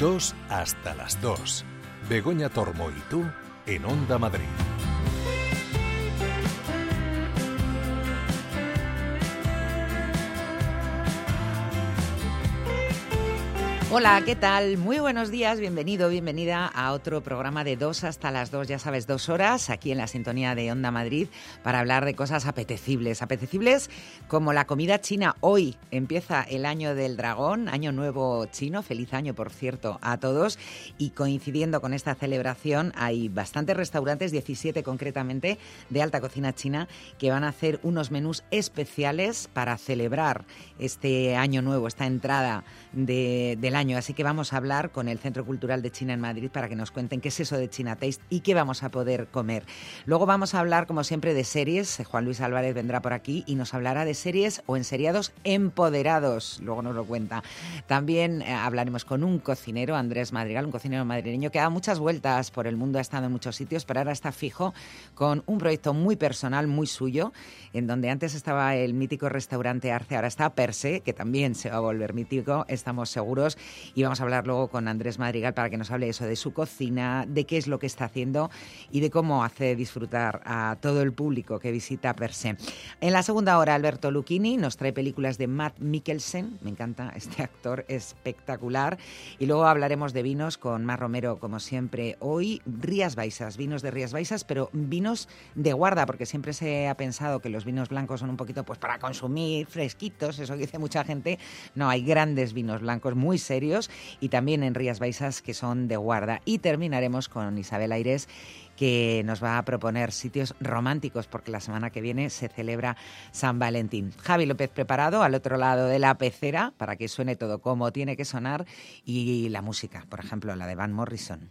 2 hasta las 2. Begoña Tormo y tú en Onda Madrid. Hola, ¿qué tal? Muy buenos días, bienvenido, bienvenida a otro programa de dos hasta las dos, ya sabes, dos horas aquí en la sintonía de Onda Madrid para hablar de cosas apetecibles. Apetecibles como la comida china. Hoy empieza el año del dragón, año nuevo chino, feliz año por cierto a todos. Y coincidiendo con esta celebración hay bastantes restaurantes, 17 concretamente, de alta cocina china que van a hacer unos menús especiales para celebrar este año nuevo, esta entrada de, del año. Así que vamos a hablar con el Centro Cultural de China en Madrid para que nos cuenten qué es eso de China Taste y qué vamos a poder comer. Luego vamos a hablar, como siempre, de series. Juan Luis Álvarez vendrá por aquí y nos hablará de series o enseriados empoderados. Luego nos lo cuenta. También eh, hablaremos con un cocinero, Andrés Madrigal, un cocinero madrileño que da muchas vueltas por el mundo, ha estado en muchos sitios, pero ahora está fijo con un proyecto muy personal, muy suyo, en donde antes estaba el mítico restaurante Arce, ahora está Perse, que también se va a volver mítico, estamos seguros. Y vamos a hablar luego con Andrés Madrigal para que nos hable eso de su cocina, de qué es lo que está haciendo y de cómo hace disfrutar a todo el público que visita Perse. En la segunda hora, Alberto Lucchini nos trae películas de Matt Mikkelsen. Me encanta este actor espectacular. Y luego hablaremos de vinos con Mar Romero, como siempre. Hoy, Rías Baixas, vinos de Rías Baixas, pero vinos de guarda, porque siempre se ha pensado que los vinos blancos son un poquito pues para consumir, fresquitos, eso que dice mucha gente. No, hay grandes vinos blancos muy serios y también en Rías Baixas que son de guarda. Y terminaremos con Isabel Aires que nos va a proponer sitios románticos porque la semana que viene se celebra San Valentín. Javi López preparado al otro lado de la pecera para que suene todo como tiene que sonar y la música, por ejemplo, la de Van Morrison.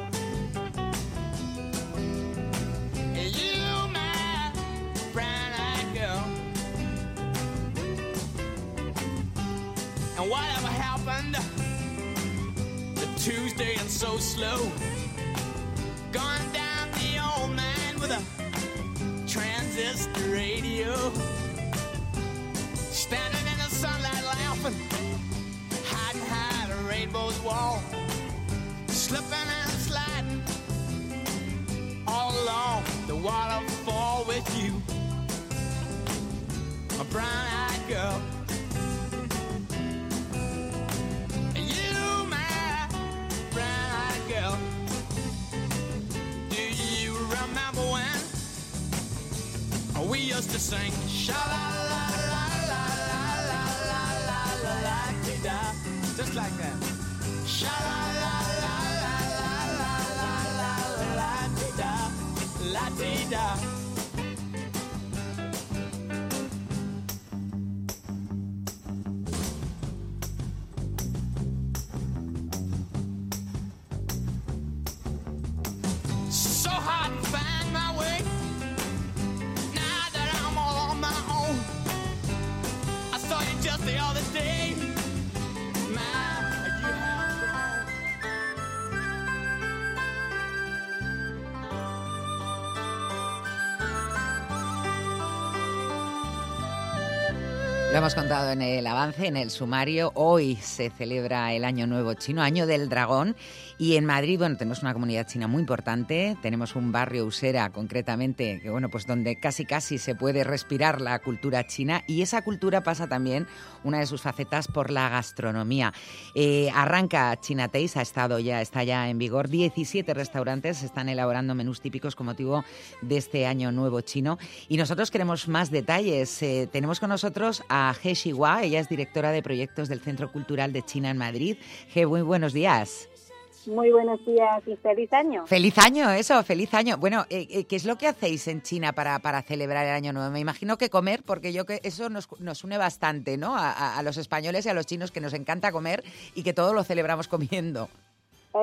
Happened to Tuesday and so slow? Gone down the old man with a transistor radio. Standing in the sunlight laughing, hiding behind a rainbow's wall. Slipping and sliding all along the waterfall with you, a brown-eyed girl. Used to sing sha la la la la la la la la la dee da, just like that. Sha la la la la la la la la la dee da, la dee da. Lo hemos contado en el avance, en el sumario. Hoy se celebra el Año Nuevo Chino, Año del Dragón. Y en Madrid, bueno, tenemos una comunidad china muy importante. Tenemos un barrio Usera, concretamente, que bueno, pues donde casi casi se puede respirar la cultura china. Y esa cultura pasa también, una de sus facetas, por la gastronomía. Eh, arranca China Taste, ha estado ya, está ya en vigor. 17 restaurantes están elaborando menús típicos con motivo de este Año Nuevo Chino. Y nosotros queremos más detalles. Eh, tenemos con nosotros a He Xiwa, ella es directora de proyectos del Centro Cultural de China en Madrid. He, muy buenos días. Muy buenos días y feliz año. Feliz año, eso, feliz año. Bueno, eh, eh, ¿qué es lo que hacéis en China para, para celebrar el año nuevo? Me imagino que comer, porque yo que eso nos, nos une bastante, ¿no? A, a- a los españoles y a los chinos que nos encanta comer y que todo lo celebramos comiendo.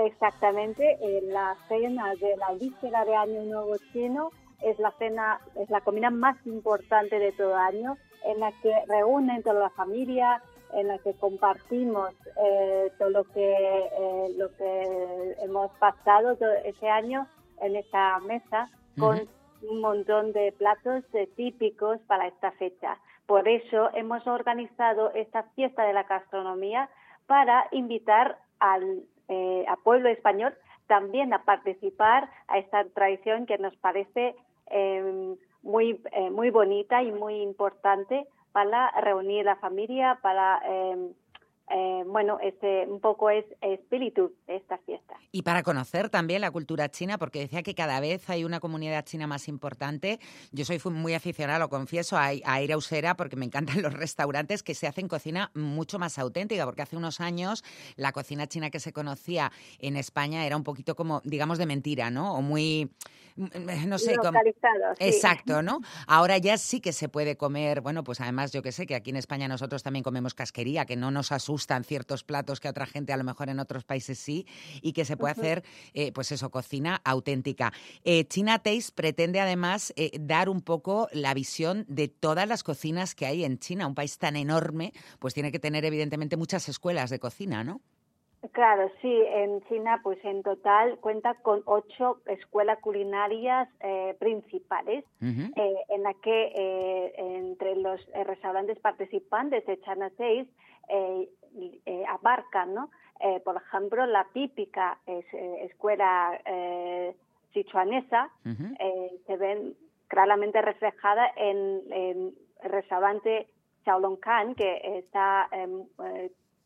Exactamente, eh, la cena de la víspera de Año Nuevo chino es la cena, es la comida más importante de todo año, en la que reúnen toda la familia, en la que compartimos eh, todo lo que eh, lo que hemos pasado todo ese año en esta mesa con un montón de platos eh, típicos para esta fecha. Por eso hemos organizado esta fiesta de la gastronomía para invitar al a pueblo español también a participar a esta tradición que nos parece eh, muy muy bonita y muy importante para reunir la familia para eh, eh, bueno este un poco es espíritu de esta fiesta Y para conocer también la cultura china, porque decía que cada vez hay una comunidad china más importante. Yo soy muy aficionada, lo confieso, a, a ir a Usera porque me encantan los restaurantes que se hacen cocina mucho más auténtica, porque hace unos años la cocina china que se conocía en España era un poquito como, digamos, de mentira, ¿no? O muy, mm, no sé, como... sí. Exacto, ¿no? Ahora ya sí que se puede comer, bueno, pues además yo que sé que aquí en España nosotros también comemos casquería, que no nos ciertos platos que a otra gente a lo mejor en otros países sí, y que se puede hacer, eh, pues eso, cocina auténtica. Eh, China Taste pretende además eh, dar un poco la visión de todas las cocinas que hay en China, un país tan enorme, pues tiene que tener evidentemente muchas escuelas de cocina, ¿no? Claro, sí, en China pues en total cuenta con ocho escuelas culinarias eh, principales eh, en la que eh, entre los restaurantes participantes de China Taste eh, abarcan, ¿no? Eh, por ejemplo, la típica es- eh, escuela eh, sichuanesa Ujú. eh, se ven claramente reflejada en, en el restaurante Xiaolongkan que está em,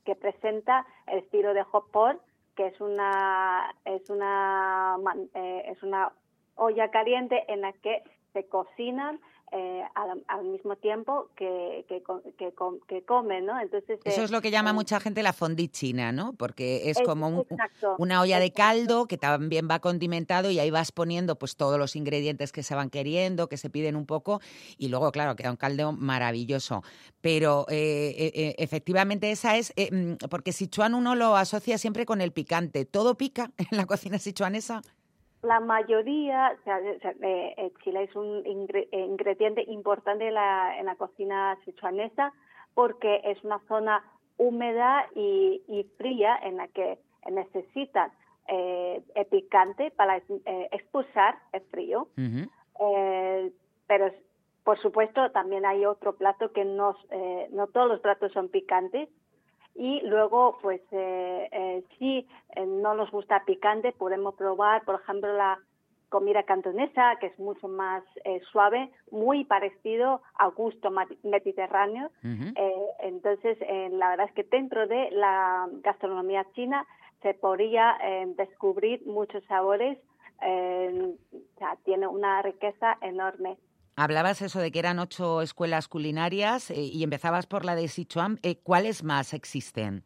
que presenta el estilo de hot pot que es una es una es una olla caliente en la que se cocinan eh, al, al mismo tiempo que, que, que, que comen, ¿no? Entonces Eso eh, es lo que llama eh, mucha gente la fondue china, ¿no? Porque es es- como un- exacto, una olla de caldo que también va condimentado y ahí vas poniendo pues todos los ingredientes que se van queriendo, que se piden un poco y luego, claro, queda un caldo maravilloso. Pero eh, efectivamente esa es, mm, porque Sichuan uno lo asocia siempre con el picante. ¿Todo pica en la cocina sichuanesa? La mayoría, o sea, eh, chile es un ingre- eh, ingrediente importante en la, en la cocina sichuanesa porque es una zona húmeda y, y fría en la que necesitan eh, el picante para eh, expulsar el frío. Eh, pero por supuesto también hay otro plato que no, no todos los platos son picantes y luego pues eh, eh, si eh, no nos gusta picante podemos probar por ejemplo la comida cantonesa que es mucho más eh, suave muy parecido a gusto mediterráneo eh, entonces, la verdad es que dentro de la gastronomía china se podría descubrir muchos sabores. o sea, tiene una riqueza enorme. Hablabas eso de que eran ocho escuelas culinarias eh, y empezabas por la de Sichuan. Eh, ¿Cuáles más existen?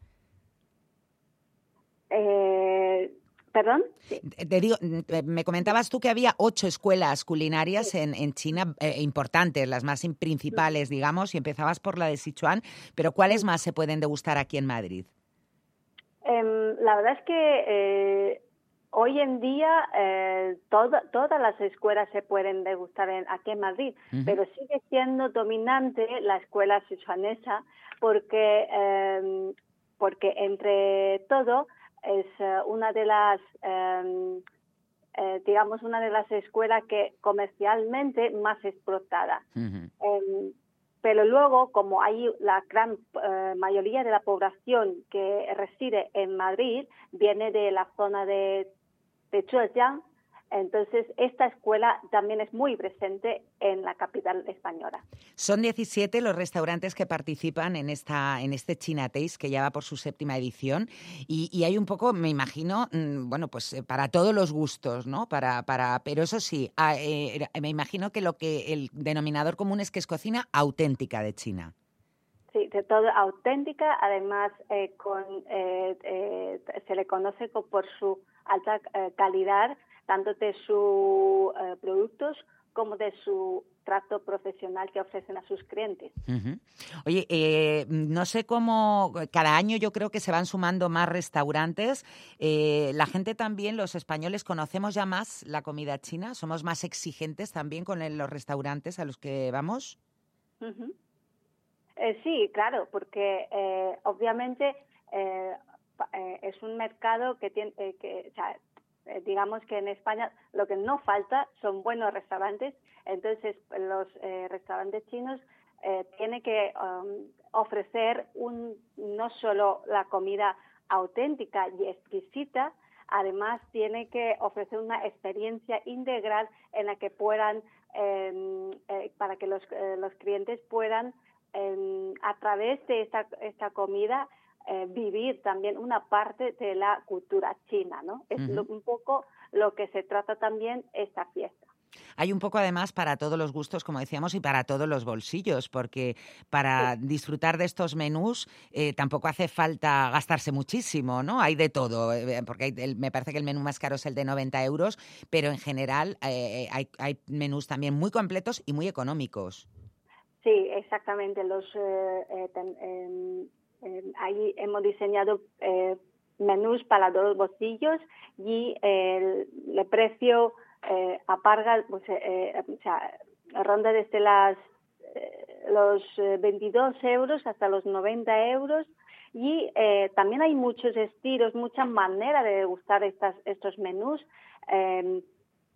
Eh, ¿Perdón? Sí. Te digo, eh, me comentabas tú que había ocho escuelas culinarias en, en China importantes, las más in- principales, digamos, y empezabas por la de Sichuan, pero ¿cuáles más se pueden degustar aquí en Madrid? Em, la verdad es que hoy en día eh, toda- todas las escuelas se pueden degustar en, aquí en Madrid, pero sigue siendo dominante la escuela sichuanesa porque, em, porque entre todo es eh, una de las em, eh, digamos una de las escuelas que comercialmente más explotada. Em, pero luego, como hay la gran eh, mayoría de la población que reside en Madrid, viene de la zona de, de Zhejiang, entonces esta escuela también es muy presente en la capital española. Son 17 los restaurantes que participan en, esta, en este China Taste, que ya va por su séptima edición, y, y hay un poco, me imagino, mm, bueno, pues eh, para todos los gustos, ¿no? Para, para, pero eso sí, eh, me imagino que lo que el denominador común es que es cocina auténtica de China. Sí, de todo auténtica, además eh, con, eh, se le conoce co- por su alta eh, calidad, tanto de sus eh, productos como de su trato profesional que ofrecen a sus clientes. Oye, eh, no sé cómo, cada año yo creo que se van sumando más restaurantes. Eh, la gente también, los españoles, conocemos ya más la comida china, somos más exigentes también con el- los restaurantes a los que vamos. Eh, sí, claro, porque obviamente eh, es un mercado que tiene, eh, que, o sea, eh, digamos que en España lo que no falta son buenos restaurantes, entonces los eh, restaurantes chinos eh, tienen que um, ofrecer un, no solo la comida auténtica y exquisita, además tiene que ofrecer una experiencia integral en la que puedan, eh, para que los, los clientes puedan eh, a través de esta, esta comida eh, vivir también una parte de la cultura china, ¿no? Es lo- un poco lo que se trata también esta fiesta. Hay un poco además para todos los gustos, como decíamos, y para todos los bolsillos, porque para disfrutar de estos menús eh, tampoco hace falta gastarse muchísimo, ¿no? Hay de todo, eh, porque hay- el- me parece que el menú más caro es el de 90 euros, pero en general eh, hay, hay menús también muy completos y muy económicos. Sí, exactamente. Los eh, eh, em, em, ahí hemos diseñado eh, menús para los bolsillos y el, el precio eh, aparga, pues, eh, eh, o sea, ronda desde las eh, los eh, 22 euros hasta los 90 euros y eh, también hay muchos estilos, muchas maneras de degustar estas, estos menús. Eh,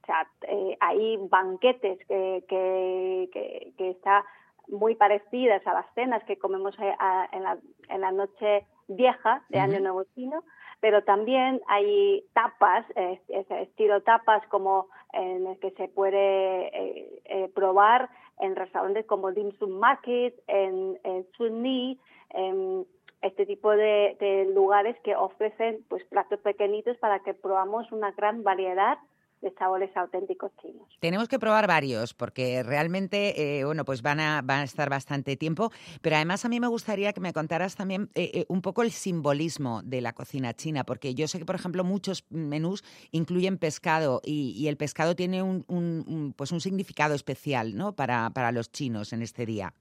o sea, eh, hay banquetes que, que, que, que está muy parecidas a las cenas que comemos eh, a- en, la, en la noche vieja de Año. Nuevo Chino, pero también hay tapas, eh, estilo tapas como en el que se puede eh, eh, probar en restaurantes como Dim Sum Market, en, en Sunni, en este tipo de, de lugares que ofrecen pues platos pequeñitos para que probamos una gran variedad de sabores auténticos chinos. Tenemos que probar varios porque realmente, eh, bueno, pues van a, van a estar bastante tiempo. Pero además a mí me gustaría que me contaras también eh, eh, un poco el simbolismo de la cocina china, porque yo sé que, por ejemplo, muchos menús incluyen pescado y, y el pescado tiene un, un- un, pues un significado especial, ¿no? Para, para los chinos en este día.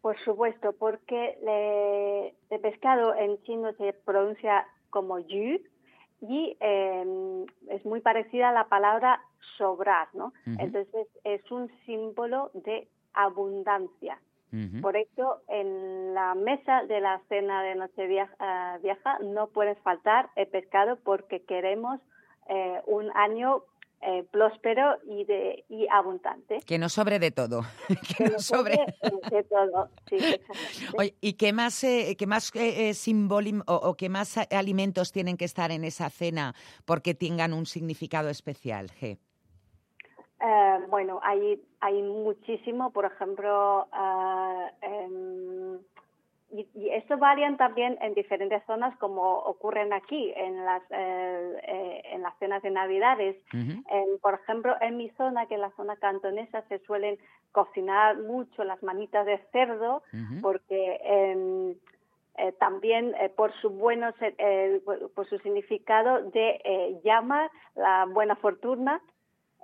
Por supuesto, porque le- el pescado en chino se pronuncia como yu y eh, es muy parecida a la palabra sobrar, ¿no? Entonces es un símbolo de abundancia. Por eso en la mesa de la cena de Nochevieja vieja no puede faltar el pescado porque queremos eh, un año eh, próspero y de y abundante. Que no sobre de todo. que no sobre. eh, de todo. Sí, exactamente. Oye, ¿y qué más, eh, qué más eh, eh, simbolim- o, o qué más alimentos tienen que estar en esa cena porque tengan un significado especial, G? Bueno, hay, hay muchísimo, por ejemplo, ah, em, y, y esto varían también en diferentes zonas como ocurren aquí en las, eh, eh, en las cenas de Navidades. Por ejemplo, en mi zona, que es la zona cantonesa, se suelen cocinar mucho las manitas de cerdo porque em, eh, también eh, por su buenos eh, por- por su significado de llama la buena fortuna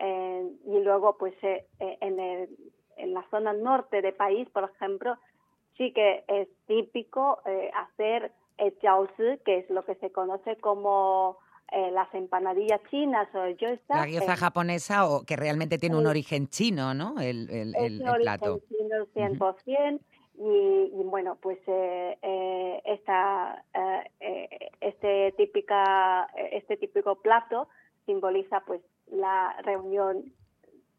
y luego pues en, el- en la zona norte del país por ejemplo sí que es típico eh, hacer el jiaozi que es lo que se conoce como eh, las empanadillas chinas o el yosa La gyoza eh, japonesa o que realmente tiene un origen chino, ¿no? El, el- el- el origen plato. chino 100%, y, y bueno, pues eh, eh, esta, eh, eh, este, típica, eh, este típico plato simboliza pues la reunión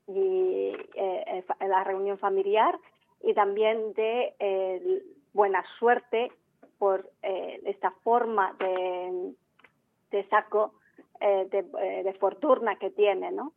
y eh, eh, la reunión familiar y también de eh, buena suerte por eh, esta forma de, de saco eh, de, eh, de fortuna que tiene, ¿no?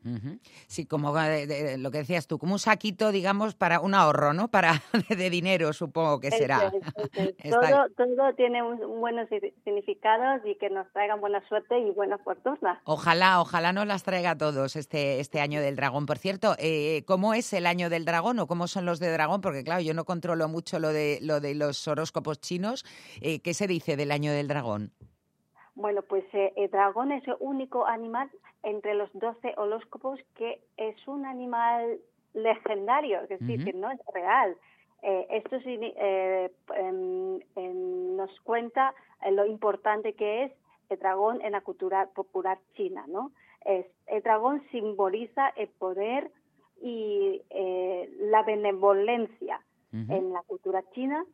Sí, como de- de- lo que decías tú, como un saquito, digamos, para un ahorro, ¿no? Para de dinero, supongo que será. Es, es. Todo, todo tiene un, un buenos si- significados y que nos traigan buena suerte y buena fortuna. Ojalá, ojalá nos las traiga a todos este, este año del dragón. Por cierto, eh, ¿cómo es el año del dragón o cómo son los de dragón? Porque claro, yo no controlo mucho lo de, lo de los horóscopos chinos. Eh, ¿Qué se dice del año del dragón? Bueno, pues eh, el dragón es el único animal entre los 12 horóscopos que es un animal legendario, es decir, que no es real. Eh, esto signi- eh, em, em, nos cuenta eh, lo importante que es el dragón en la cultura popular china, ¿no? Es, el dragón simboliza el poder y la benevolencia en la cultura china.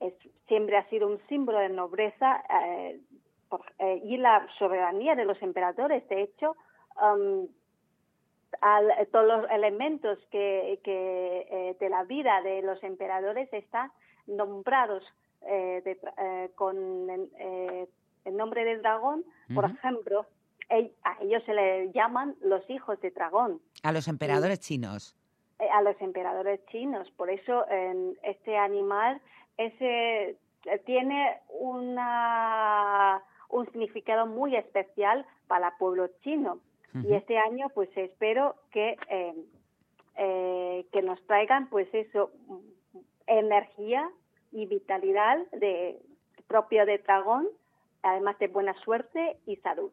Es, siempre ha sido un símbolo de nobleza eh, por- eh, y la soberanía de los emperadores. De hecho, um, al- eh, todos los elementos que, que, eh, de la vida de los emperadores están nombrados eh, de eh, con eh, el nombre del dragón. Por ejemplo, a ellos se le llaman los hijos de dragón A los emperadores chinos. eh, a los emperadores chinos. Por eso en este animal ese eh, tiene una un significado muy especial para el pueblo chino. Y este año, pues espero que eh, eh, que nos traigan, pues eso, energía y vitalidad de propio de dragón, además de buena suerte y salud.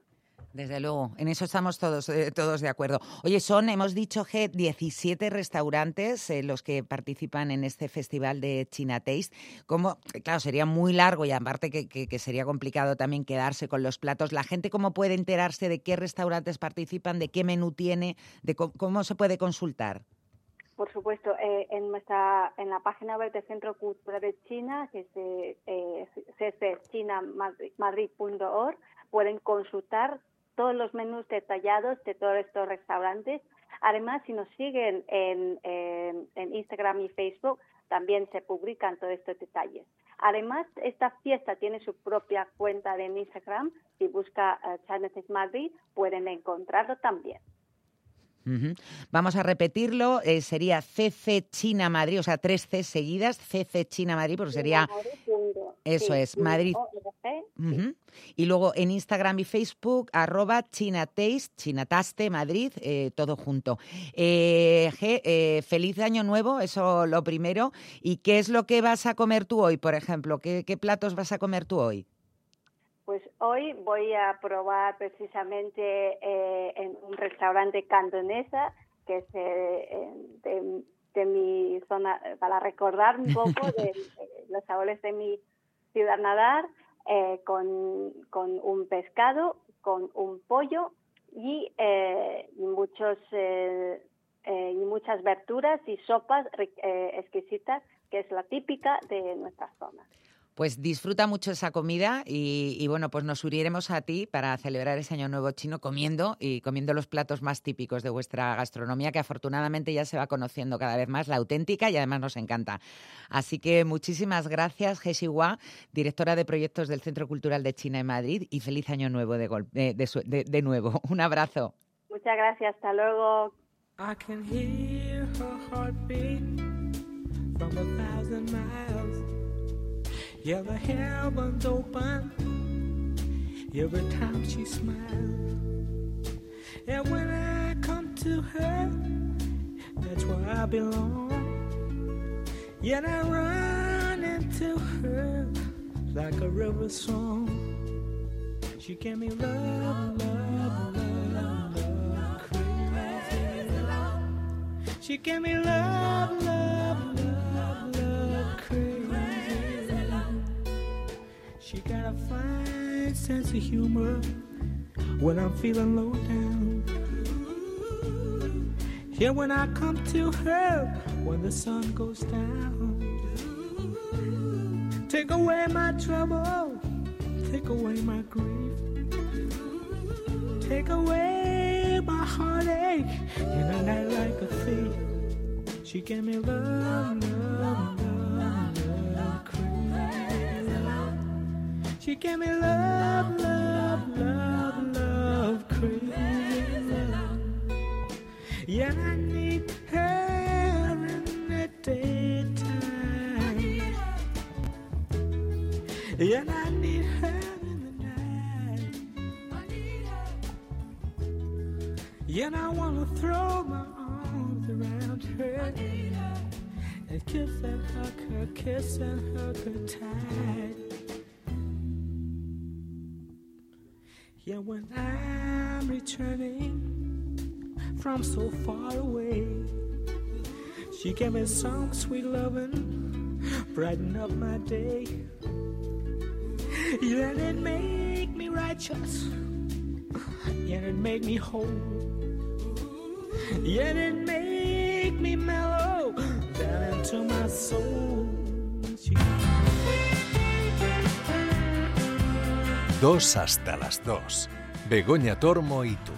Desde luego, en eso estamos todos, eh, todos de acuerdo. Oye, son, hemos dicho que 17 restaurantes eh, los que participan en este festival de China Taste. Como, claro, sería muy largo y aparte que, que- sería complicado también quedarse con los platos. ¿La gente cómo puede enterarse de qué restaurantes participan, de qué menú tiene, de cómo, cómo se puede consultar? Por supuesto, eh, en nuestra en la página web del Centro Cultural de China, que es eh, eh, ccchinamadrid.org, pueden consultar todos los menús detallados de todos estos restaurantes. Además, si nos siguen en, Instagram y Facebook, también se publican todos estos detalles. Además, esta fiesta tiene su propia cuenta en Instagram. Si busca China Taste Madrid, pueden encontrarlo también. Vamos a repetirlo, eh, sería CC China Madrid, o sea, tres C seguidas, CC China Madrid, porque sería... Eso es, Madrid. Y luego en Instagram y Facebook, arroba Chinataste, Chinataste Madrid, eh, todo junto. Eh, G, eh, feliz año nuevo, eso lo primero. ¿Y qué es lo que vas a comer tú hoy, por ejemplo? ¿Qué, qué platos vas a comer tú hoy? Pues hoy voy a probar precisamente eh, en un restaurante cantonesa, que es eh, de, de mi zona, para recordar un poco de, eh, los sabores de mi ciudad nadar, eh, con, con un pescado, con un pollo y, eh, y muchos y muchas verduras y sopas eh, exquisitas, que es la típica de nuestra zona. Pues disfruta mucho esa comida y, y, bueno, pues nos uniremos a ti para celebrar ese año nuevo chino comiendo y comiendo los platos más típicos de vuestra gastronomía, que afortunadamente ya se va conociendo cada vez más, la auténtica y además nos encanta. Así que muchísimas gracias, Jessie Hua, directora de proyectos del Centro Cultural de China en Madrid y feliz año nuevo de, gol- de, de su- de- de nuevo. Un abrazo. Muchas gracias, hasta luego. I can hear her Yeah, the heavens open every time she smiles. And when I come to her, that's where I belong. Yet I run into her like a river song. She gave me love, love, love, love, crazy love. She gave me love, love, sense of humor when I'm feeling low down. Yeah, when I come to her when the sun goes down. Take away my trouble, take away my grief, take away my heartache in a night like a thief. She gave me love, love, love, She gave me love, love, love, love, crazy. Yeah, I need her in the daytime. Yeah, I need her in the night. Yeah, I wanna throw my arms around her and kiss and hug her, kiss and hug her tight. Yeah, when I'm returning from so far away, she gave me some sweet loving, brighten up my day. Yeah, it make me righteous, yeah, it make me whole, yeah, it make me mellow down into my soul. 2 hasta las 2. Begoña Tormo y tú.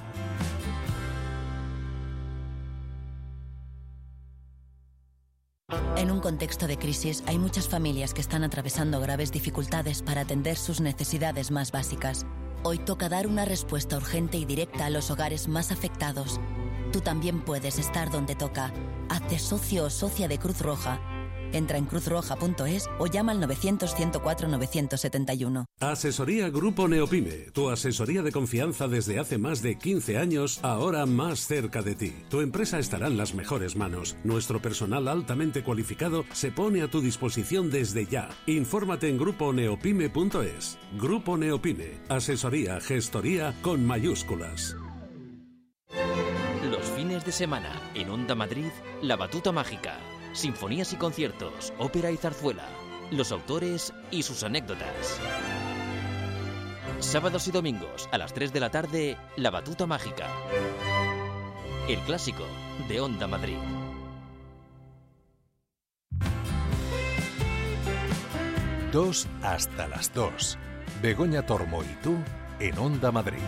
En un contexto de crisis hay muchas familias que están atravesando graves dificultades para atender sus necesidades más básicas. Hoy toca dar una respuesta urgente y directa a los hogares más afectados. Tú también puedes estar donde toca. Hazte socio o socia de Cruz Roja Entra en cruzroja.es o llama al 900-104-971. Asesoría Grupo Neopime, tu asesoría de confianza desde hace más de 15 años, ahora más cerca de ti. Tu empresa estará en las mejores manos. Nuestro personal altamente cualificado se pone a tu disposición desde ya. Infórmate en gruponeopime.es. Grupo Neopime, asesoría, gestoría con mayúsculas. Los fines de semana, en Onda Madrid, La Batuta Mágica. Sinfonías y conciertos, ópera y zarzuela. Los autores y sus anécdotas. Sábados y domingos, a las 3 de la tarde, La Batuta Mágica. El clásico de Onda Madrid. Dos hasta las dos. Begoña Tormo y tú en Onda Madrid.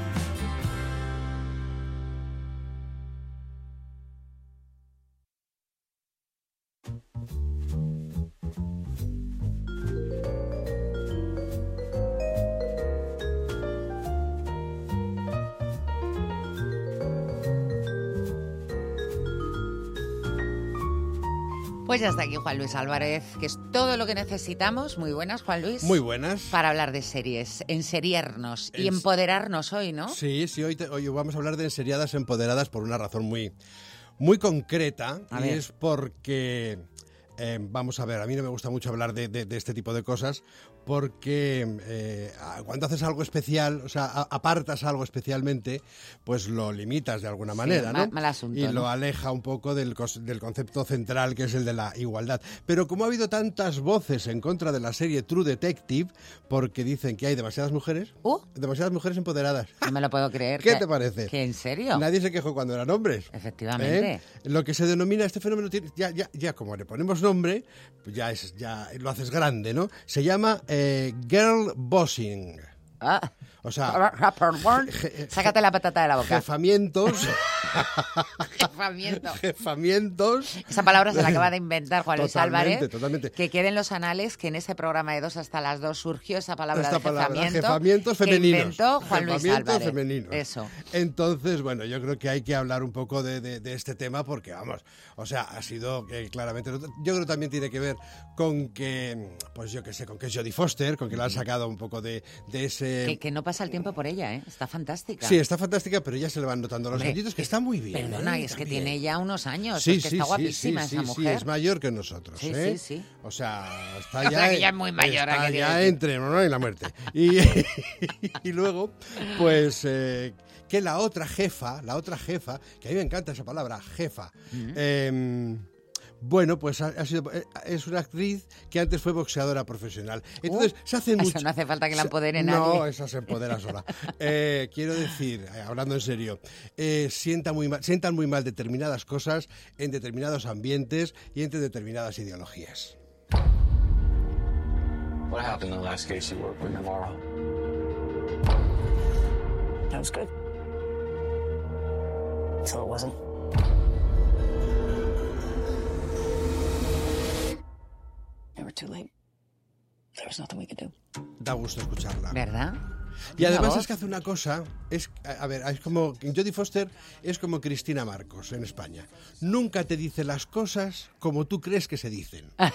Pues ya está aquí Juan Luis Álvarez, que es todo lo que necesitamos. Muy buenas, Juan Luis. Muy buenas. Para hablar de series, enseriarnos y empoderarnos hoy, ¿no? Sí, sí, hoy, te- hoy vamos a hablar de enseriadas empoderadas por una razón muy, muy concreta. A y ver. es porque, eh, vamos a ver, a mí no me gusta mucho hablar de, de- de este tipo de cosas porque eh, cuando haces algo especial, o sea, apartas algo especialmente, pues lo limitas de alguna manera, ma- ¿no? mal asunto, y ¿no? lo aleja un poco del, del concepto central que es el de la igualdad. Pero como ha habido tantas voces en contra de la serie True Detective, porque dicen que hay demasiadas mujeres, Uh. demasiadas mujeres empoderadas. No me lo puedo creer. ¿Qué que- te parece? ¿Que en serio? Nadie se quejó cuando eran hombres. Efectivamente. ¿Eh? Lo que se denomina este fenómeno, ya, ya, ya como le ponemos nombre, pues ya, es, ya lo haces grande, ¿no? Se llama eh, girl bossing. Ah. O sea, Sácate la patata de la boca. jefamientos, Jefamiento. jefamientos. Esa palabra se la acaba de inventar Juan Luis Totalmente, Álvarez. totalmente. Que queden los anales que en ese programa de dos hasta las dos surgió esa palabra Esta de palabra, jefamiento. jefamientos que femeninos. inventó Juan Luis Jefamientos Álvarez. femeninos. Eso. Entonces, bueno, yo creo que hay que hablar un poco de, de- de este tema porque, vamos, o sea, ha sido eh, claramente... Yo creo que también tiene que ver con que, pues yo qué sé, con que es Jodie Foster, con que la han sacado un poco de, de ese... Que, que no pasa el tiempo por ella, ¿eh? Está fantástica. Sí, está fantástica, pero ya se le van notando los añitos, que es- está muy bien. Perdona, ¿eh? es que tiene ya unos años. Sí, es que sí, está sí, guapísima sí, esa sí, mujer. es mayor que nosotros, Sí, ¿eh? sí, sí. O sea, está O ya, sea, que ya es muy mayor, ¿a está ya entre honor y la muerte. Y, y luego, pues, eh, que la otra jefa, la otra jefa, que a mí me encanta esa palabra, jefa, em, bueno, pues ha, ha sido, eh, es una actriz que antes fue boxeadora profesional. Entonces, Uh, se hace eso mucho... no hace falta que la empodere No, nadie. esa se empodera sola. Eh, quiero decir, eh, hablando en serio, eh, sienta muy mal, sientan muy mal determinadas cosas en determinados ambientes y entre determinadas ideologías. What happened in the last case you worked with tomorrow? That was good. Until it wasn't. Da gusto escucharla. ¿Verdad? Y ¿Tiene además voz? es que hace una cosa, es, a a ver, es como, Jodie Foster es como Cristina Marcos en España. Nunca te dice las cosas como tú crees que se dicen.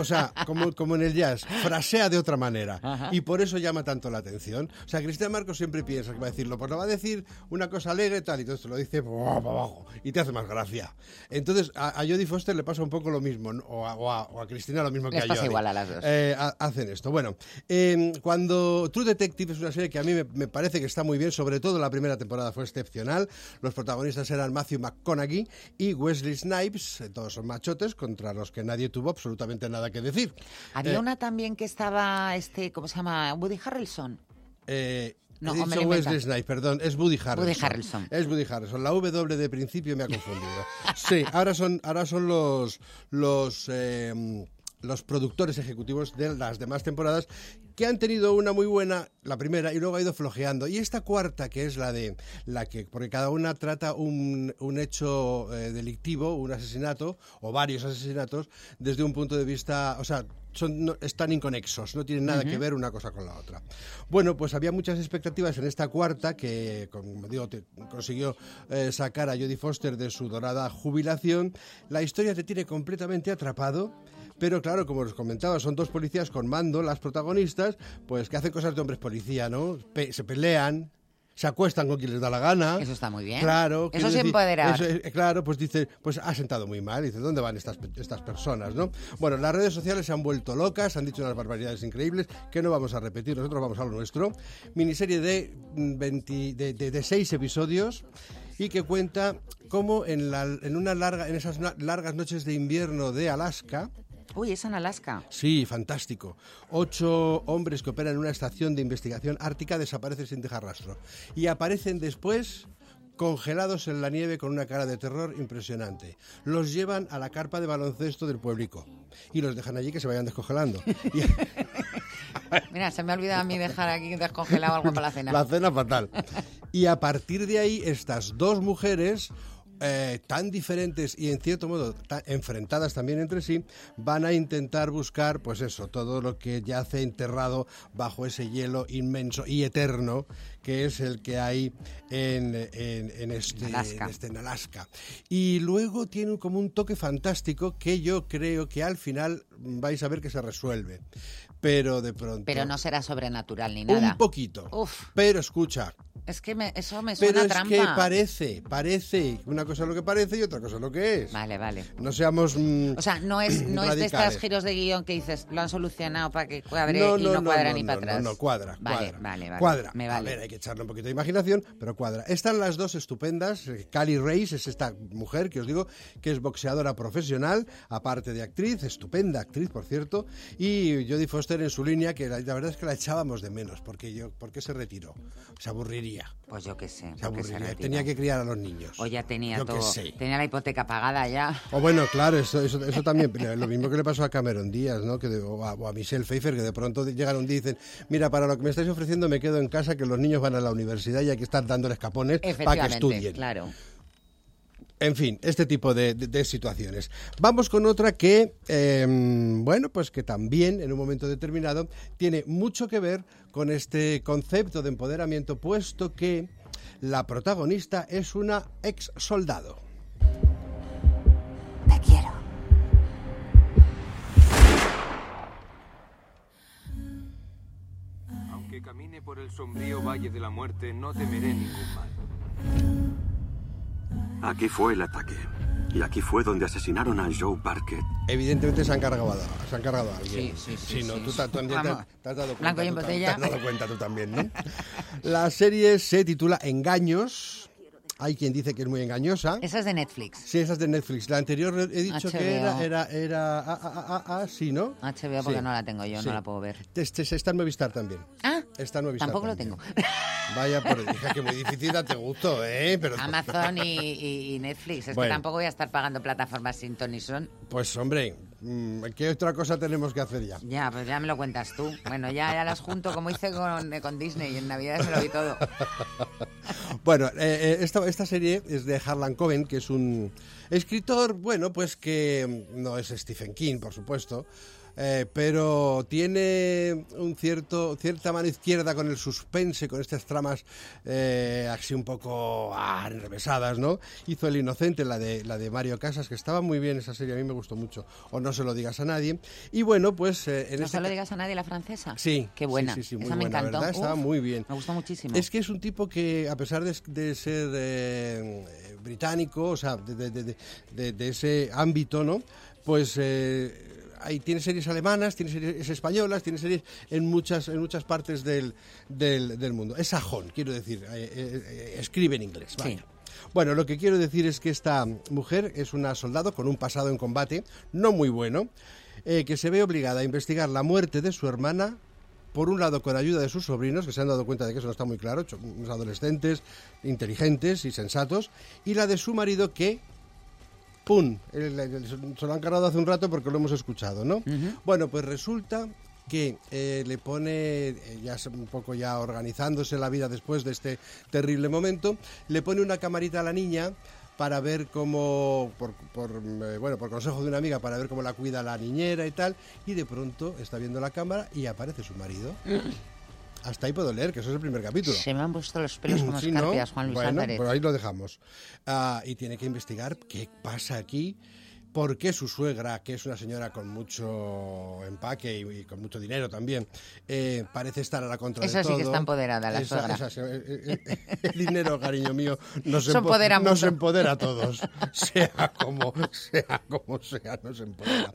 O sea, como, como en el jazz, frasea de otra manera. Ajá. Y por eso llama tanto la atención. O sea, Cristina Marcos siempre piensa que va a decirlo, pues lo va a decir una cosa alegre tal, y entonces te lo dice ¡buah! para abajo y te hace más gracia. Entonces, a, a Jodie Foster le pasa un poco lo mismo, ¿no? o, a, o a- o a Cristina lo mismo Les que a Jodie. igual a las dos. Eh, ha- hacen esto. Bueno, eh, cuando True Detective es una serie que a mí me, me parece que está muy bien, sobre todo la primera temporada fue excepcional. Los protagonistas eran Matthew McConaughey y Wesley Snipes, todos son machotes contra los que nadie tuvo absolutamente nada que decir. Había Eh, una también que estaba, este, ¿cómo se llama? Woody Harrelson. Eh, No, he dicho Wesley. Snipes, perdón, es Woody Harrelson. Woody Harrelson. Es Woody Harrelson. La W de principio me ha confundido. Sí, ahora son, ahora son los, los, eh, los productores ejecutivos de las demás temporadas que han tenido una muy buena, la primera, y luego ha ido flojeando. Y esta cuarta, que es la de la que, porque cada una trata un, un hecho eh, delictivo, un asesinato, o varios asesinatos, desde un punto de vista, o sea, son, no- están inconexos, no tienen nada que ver una cosa con la otra. Bueno, pues había muchas expectativas en esta cuarta que, como digo, te- consiguió eh, sacar a Jodie Foster de su dorada jubilación. La historia te tiene completamente atrapado. Pero claro, como os comentaba, son dos policías con mando, las protagonistas, pues que hacen cosas de hombres policía, ¿no? Pe- se pelean, se acuestan con quien les da la gana. Eso está muy bien. Claro. Eso es empoderar. eso es- claro, pues dice, pues ha sentado muy mal. Dice, ¿dónde van estas, estas personas, no? Bueno, las redes sociales se han vuelto locas, han dicho unas barbaridades increíbles que no vamos a repetir, nosotros vamos a lo nuestro. Miniserie de, mm, 20 de, de- de seis episodios y que cuenta cómo en, la, en, una larga, en esas largas noches de invierno de Alaska, Uy, es en Alaska. Sí, fantástico. Ocho hombres que operan en una estación de investigación ártica desaparecen sin dejar rastro. Y aparecen después congelados en la nieve con una cara de terror impresionante. Los llevan a la carpa de baloncesto del pueblico y los dejan allí que se vayan descongelando. Y Mira, se me ha olvidado a mí dejar aquí descongelado algo para la cena. la cena fatal. Y a partir de ahí, estas dos mujeres, eh, tan diferentes y en cierto modo tan enfrentadas también entre sí, van a intentar buscar, pues eso, todo lo que yace enterrado bajo ese hielo inmenso y eterno que es el que hay en, en- en este, Alaska. en este- en Alaska. Y luego tiene como un toque fantástico que yo creo que al final vais a ver que se resuelve. Pero de pronto... Pero no será sobrenatural ni nada. Un poquito. Uf. Pero escucha, Es que me- eso me pero suena es trampa. que parece, parece. Una cosa es lo que parece y otra cosa es lo que es. Vale, vale. No seamos. mm, O sea, no es, no es de estos radicales. giros de guion que dices, lo han solucionado para que cuadre No, y no, no, no, cuadra no, ni no, para no, atrás. No, cuadra, Vale, cuadra. vale, vale. Cuadra. Me A vale. ver, hay que echarle un poquito de imaginación, pero cuadra. Están las dos estupendas. Cali Reyes es esta mujer que os digo que es boxeadora profesional, aparte de actriz, estupenda actriz, por cierto. Y Jodie Foster en su línea, que la, la verdad es que la echábamos de menos, porque yo, porque se retiró. Se aburriría. Pues yo qué sé. Se se. Tenía que criar a los niños. O ya tenía Yo todo. sé. Tenía la hipoteca pagada ya. O bueno, claro, eso, eso, eso también, lo mismo que le pasó a Cameron Díaz, ¿no? Que de- o, a, o a Michelle Pfeiffer, que de pronto día y dicen, mira, para lo que me estáis ofreciendo me quedo en casa, que los niños van a la universidad y hay que estar dándoles capones para que estudien. claro. En fin, este tipo de, de- de situaciones. Vamos con otra que, eh, bueno, pues que también en un momento determinado tiene mucho que ver con este concepto de empoderamiento, puesto que la protagonista es una ex soldado. Te quiero. Aunque camine por el sombrío valle de la muerte, no temeré ningún mal. Aquí fue el ataque. Y aquí fue donde asesinaron a Joe Parker. Evidentemente se han cargado a, se han cargado a alguien. Sí, sí, sí, sí, tú, sí. tú también te, has dado cuenta. Blanco y en botella. Te has dado cuenta tú también, ¿no? La serie se titula Engaños. Hay quien dice que es muy engañosa. Esa es de Netflix. Sí, esa es de Netflix. La anterior he dicho que era, era, era, ah, ah, ah, ah, sí, ¿no? HBO porque Sí. no la tengo yo, Sí. no la puedo ver. Este, este está en Movistar también. Ah, Está en Movistar tampoco lo tengo. Vaya por hija, que muy difícil date gusto, ¿eh? Pero, Amazon y, y- y Netflix. Es Bueno. que tampoco voy a estar pagando plataformas sin ton ni son. Pues hombre, ¿qué otra cosa tenemos que hacer ya? Ya, pues ya me lo cuentas tú. Bueno, ya, ya las junto como hice con, eh, con Disney. En Navidad me lo vi todo. Bueno, eh, eh, esta, esta serie es de Harlan Coben, que es un escritor, bueno, pues que mm, no es Stephen King, por supuesto, eh, pero tiene un cierto cierta mano izquierda con el suspense, con estas tramas eh, así un poco ah, enrevesadas, ¿no? Hizo El Inocente, la de, la de Mario Casas, que estaba muy bien esa serie, a mí me gustó mucho. O No se lo digas a nadie. Y bueno, pues eh, en No este se lo digas a nadie la francesa. Sí. Qué buena. Sí, sí, sí, muy Esa me encantó. ¿verdad? Estaba muy bien. Me gustó muchísimo. Es que es un tipo que, a pesar de, de ser británico, o sea, de, de- de- de- de ese ámbito, ¿no? Pues eh, hay, tiene series alemanas, tiene series españolas, tiene series en muchas, en muchas partes del, del, del mundo. Es sajón, quiero decir, eh, eh, escribe en inglés. vaya. Bueno, lo que quiero decir es que esta mujer es una soldado con un pasado en combate no muy bueno, eh, que se ve obligada a investigar la muerte de su hermana por un lado con ayuda de sus sobrinos, que se han dado cuenta de que eso no está muy claro, unos adolescentes inteligentes y sensatos, y la de su marido que, ¡pum!, se lo han cargado hace un rato porque lo hemos escuchado, ¿no? Bueno, pues resulta que eh, le pone, eh, ya es un poco ya organizándose la vida después de este terrible momento, le pone una camarita a la niña para ver cómo, por, por, eh, bueno, por consejo de una amiga, para ver cómo la cuida la niñera y tal, y de pronto está viendo la cámara y aparece su marido. Hasta ahí puedo leer, que eso es el primer capítulo. Se me han puesto los pelos como Sí, ¿no? escarpias, Juan Luis bueno, Álvarez. Pues ahí lo dejamos. Ah, y tiene que investigar qué pasa aquí, por qué su suegra, que es una señora con mucho empaque y, y con mucho dinero también, eh, parece estar a la contra Esa de sí todo. que está empoderada, la Esa- suegra. esa sí, eh, eh, el dinero, cariño mío, nos, Eso empo- empodera nos empodera a todos, sea como sea, como sea, nos empodera.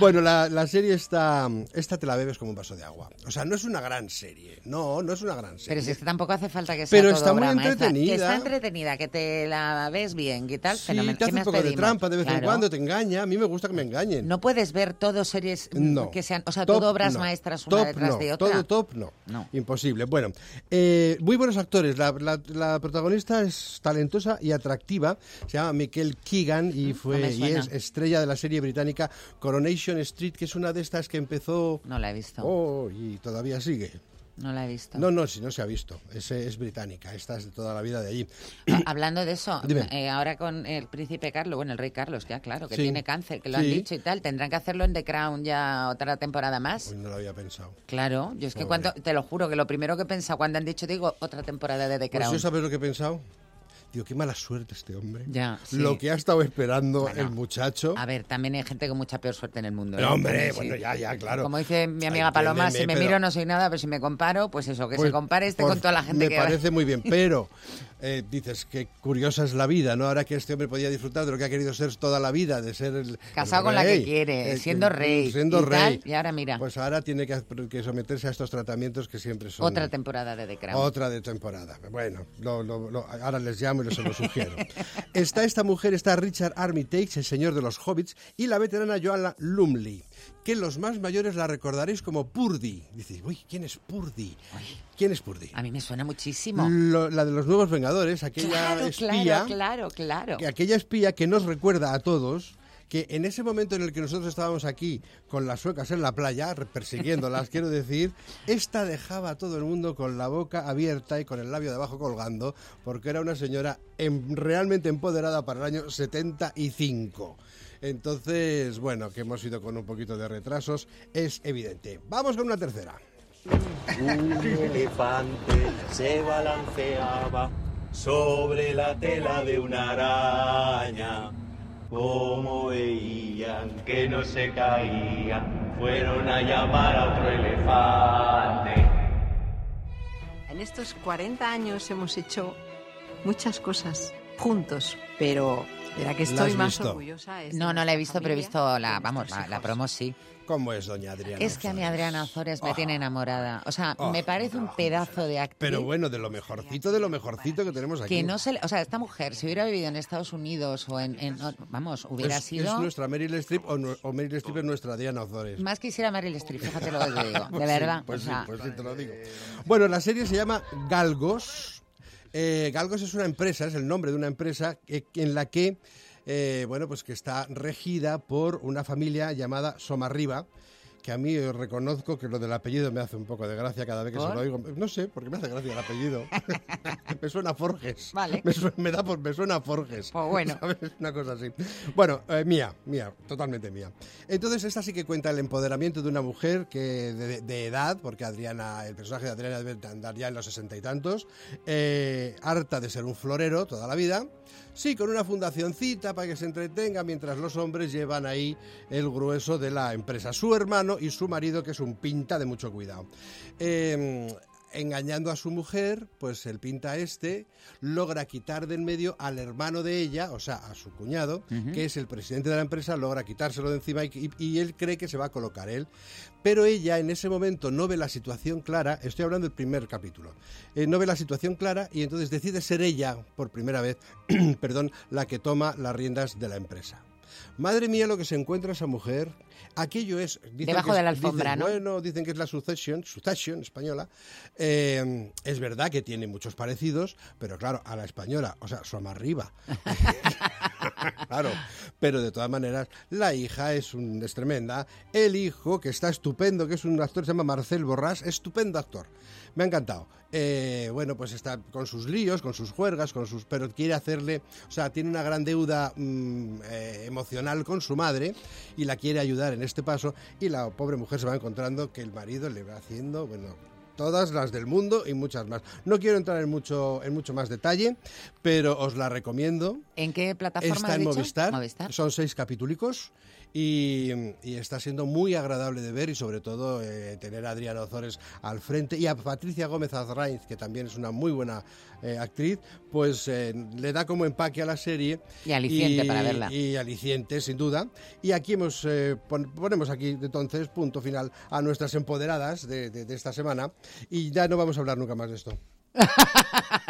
Bueno, la, la serie está, esta te la bebes como un vaso de agua. O sea, no es una gran serie, no, no es una gran serie. Pero si es que tampoco hace falta que sea Pero todo está muy obra maestra. Que entretenida. está entretenida, que te la ves bien, que tal, Sí, fenomenal. te ¿Qué hace un poco de pedimos? trampa de vez en Claro. cuando, te engaña. A mí me gusta que me engañen. No puedes ver todo series mm, No. que sean, o sea, Top todo obras no. maestras una Top detrás no. de otra. Todo top no. No. Imposible. Bueno, eh, muy buenos actores. La, la- la protagonista es talentosa y atractiva. Se llama Michael Keegan y fue me y es estrella de la serie británica Coronation Street, que es una de estas que empezó. No la he visto. Oh, y todavía sigue. No la he visto. No, no, si no se ha visto. Es, es británica. Esta es de toda la vida de allí. Ah, Hablando de eso, eh, ahora con el príncipe Carlos, bueno, el rey Carlos, ya claro, que Sí. tiene cáncer, que lo han dicho y tal, tendrán que hacerlo en The Crown ya otra temporada más. Uy, no lo había pensado. Claro, yo es que cuando, te lo juro, que lo primero que he pensado cuando han dicho, digo, otra temporada de The Pues Crown. yo sabes lo que he pensado. Digo, qué mala suerte este hombre. Ya, sí. Lo que ha estado esperando Bueno. el muchacho. A ver, también hay gente con mucha peor suerte en el mundo. ¿eh? No, hombre, sí. bueno, ya, ya, claro. Como dice mi amiga Ay, Paloma, si me pero- miro no soy nada, pero si me comparo, pues eso, que Pues, se compare este por- con toda la gente me que... parece muy bien, pero eh, dices que curiosa es la vida, ¿no? Ahora que este hombre podía disfrutar de lo que ha querido ser toda la vida, de ser el Casado el con la que quiere, eh, siendo rey siendo y rey. tal, y ahora mira. Pues ahora tiene que, que someterse a estos tratamientos que siempre son Otra temporada de The Crown. otra de temporada. Bueno, lo- lo- lo- ahora les llamo lo sugiero. está esta mujer, está Richard Armitage, el señor de los hobbits, y la veterana Joanna Lumley, que los más mayores la recordaréis como Purdy. Dices, uy, ¿quién es Purdy? ¿Quién es Purdy? A mí me suena muchísimo. Lo- la de los nuevos Vengadores, aquella Claro, espía, claro, claro, claro. que aquella espía que nos recuerda a todos que en ese momento en el que nosotros estábamos aquí con las suecas en la playa, persiguiéndolas, quiero decir, esta dejaba a todo el mundo con la boca abierta y con el labio de abajo colgando, porque era una señora em- realmente empoderada para el año 75. Entonces, bueno, que hemos ido con un poquito de retrasos, es evidente. Vamos con una tercera. Un elefante se balanceaba sobre la tela de una araña. Como veían que no se caía, fueron a llamar a otro elefante. En estos 40 años hemos hecho muchas cosas juntos, pero de la que ¿La estoy más visto? orgullosa No, no la he visto, pero he visto la, vamos, la, la promo sí. ¿Cómo es, doña Adriana? Es que a mi Adriana Ozores me Oh. tiene enamorada. O sea, Oh. me parece un pedazo de actriz. Pero bueno, de lo mejorcito, de lo mejorcito que tenemos aquí. que no se, le- o sea, esta mujer si hubiera vivido en Estados Unidos o en, en- vamos, hubiera es, sido es nuestra Meryl Streep o, o Meryl Streep es nuestra Diana Ozores. más quisiera Meryl Streep, fíjate lo que te digo, de Pues sí, verdad. pues o sí, pues sí, te lo digo. Bueno, la serie se llama Galgos. Eh, Galgos es una empresa, es el nombre de una empresa en la que, eh, bueno, pues que está regida por una familia llamada Somarriba, que a mí reconozco que lo del apellido me hace un poco de gracia cada vez que se ¿Por? lo oigo. No sé, porque me hace gracia el apellido. me suena a Forges. Vale. Me, su- me da por, me suena a Forges. Pues bueno. ¿sabes? Una cosa así. Bueno, eh, mía, mía, totalmente mía. Entonces, esta sí que cuenta el empoderamiento de una mujer que de, de edad, porque Adriana, el personaje de Adriana debe de andar ya en los sesenta y tantos, eh, harta de ser un florero toda la vida. Sí, con una fundacioncita para que se entretenga mientras los hombres llevan ahí el grueso de la empresa. Su hermano y su marido, que es un pinta de mucho cuidado. Eh, engañando a su mujer, pues el pinta este logra quitar de en medio al hermano de ella, o sea, a su cuñado, que es el presidente de la empresa, logra quitárselo de encima y él cree que se va a colocar él. Pero ella en ese momento no ve la situación clara, estoy hablando del primer capítulo, eh, no ve la situación clara y entonces decide ser ella, por primera vez, perdón, la que toma las riendas de la empresa. Madre mía lo que se encuentra esa mujer. Aquello es... dicen Debajo que es- de la alfombra, dicen, ¿no? Bueno, dicen que es la Succession, Succession española. Eh, es verdad que tiene muchos parecidos, pero claro, a la española, o sea, son arriba. claro, pero de todas maneras, la hija es, un, es tremenda. El hijo, que está estupendo, que es un actor, se llama Marcel Borrás, estupendo actor. Me ha encantado. Eh, bueno, pues está con sus líos, con sus juergas, con sus, pero quiere hacerle, o sea, tiene una gran deuda mm, eh, emocional con su madre y la quiere ayudar en este paso y la pobre mujer se va encontrando que el marido le va haciendo, bueno, todas las del mundo y muchas más. No quiero entrar en mucho, en mucho más detalle, pero os la recomiendo. ¿En qué plataforma Está en? Movistar. Movistar. Son seis capítulos y, y está siendo muy agradable de ver y sobre todo eh, tener a Adriana Ozores al frente y a Patricia Gómez Azraiz, que también es una muy buena eh, actriz, pues eh, le da como empaque a la serie. Y aliciente para verla. Y aliciente, sin duda. Y aquí hemos, pon- ponemos aquí entonces punto final a nuestras empoderadas de, de- de esta semana y ya no vamos a hablar nunca más de esto.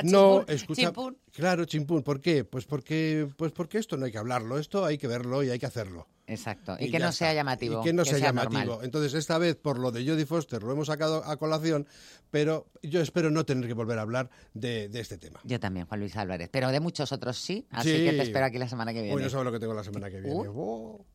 No, Chimpún, escucha. chimpún. Claro, chimpún. ¿Por qué? Pues porque, pues porque esto no hay que hablarlo, esto hay que verlo y hay que hacerlo. Exacto. Y, Y que no sea llamativo. Y que no sea, llamativo. normal. Entonces, esta vez, por lo de Jodie Foster, lo hemos sacado a colación, pero yo espero no tener que volver a hablar de, de este tema. Yo también, Juan Luis Álvarez. Pero de muchos otros sí. Así Sí. que te espero aquí la semana que viene. Hoy no sabes lo que tengo la semana que viene. Uh. Oh.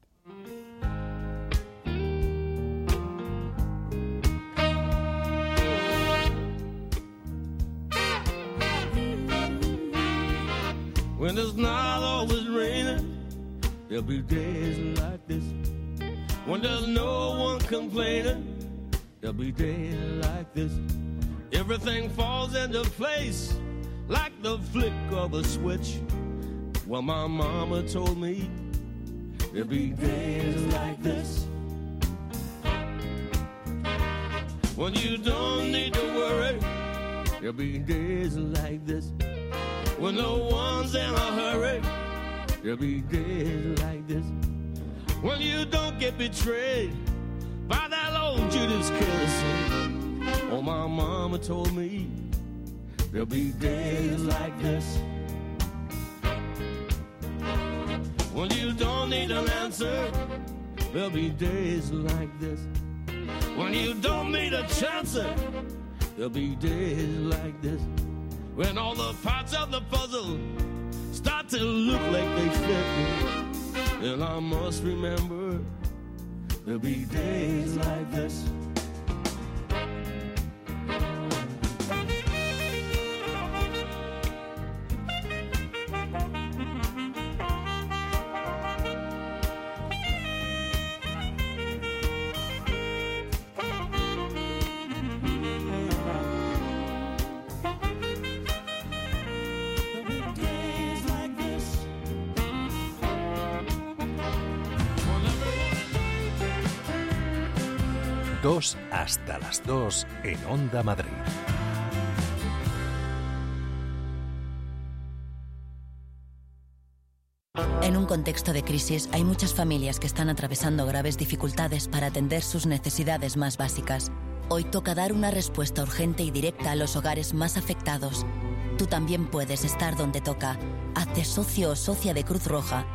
When it's not always raining, there'll be days like this. When there's no one complaining, there'll be days like this. Everything falls into place like the flick of a switch. Well, my mama told me there'll be days like this. When you don't need to worry, there'll be days like this. When no one's in a hurry, there'll be days like this. When you don't get betrayed by that old Judas kiss. Oh, my mama told me there'll be days like this. When you don't need an answer, there'll be days like this. When you don't need a chance, there'll be days like this. When all the parts of the puzzle start to look like they fit, me. then I must remember there'll be days like this. Hasta las dos en Onda Madrid. En un contexto de crisis hay muchas familias que están atravesando graves dificultades para atender sus necesidades más básicas. Hoy toca dar una respuesta urgente y directa a los hogares más afectados. Tú también puedes estar donde toca. Hazte socio o socia de Cruz Roja.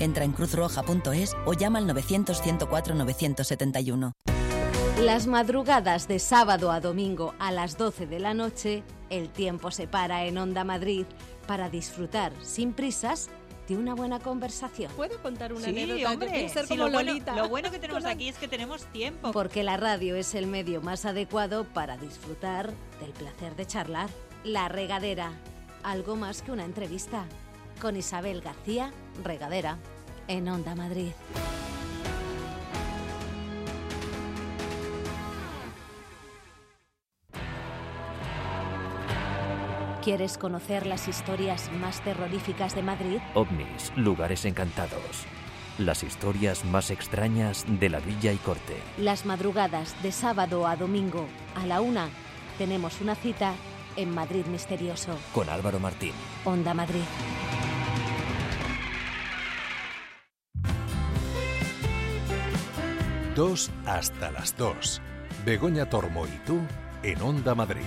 Entra en cruzroja.es o llama al 900-104-971. Las madrugadas de sábado a domingo a las 12 de la noche, el tiempo se para en Onda Madrid para disfrutar sin prisas de una buena conversación. ¿Puedo contar una Sí, anécdota? Hombre, ser sí, como lo, bueno, Lolita. lo bueno que tenemos aquí es que tenemos tiempo. Porque la radio es el medio más adecuado para disfrutar del placer de charlar. La regadera, algo más que una entrevista. Con Isabel García, regadera, en Onda Madrid. ¿Quieres conocer las historias más terroríficas de Madrid? OVNIs, lugares encantados. Las historias más extrañas de la villa y corte. Las madrugadas de sábado a domingo a la una tenemos una cita en Madrid Misterioso, Con Álvaro Martín. Onda Madrid. Dos hasta las dos. Begoña Tormo y tú en Onda Madrid.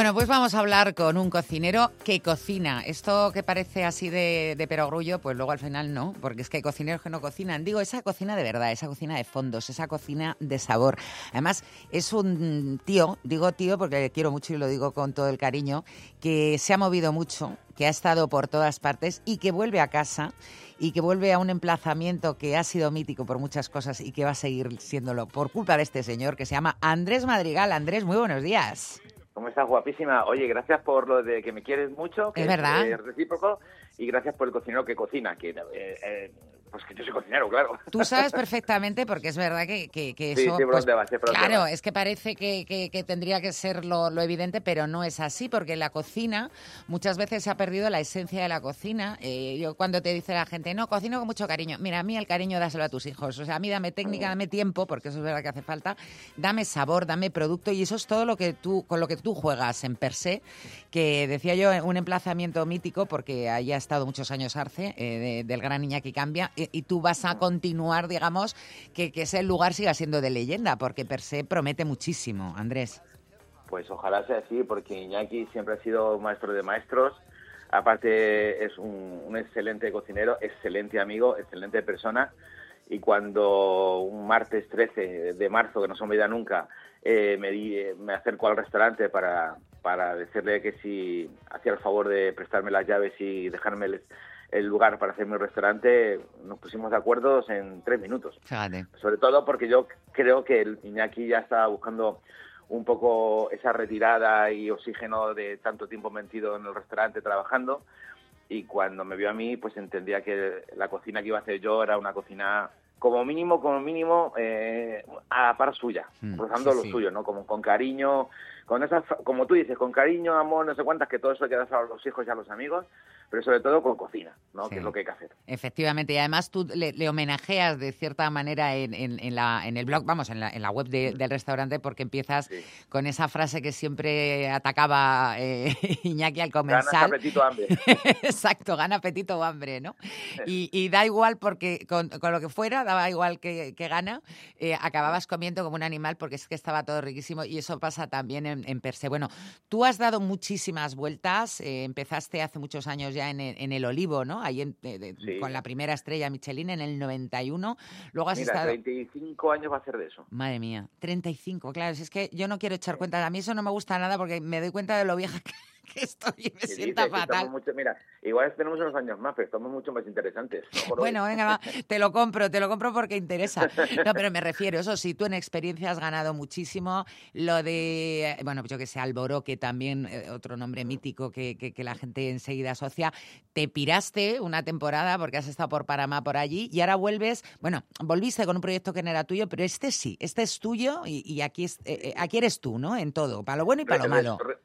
Bueno, pues vamos a hablar con un cocinero que cocina. Esto que parece así de, perogrullo, pues luego al final no, porque es que hay cocineros que no cocinan. Digo, esa cocina de verdad, esa cocina de fondos, esa cocina de sabor. Además, es un tío, digo tío porque le quiero mucho y lo digo con todo el cariño, que se ha movido mucho, que ha estado por todas partes y que vuelve a casa y que vuelve a un emplazamiento que ha sido mítico por muchas cosas y que va a seguir siéndolo por culpa de este señor que se llama Andrés Madrigal. Andrés, muy buenos días. ¿Cómo estás, guapísima? Oye, gracias por lo de que me quieres mucho, que Es verdad. eh, recíproco, y gracias por el cocinero que cocina, que, eh, eh, pues que yo soy cocinero, claro. Tú sabes perfectamente, porque es verdad que, que, que Sí, eso... por pues, dónde claro, es que parece que, que- que tendría que ser lo, lo evidente, pero no es así, porque la cocina muchas veces se ha perdido la esencia de la cocina. Eh, yo cuando te dice la gente, no, cocino con mucho cariño. Mira, a mí el cariño dáselo a tus hijos. O sea, a mí dame técnica, dame tiempo, porque eso es verdad que hace falta. Dame sabor, dame producto, y eso es todo lo que tú, con lo que tú juegas en per se, que decía yo, un emplazamiento mítico, porque ahí ha estado muchos años Arce, eh, de- del gran Iñaki Cambia, y, tú vas a continuar, digamos, que, ese lugar siga siendo de leyenda, porque per se promete muchísimo, Andrés. Pues ojalá sea así, porque Iñaki siempre ha sido maestro de maestros. Aparte es un, excelente cocinero, excelente amigo, excelente persona. Y cuando un martes 13 de marzo, que no se me olvida nunca, eh, me, di- me acerco al restaurante para, para decirle que si hacía el favor de prestarme las llaves y dejarme el lugar para hacer mi restaurante, nos pusimos de acuerdo en tres minutos. Fíjate. Sobre todo porque yo creo que el Iñaki ya estaba buscando un poco esa retirada y oxígeno de tanto tiempo metido en el restaurante trabajando y cuando me vio a mí pues entendía que la cocina que iba a hacer yo era una cocina como mínimo, como mínimo eh, a par suya, Mm, rozando sí, lo sí. suyo, ¿no? Como con cariño, con esas, como tú dices, con cariño, amor, no sé cuántas, que todo eso hay que dar a los hijos y a los amigos, pero sobre todo con cocina, ¿no? Sí. Que es lo que hay que hacer. Efectivamente, y además tú le, le homenajeas de cierta manera en, en- en la, en el blog, vamos, en la, en la web de- del restaurante, porque empiezas con esa frase que siempre atacaba eh, Iñaki al Ganas, comenzar. apetito, hambre. Exacto, gana apetito o hambre, ¿no? Y, y da igual porque con, con lo que fuera, daba igual que, que gana, eh, acababas comiendo como un animal porque es que estaba todo riquísimo y eso pasa también en, en per se. Bueno, tú has dado muchísimas vueltas, eh, empezaste hace muchos años ya en, el- en el Olivo, ¿no? Ahí en- eh, de- Sí. con la primera estrella Michelin en el 91, luego has Mira, estado... 35 años va a ser de eso. Madre mía, 35, claro, si es que yo no quiero echar cuenta, a mí eso no me gusta nada porque me doy cuenta de lo vieja que, que estoy y me Sí, sienta dices que fatal. mucho- mira, igual tenemos unos años más, pero estamos mucho más interesantes. Bueno, venga, va, te lo compro, te lo compro porque interesa. No, pero me refiero, eso sí, tú en experiencia has ganado muchísimo. Lo de, bueno, yo que sé, Alboroque también, eh, otro nombre mítico que, que- que la gente enseguida asocia. Te piraste una temporada porque has estado por Panamá, por allí, y ahora vuelves, bueno, volviste con un proyecto que no era tuyo, pero este sí, este es tuyo y, y aquí, es, eh, eh, aquí eres tú, ¿no? En todo, para lo bueno y para lo malo. re-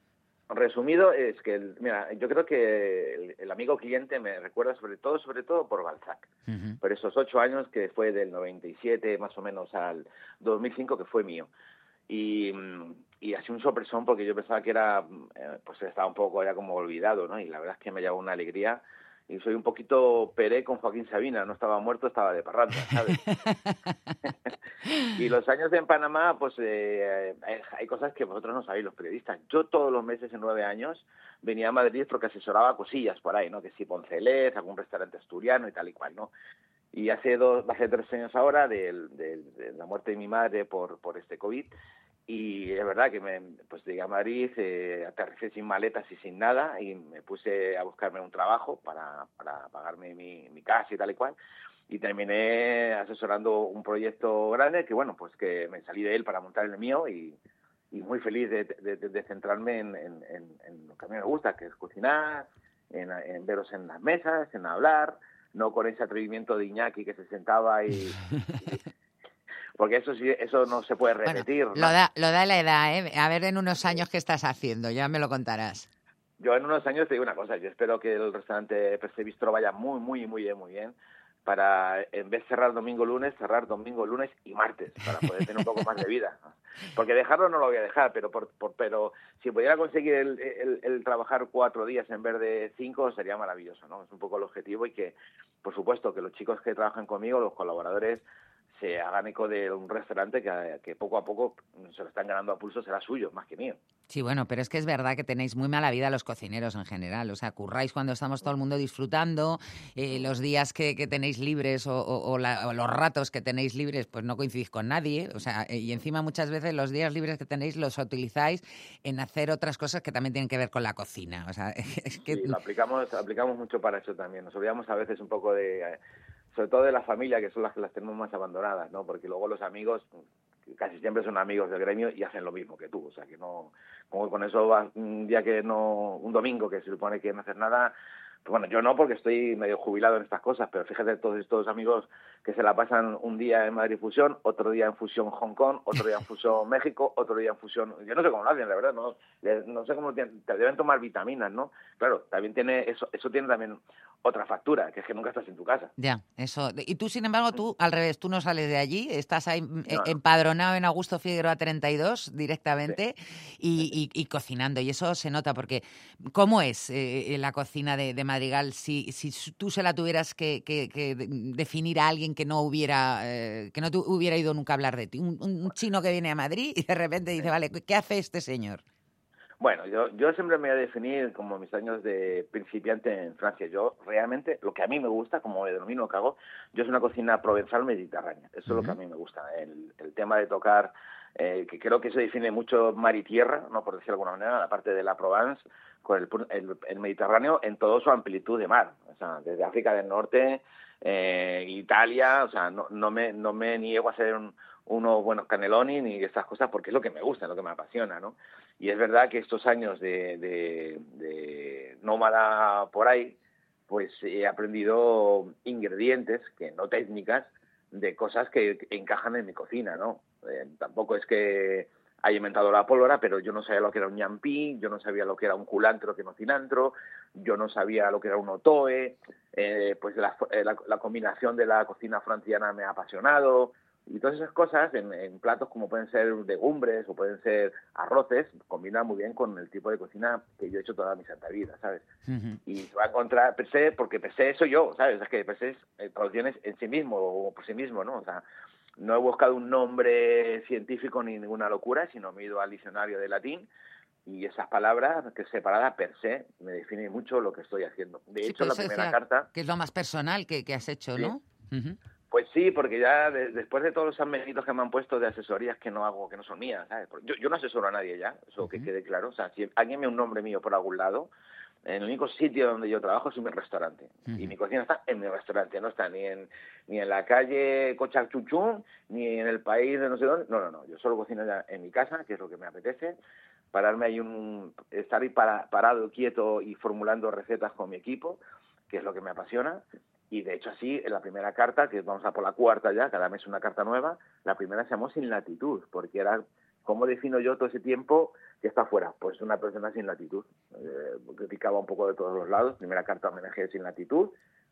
Resumido, es que, el- mira, yo creo que el, el amigo cliente me recuerda sobre todo, sobre todo por Balzac. Por esos ocho años que fue del 97 más o menos al 2005 que fue mío. Y, y así un sorpresón porque yo pensaba que era, eh, pues estaba un poco ya como olvidado, ¿no? Y la verdad es que me llevó una alegría. Y soy un poquito peré con Joaquín Sabina, no estaba muerto, estaba de parranda, ¿sabes? y los años en Panamá, pues eh, hay, hay cosas que vosotros no sabéis, los periodistas. Yo todos los meses en nueve años venía a Madrid porque asesoraba cosillas por ahí, ¿no? Que si Poncelés, algún restaurante asturiano y tal y cual, ¿no? Y hace dos, hace tres años ahora de, de, de la muerte de mi madre por, por este COVID. Y es verdad que me, pues llegué a Madrid, eh, aterricé sin maletas y sin nada y me puse a buscarme un trabajo para, para pagarme mi, mi casa y tal y cual. Y terminé asesorando un proyecto grande que, bueno, pues que me salí de él para montar el mío y, y muy feliz de, de, centrarme en, en, lo que a mí me gusta, que es cocinar, en, veros en las mesas, en hablar, no con ese atrevimiento de Iñaki que se sentaba y- porque eso sí, eso no se puede repetir. ¿no? Lo da, lo da la edad, ¿eh? A ver en unos años qué estás haciendo, ya me lo contarás. Yo en unos años te digo una cosa, yo espero que el restaurante PC Bistro vaya muy, muy, muy bien, muy bien, para en vez de cerrar domingo, lunes, cerrar domingo, lunes y martes, para poder tener un poco más de vida. Porque dejarlo no lo voy a dejar, pero por, por- pero si pudiera conseguir el, el- el trabajar cuatro días en vez de cinco, sería maravilloso, ¿no? Es un poco el objetivo y que, por supuesto, que los chicos que trabajan conmigo, los colaboradores, se hagan eco de un restaurante que, que poco a poco se lo están ganando a pulso, será suyo, más que mío. Sí, bueno, pero es que es verdad que tenéis muy mala vida los cocineros en general. O sea, curráis cuando estamos todo el mundo disfrutando, eh, los días que, que tenéis libres o, o- o la- o los ratos que tenéis libres, pues no coincidís con nadie. O sea, eh, y encima muchas veces los días libres que tenéis los utilizáis en hacer otras cosas que también tienen que ver con la cocina. O sea, es que... Sí, lo aplicamos, aplicamos mucho para eso también. Nos olvidamos a veces un poco de, eh, sobre todo de la familia, que son las que las tenemos más abandonadas, ¿no? Porque luego los amigos casi siempre son amigos del gremio y hacen lo mismo que tú. O sea, que no, como con eso vas un día que no, un domingo que se supone que no hacer nada, pues bueno, yo no porque estoy medio jubilado en estas cosas, pero fíjate todos estos amigos que se la pasan un día en Madrid Fusión, otro día en Fusión Hong Kong, otro día en Fusión México, otro día en Fusión... Yo no sé cómo lo hacen, la verdad, no, no sé cómo... Te, te deben tomar vitaminas, ¿no? Claro, también tiene... Eso, eso tiene también otra factura, que es que nunca estás en tu casa. Ya, eso. Y tú, sin embargo, tú al revés, tú no sales de allí, estás ahí mm, eh, No, empadronado en Augusto Figueroa 32 directamente y, y- y cocinando. Y eso se nota porque, ¿cómo es eh, la cocina de, de Madrigal si, si tú se la tuvieras que, que- que de- definir a alguien que no hubiera eh, que no tu- hubiera ido nunca a hablar de ti? Un, un chino que viene a Madrid y de repente dice, vale, ¿qué hace este señor? Bueno, yo, yo siempre me voy a definir como mis años de principiante en Francia. Yo realmente, lo que a mí me gusta, como me denomino lo que hago, yo es una cocina provenzal mediterránea. Eso es lo que a mí me gusta. El, el tema de tocar, eh, que creo que se define mucho mar y tierra, no por decirlo de alguna manera, la parte de la Provence, con el, el, el Mediterráneo en toda su amplitud de mar. O sea, desde África del Norte, eh, Italia, o sea, no, no, me, no me niego a hacer un, unos buenos caneloni ni estas cosas porque es lo que me gusta, lo que me apasiona, ¿no? Y es verdad que estos años de, de, de nómada por ahí, pues he aprendido ingredientes, que no técnicas, de cosas que encajan en mi cocina, ¿no? Eh, tampoco es que haya inventado la pólvora, pero yo no sabía lo que era un ñampí, yo no sabía lo que era un culantro que no cilantro, yo no sabía lo que era un otoe, eh, pues la, eh, la, la combinación de la cocina franciana me ha apasionado, y todas esas cosas en, en platos como pueden ser legumbres o pueden ser arroces, combinan muy bien con el tipo de cocina que yo he hecho toda mi santa vida, ¿sabes? Y se va a encontrar se, porque se soy yo, ¿sabes? Es que se es eh, en sí mismo o por sí mismo, ¿no? O sea, no he buscado un nombre científico ni ninguna locura, sino me he ido al diccionario de latín y esas palabras que separadas per se me definen mucho lo que estoy haciendo. De Sí, hecho, la primera decía carta... Que es lo más personal que, que has hecho, Sí. ¿no? Ujú. Pues sí, porque ya de- después de todos los amenitos que me han puesto de asesorías que no hago, que no son mías, ¿sabes? Yo, yo no asesoro a nadie ya, eso que quede claro. O sea, si alguien me un nombre mío por algún lado, el único sitio donde yo trabajo es en mi restaurante. Y mi cocina está en mi restaurante, no está ni en, ni en la calle Cochachuchún, ni en el país de no sé dónde. No, no, no. Yo solo cocino ya en mi casa, que es lo que me apetece. Pararme ahí un... Estar ahí para- parado, quieto y formulando recetas con mi equipo, que es lo que me apasiona. Y de hecho así, en la primera carta, que vamos a por la cuarta ya, cada mes una carta nueva, la primera se llamó Sin Latitud, porque era, ¿cómo defino yo todo ese tiempo que está fuera? Pues una persona sin latitud, eh, que picaba un poco de todos los lados. Primera carta homenaje Sin Latitud,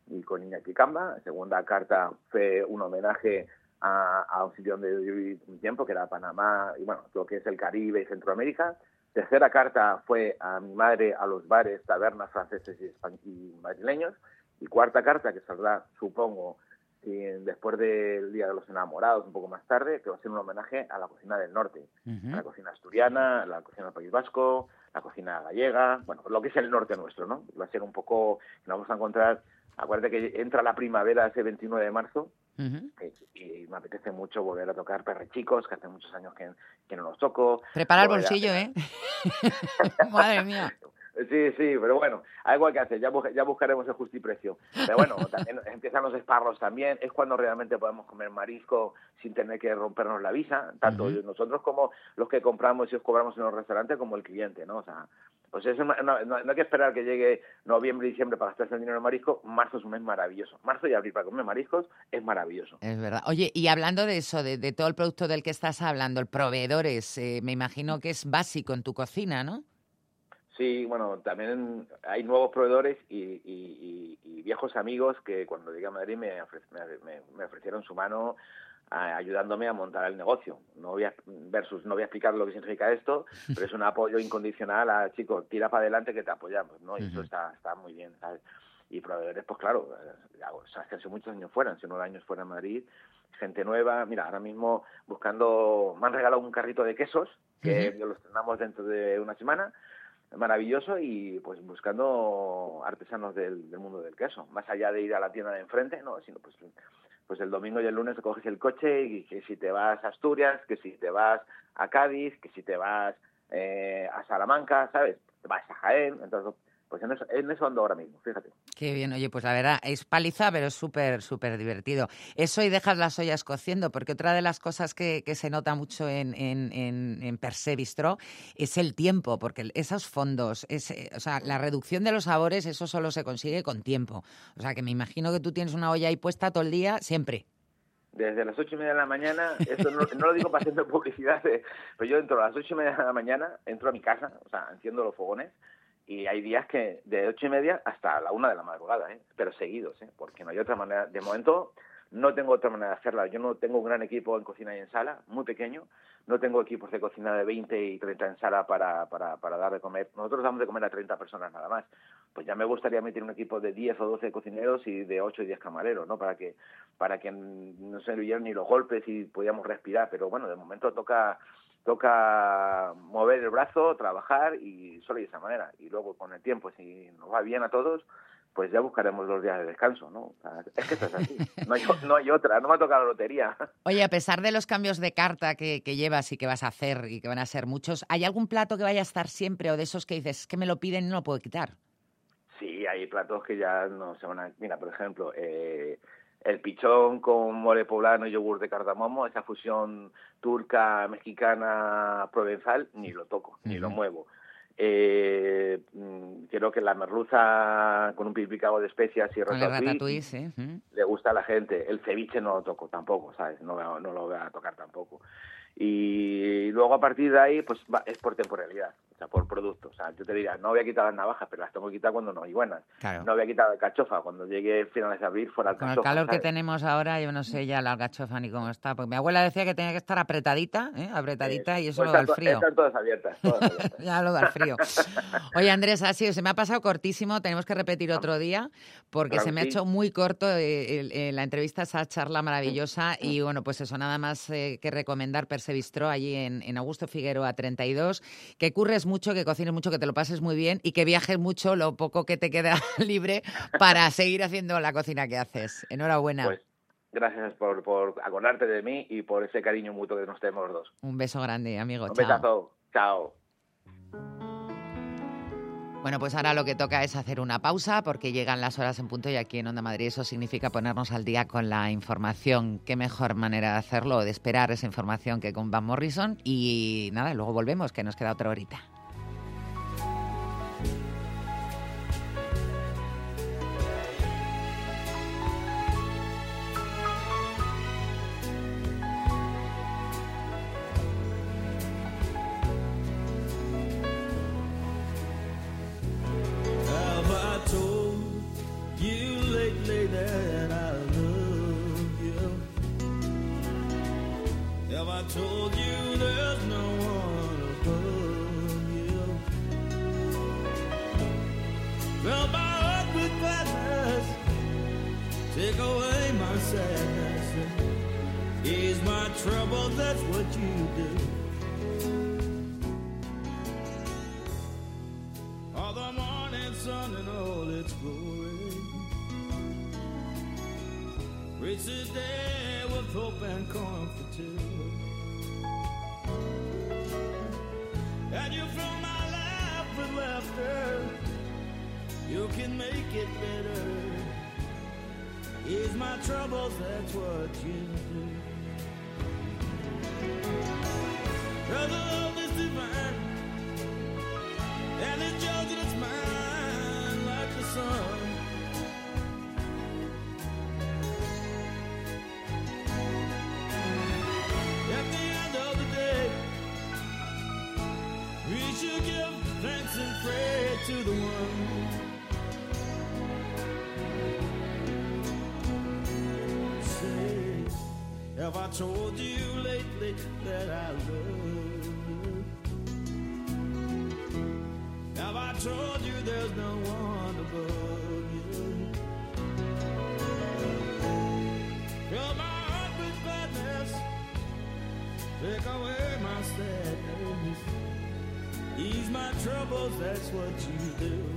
y con Iñaki Camba. Segunda carta fue un homenaje a, a un sitio donde yo viví un tiempo, que era Panamá, y bueno, lo que es el Caribe y Centroamérica. Tercera carta fue a mi madre, a los bares, tabernas franceses y, y madrileños. Y cuarta carta, que saldrá, supongo, después del Día de los Enamorados, un poco más tarde, que va a ser un homenaje a la cocina del norte, a la cocina asturiana, a la cocina del País Vasco, la cocina gallega, bueno, lo que es el norte nuestro, ¿no? Va a ser un poco, nos vamos a encontrar Acuérdate que entra la primavera ese 29 de marzo Ujú. y, y me apetece mucho volver a tocar perrechicos, que hace muchos años que, que no los toco. Prepara el a- bolsillo, ¿eh? Madre mía. Sí, sí, pero bueno, algo hay que hacer, ya, ya buscaremos el justiprecio. Pero bueno, también empiezan los esparros también, es cuando realmente podemos comer marisco sin tener que rompernos la visa, tanto nosotros como los que compramos y os cobramos en los restaurantes como el cliente, ¿no? O sea, pues eso no, no- no hay que esperar que llegue noviembre, diciembre para gastarse el dinero en marisco, marzo es un mes maravilloso. Marzo y abril para comer mariscos es maravilloso. Es verdad. Oye, y hablando de eso, de, de todo el producto del que estás hablando, el proveedores, eh, me imagino que es básico en tu cocina, ¿no? Sí, bueno, también hay nuevos proveedores y, y- y- y viejos amigos que cuando llegué a Madrid me, ofre- me- ofrecieron su mano a- ayudándome a montar el negocio. No voy a, versus, no voy a explicar lo que significa esto, pero es un apoyo incondicional a, chicos, tira para adelante que te apoyamos, ¿no? Y eso está, está muy bien, ¿sabes? Y proveedores, pues claro, eh, o sea, es que hace muchos años fuera, hace nueve años fuera en Madrid, gente nueva, mira, ahora mismo buscando, me han regalado un carrito de quesos, que Ujú. lo estrenamos dentro de una semana, maravilloso y pues buscando artesanos del, mundo del queso, más allá de ir a la tienda de enfrente, no, sino pues pues el domingo y el lunes coges el coche y que si te vas a Asturias, que si te vas a Cádiz, que si te vas eh, a Salamanca, ¿sabes? Te vas a Jaén, entonces pues en eso, en eso ando ahora mismo, fíjate. Qué bien, oye, pues la verdad, es paliza, pero es súper, súper divertido. Eso y dejas las ollas cociendo, porque otra de las cosas que, que se nota mucho en, en, en, en Per se Bistró es el tiempo, porque esos fondos, ese, o sea, la reducción de los sabores, eso solo se consigue con tiempo. O sea, que me imagino que tú tienes una olla ahí puesta todo el día, siempre. Desde las ocho y media de la mañana, esto no, no lo digo para hacer publicidad, eh, pero yo entro a las ocho y media de la mañana, entro a mi casa, o sea, enciendo los fogones, y hay días que de ocho y media hasta la una de la madrugada, ¿eh? pero seguidos, ¿eh? porque no hay otra manera. De momento no tengo otra manera de hacerla. Yo no tengo un gran equipo en cocina y en sala, muy pequeño. No tengo equipos de cocina de 20 y 30 en sala para, para, para dar de comer. Nosotros damos de comer a 30 personas nada más. Pues ya me gustaría meter un equipo de 10 o 12 cocineros y de 8 y 10 camareros, ¿no? Para que, para que no se oyeran ni los golpes y podíamos respirar. Pero bueno, de momento toca toca mover el brazo, trabajar y solo de esa manera. Y luego con el tiempo, si nos va bien a todos, pues ya buscaremos los días de descanso, ¿no? O sea, es que esto es así. No hay, no hay otra, no me ha tocado la lotería. Oye, a pesar de los cambios de carta que, que llevas y que vas a hacer y que van a ser muchos, ¿hay algún plato que vaya a estar siempre o de esos que dices, es que me lo piden y no lo puedo quitar? Sí, hay platos que ya no se van a... Mira, por ejemplo, eh, el pichón con mole poblano y yogur de cardamomo, esa fusión turca, mexicana, provenzal, ni lo toco, ni lo muevo. Eh, mm, creo que la merluza con un picado de especias y ratatouille, sí. le gusta a la gente. El ceviche no lo toco tampoco, ¿sabes? No, no lo voy a tocar tampoco. Y luego a partir de ahí, pues va- es por temporalidad, o sea, por producto. O sea, yo te diría, no voy a quitar las navajas, pero las tengo que quitar cuando no hay buenas. Claro. No voy a quitar la alcachofa, cuando llegue finales de abril fuera Con el alcachofa. calor que ¿sabes? tenemos ahora, yo no sé ya la algachofa ni cómo está. Porque mi abuela decía que tenía que estar apretadita, ¿eh? apretadita, y eso Pues lo da el frío. Están todas abiertas, todas abiertas. Ya lo da el frío. Oye, Andrés, ha sido, se me ha pasado cortísimo, tenemos que repetir otro día, porque Claro se me ha que sí. hecho muy corto eh, eh, la entrevista, esa charla maravillosa, y bueno, pues eso, nada más eh, que recomendar Perse Bistró allí en, en Augusto Figueroa 32, que curres mucho, que cocines mucho, que te lo pases muy bien, y que viajes mucho, lo poco que te queda libre, para seguir haciendo la cocina que haces. Enhorabuena. Pues gracias por, por acordarte de mí y por ese cariño mutuo que nos tenemos los dos. Un beso grande, amigo. Un Chao. besazo. Chao. Bueno, pues ahora lo que toca es hacer una pausa porque llegan las horas en punto y aquí en Onda Madrid eso significa ponernos al día con la información. Qué mejor manera de hacerlo, de esperar esa información que con Van Morrison. Y nada, luego volvemos, que nos queda otra horita. Told you lately that I love you? Have I told you there's no one above you? Fill my heart with gladness, take away my sadness, ease my troubles. That's what you do.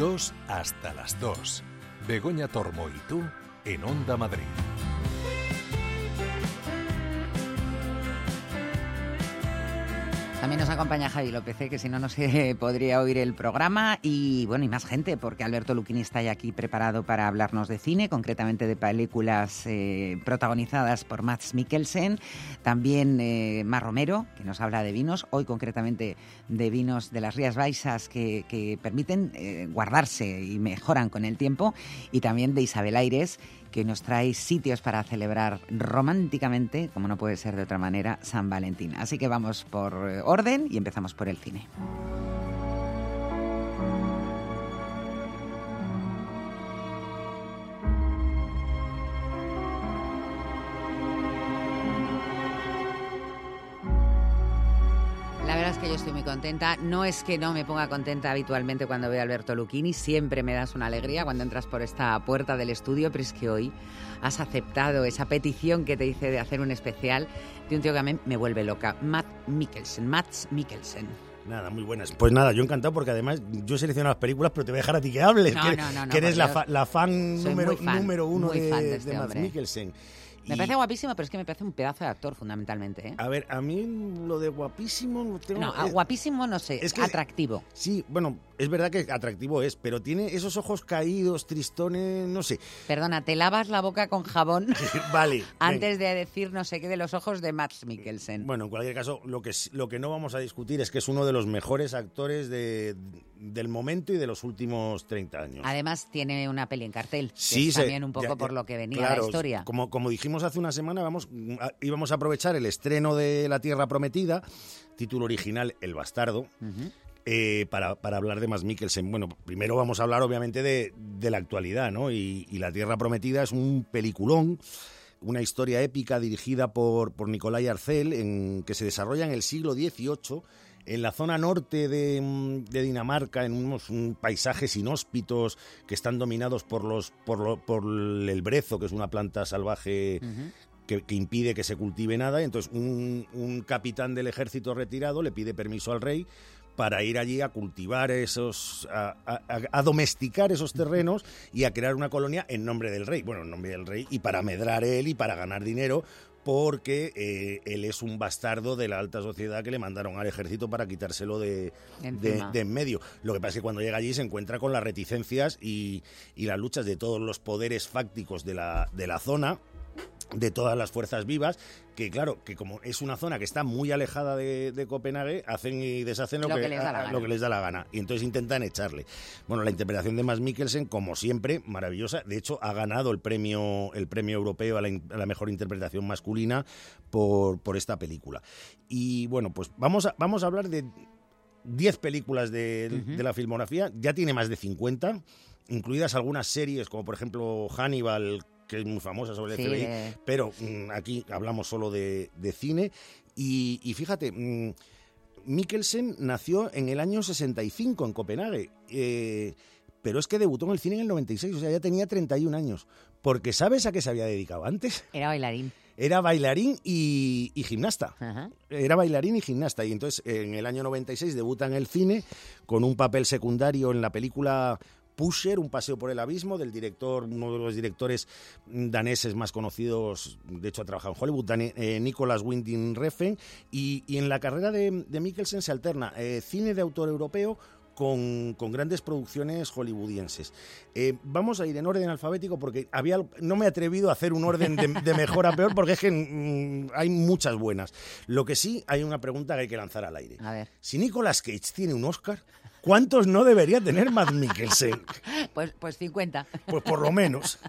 2 hasta las 2. Begoña Tormo y tú en Onda Madrid. Acompaña Javi López, ¿eh? que si no, no se podría oír el programa. Y bueno, y más gente, porque Alberto Luquini está ya aquí preparado para hablarnos de cine, concretamente de películas eh, protagonizadas por Max Mikkelsen. También eh, Mar Romero, que nos habla de vinos, hoy concretamente de vinos de las Rías Baixas que, permiten eh, guardarse y mejoran con el tiempo. Y también de Isabel Aires, que nos trae sitios para celebrar románticamente, como no puede ser de otra manera, San Valentín. Así que vamos por eh, orden y empezamos por el cine. Yo estoy muy contenta. No es que no me ponga contenta habitualmente cuando veo a Alberto Lucchini, siempre me das una alegría cuando entras por esta puerta del estudio, pero es que hoy has aceptado esa petición que te hice de hacer un especial de un tío que a mí me vuelve loca, Matt Mikkelsen. Matt Mikkelsen. Nada, muy buenas. Pues nada, yo encantado porque además yo selecciono las películas, pero te voy a dejar a ti que hables, No, que, no, no, no, que eres la, fa- la fan número, fan, número uno de, de de este Mads hombre. Mikkelsen. Me Y, parece guapísimo, pero es que me parece un pedazo de actor fundamentalmente. ¿eh? A ver, a mí lo de guapísimo tengo... No, a guapísimo no sé, es que- atractivo. Sí, bueno, es verdad que atractivo es, pero tiene esos ojos caídos, tristones, no sé. Perdona, te lavas la boca con jabón vale. antes de decir no sé qué de los ojos de Max Mikkelsen. Bueno, en cualquier caso, lo que, lo que no vamos a discutir es que es uno de los mejores actores de, del momento y de los últimos 30 años. Además, tiene una peli en cartel. Sí, se- también un poco ya- por lo que venía claro, la historia. Como, como dijimos hace una semana, vamos, íbamos a aprovechar el estreno de La Tierra Prometida, título original El Bastardo, eh, para, para hablar de Mads Mikkelsen. Bueno, primero vamos a hablar obviamente de, de la actualidad, ¿no? Y, y La Tierra Prometida es un peliculón, una historia épica dirigida por, por Nicolai Arcel, en, que se desarrolla en el siglo XVIII en la zona norte de, mm, de Dinamarca, en unos mm, paisajes inhóspitos que están dominados por, los, por, lo- por el brezo, que es una planta salvaje que, que impide que se cultive nada. y Entonces, un, un capitán del ejército retirado le pide permiso al rey para ir allí a cultivar esos, a, a- a- a domesticar esos terrenos y a crear una colonia en nombre del rey. Bueno, en nombre del rey y para medrar él y para ganar dinero, porque eh, él es un bastardo de la alta sociedad que le mandaron al ejército para quitárselo de, de en medio. Lo que pasa es que cuando llega allí se encuentra con las reticencias y, y las luchas de todos los poderes fácticos de la, de la zona de todas las fuerzas vivas, que claro, que como es una zona que está muy alejada de, de Copenhague, hacen y deshacen lo, Lo que, que les da la a- gana. lo que les da la gana. Y entonces intentan echarle. Bueno, la interpretación de Mads Mikkelsen, como siempre, maravillosa. De hecho, ha ganado el premio, el premio europeo a la, in- a la mejor interpretación masculina por, por esta película. Y bueno, pues vamos a, vamos a hablar de 10 películas de, de la filmografía. Ya tiene más de 50, incluidas algunas series, como por ejemplo Hannibal, que es muy famosa sobre el Sí, FBI, pero mm, aquí hablamos solo de, de cine. Y, y fíjate, mm, Mikkelsen nació en el año 65 en Copenhague, eh, pero es que debutó en el cine en el 96, o sea, ya tenía 31 años. Porque ¿sabes a qué se había dedicado antes? Era bailarín. Era bailarín y, y gimnasta. Ajá. Era bailarín y gimnasta. Y entonces en el año 96 debuta en el cine con un papel secundario en la película Pusher, Un paseo por el abismo, del director, uno de los directores daneses más conocidos, de hecho ha trabajado en Hollywood, eh, Nicolas Winding Refn. Y, y en la carrera de, de Mikkelsen se alterna eh, cine de autor europeo con, con grandes producciones hollywoodienses. Eh, vamos a ir en orden alfabético porque había, no me he atrevido a hacer un orden de, de mejor a peor porque es que mm, hay muchas buenas. Lo que sí, hay una pregunta que hay que lanzar al aire. A ver. Si Nicolas Cage tiene un Oscar, ¿cuántos no debería tener Matt Mikkelsen? Pues, pues 50. Pues por lo menos.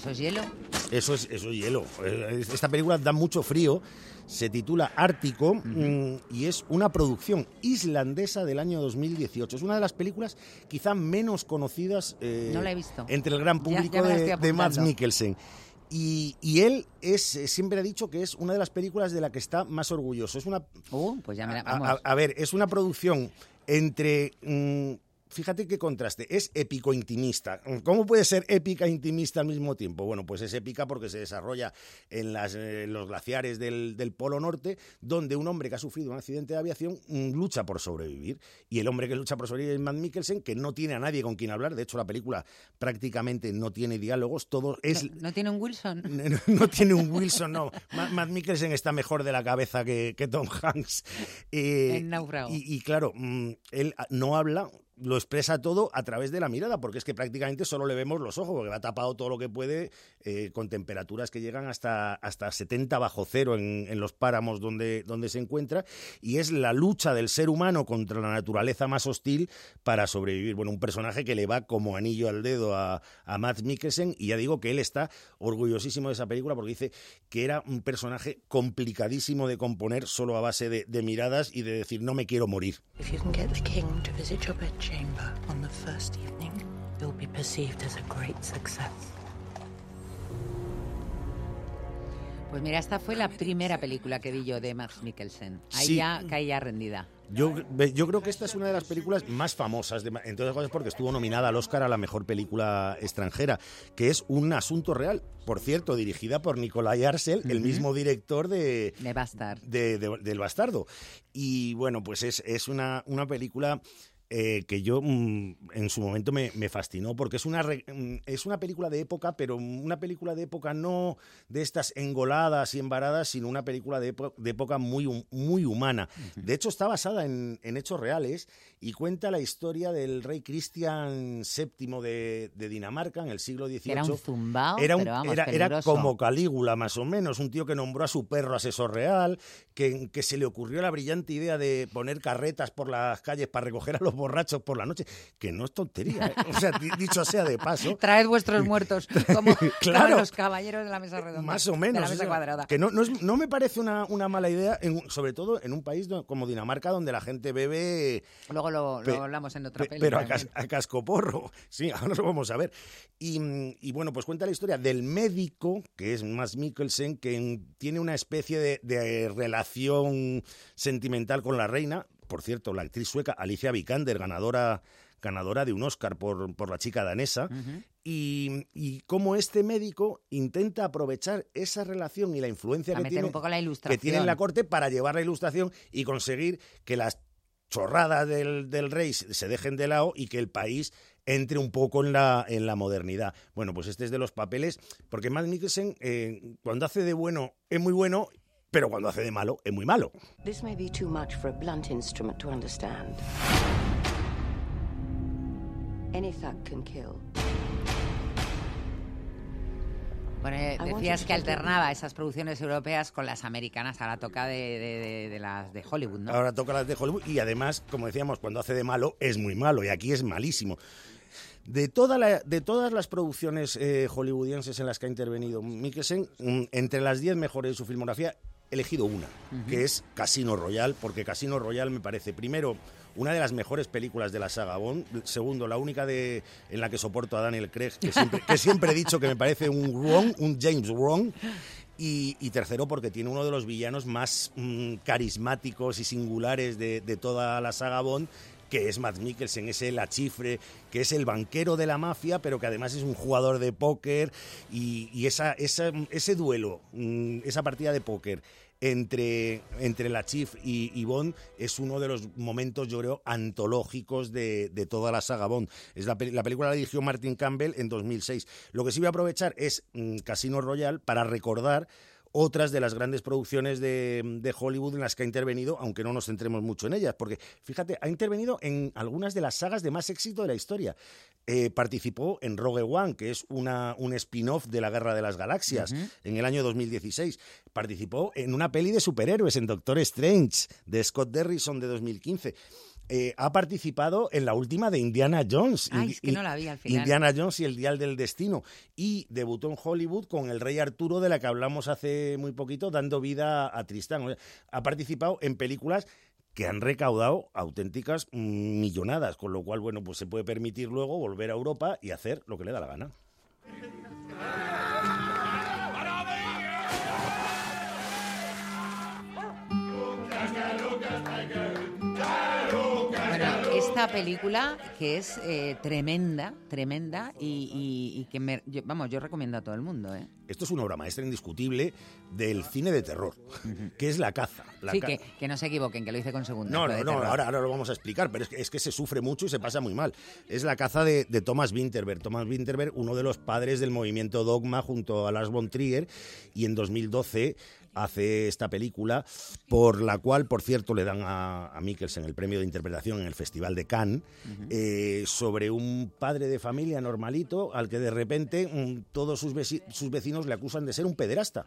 ¿Eso es hielo? Eso es, eso es hielo. Esta película da mucho frío. Se titula Ártico mm, y es una producción islandesa del año 2018. Es una de las películas quizá menos conocidas eh, No la he visto. entre el gran público ya de, de Mads. Mikkelsen. Y, y él es eh, siempre ha dicho que es una de las películas de la que está más orgulloso. Es una pues ya me la- a, vamos. a- a ver, es una producción entre. mm, fíjate qué contraste. Es épico-intimista. ¿Cómo puede ser épica e intimista al mismo tiempo? Bueno, pues es épica porque se desarrolla en, las, eh, los glaciares del, del Polo Norte, donde un hombre que ha sufrido un accidente de aviación mm, lucha por sobrevivir. Y el hombre que lucha por sobrevivir es Matt Mikkelsen, que no tiene a nadie con quien hablar. De hecho, la película prácticamente no tiene diálogos. Todo es ¿No, no tiene un Wilson? no, no tiene un Wilson, no. Ma- Matt Mikkelsen está mejor de la cabeza que, que Tom Hanks. Eh. Y, y claro, mm, él no habla, lo expresa todo a través de la mirada, porque es que prácticamente solo le vemos los ojos, porque va tapado todo lo que puede, eh, con temperaturas que llegan hasta, hasta 70 bajo cero en, en los páramos donde, donde se encuentra, y es la lucha del ser humano contra la naturaleza más hostil para sobrevivir. Bueno, un personaje que le va como anillo al dedo a, a Matt Mikkelsen, y ya digo que él está orgullosísimo de esa película porque dice que era un personaje complicadísimo de componer solo a base de, miradas y de decir no me quiero morir. If you can get the king to visit bedchamber on the first evening, you'll be perceived as a great success. Pues mira, esta fue la primera película que vi yo de Max Mikkelsen. Ahí Sí. ya caía rendida. Yo, yo creo que esta es una de las películas más famosas, de, entre otras cosas porque estuvo nominada al Oscar a la mejor película extranjera, que es Un asunto real, por cierto, dirigida por Nicolai Arcel, el Ujú. mismo director de, De Bastard. de- de- del Bastardo. Y bueno, pues es, es una, una película eh, que yo mm, en su momento me, me fascinó porque es una, mm, es una película de época, pero una película de época no de estas engoladas y embaradas, sino una película de, de época muy, muy humana. De hecho, está basada en, en hechos reales y cuenta la historia del rey Cristian VII de, de Dinamarca en el siglo XVIII. Era un zumbao, Era, un- pero vamos, era- era como Calígula, más o menos, un tío que nombró a su perro asesor real, que, que se le ocurrió la brillante idea de poner carretas por las calles para recoger a los borrachos por la noche, que no es tontería. ¿eh? O sea, di- dicho sea de paso. Traed vuestros muertos, como, Claro. como los caballeros de la mesa redonda. Más o De menos. la o mesa sea, cuadrada. Que no, no, es- no me parece una, una mala idea, en- sobre todo en un país como Dinamarca, donde la gente bebe. Luego lo, hablamos en otra pe- peli. Pero a, cas- a cascoporro. Sí, ahora lo vamos a ver. Y, y bueno, pues cuenta la historia del médico, que es Mads Mikkelsen, que en- tiene una especie de, de relación sentimental con la reina. Por cierto, la actriz sueca Alicia Vikander, ganadora ganadora de un Oscar por, por la chica danesa, y, y cómo este médico intenta aprovechar esa relación y la influencia que tiene, que tiene en la corte para llevar la ilustración y conseguir que las chorradas del, del rey se se dejen de lado y que el país entre un poco en la, en la modernidad. Bueno, pues este es de los papeles, porque Matt Mikkelsen eh, cuando hace de bueno es muy bueno, pero cuando hace de malo es muy malo. This may be too much for a blunt instrument to understand. Any thug can kill. Bueno, decías you que alternaba esas producciones europeas con las americanas. Ahora toca de, de- de- de las de Hollywood, ¿no? Ahora toca las de Hollywood y además, como decíamos, cuando hace de malo es muy malo y aquí es malísimo. De, toda la- de todas las producciones eh, hollywoodienses en las que ha intervenido Mikkelsen, mm, entre las 10 mejores de su filmografía, elegido una, que es Casino Royale, porque Casino Royale me parece, primero, una de las mejores películas de la saga Bond, segundo, la única de, en la que soporto a Daniel Craig, que siempre, que siempre he dicho que me parece un wrong, un James Wrong, y, y tercero, porque tiene uno de los villanos más mm, carismáticos y singulares de, de toda la saga Bond, que es Matt Mikkelsen, es el achifre, que es el banquero de la mafia, pero que además es un jugador de póker. Y, y esa, esa- ese duelo, mm, esa partida de póker entre, entre la Chief y, Bond es uno de los momentos, yo creo, antológicos de, de toda la saga Bond. Es la, la película la dirigió Martin Campbell en 2006. Lo que sí voy a aprovechar es mm, Casino Royale para recordar otras de las grandes producciones de, de Hollywood en las que ha intervenido, aunque no nos centremos mucho en ellas, porque fíjate, ha intervenido en algunas de las sagas de más éxito de la historia. Eh, participó en Rogue One, que es una, un spin-off de la Guerra de las Galaxias, en el año 2016. Participó en una peli de superhéroes, en Doctor Strange, de Scott Derrison, de 2015. Eh, ha participado en la última de Indiana Jones. Ay, es que no la vi al final. Indiana Jones y el Dial del Destino. Y debutó en Hollywood con el Rey Arturo, de la que hablamos hace muy poquito, dando vida a Tristán. O sea, Ha participado en películas que han recaudado auténticas millonadas, con lo cual, bueno, pues se puede permitir luego volver a Europa y hacer lo que le da la gana. Esta película que es eh, tremenda, tremenda y, y- y que, me- yo- vamos, yo recomiendo a todo el mundo, ¿eh? Esto es una obra maestra indiscutible del cine de terror, que es la caza. La sí, ca- que, que no se equivoquen, que lo hice con segunda. No, no, no, ahora, ahora lo vamos a explicar, pero es que, es que se sufre mucho y se pasa muy mal. Es la caza de, de Thomas Winterberg. Thomas Winterberg, uno de los padres del movimiento Dogma junto a Lars von Trier, y en 2012 hace esta película, por la cual, por cierto, le dan a, a Mikkelsen el premio de interpretación en el Festival de Cannes, eh, sobre un padre de familia normalito al que de repente mm, todos sus, veci- sus vecinos le acusan de ser un pederasta.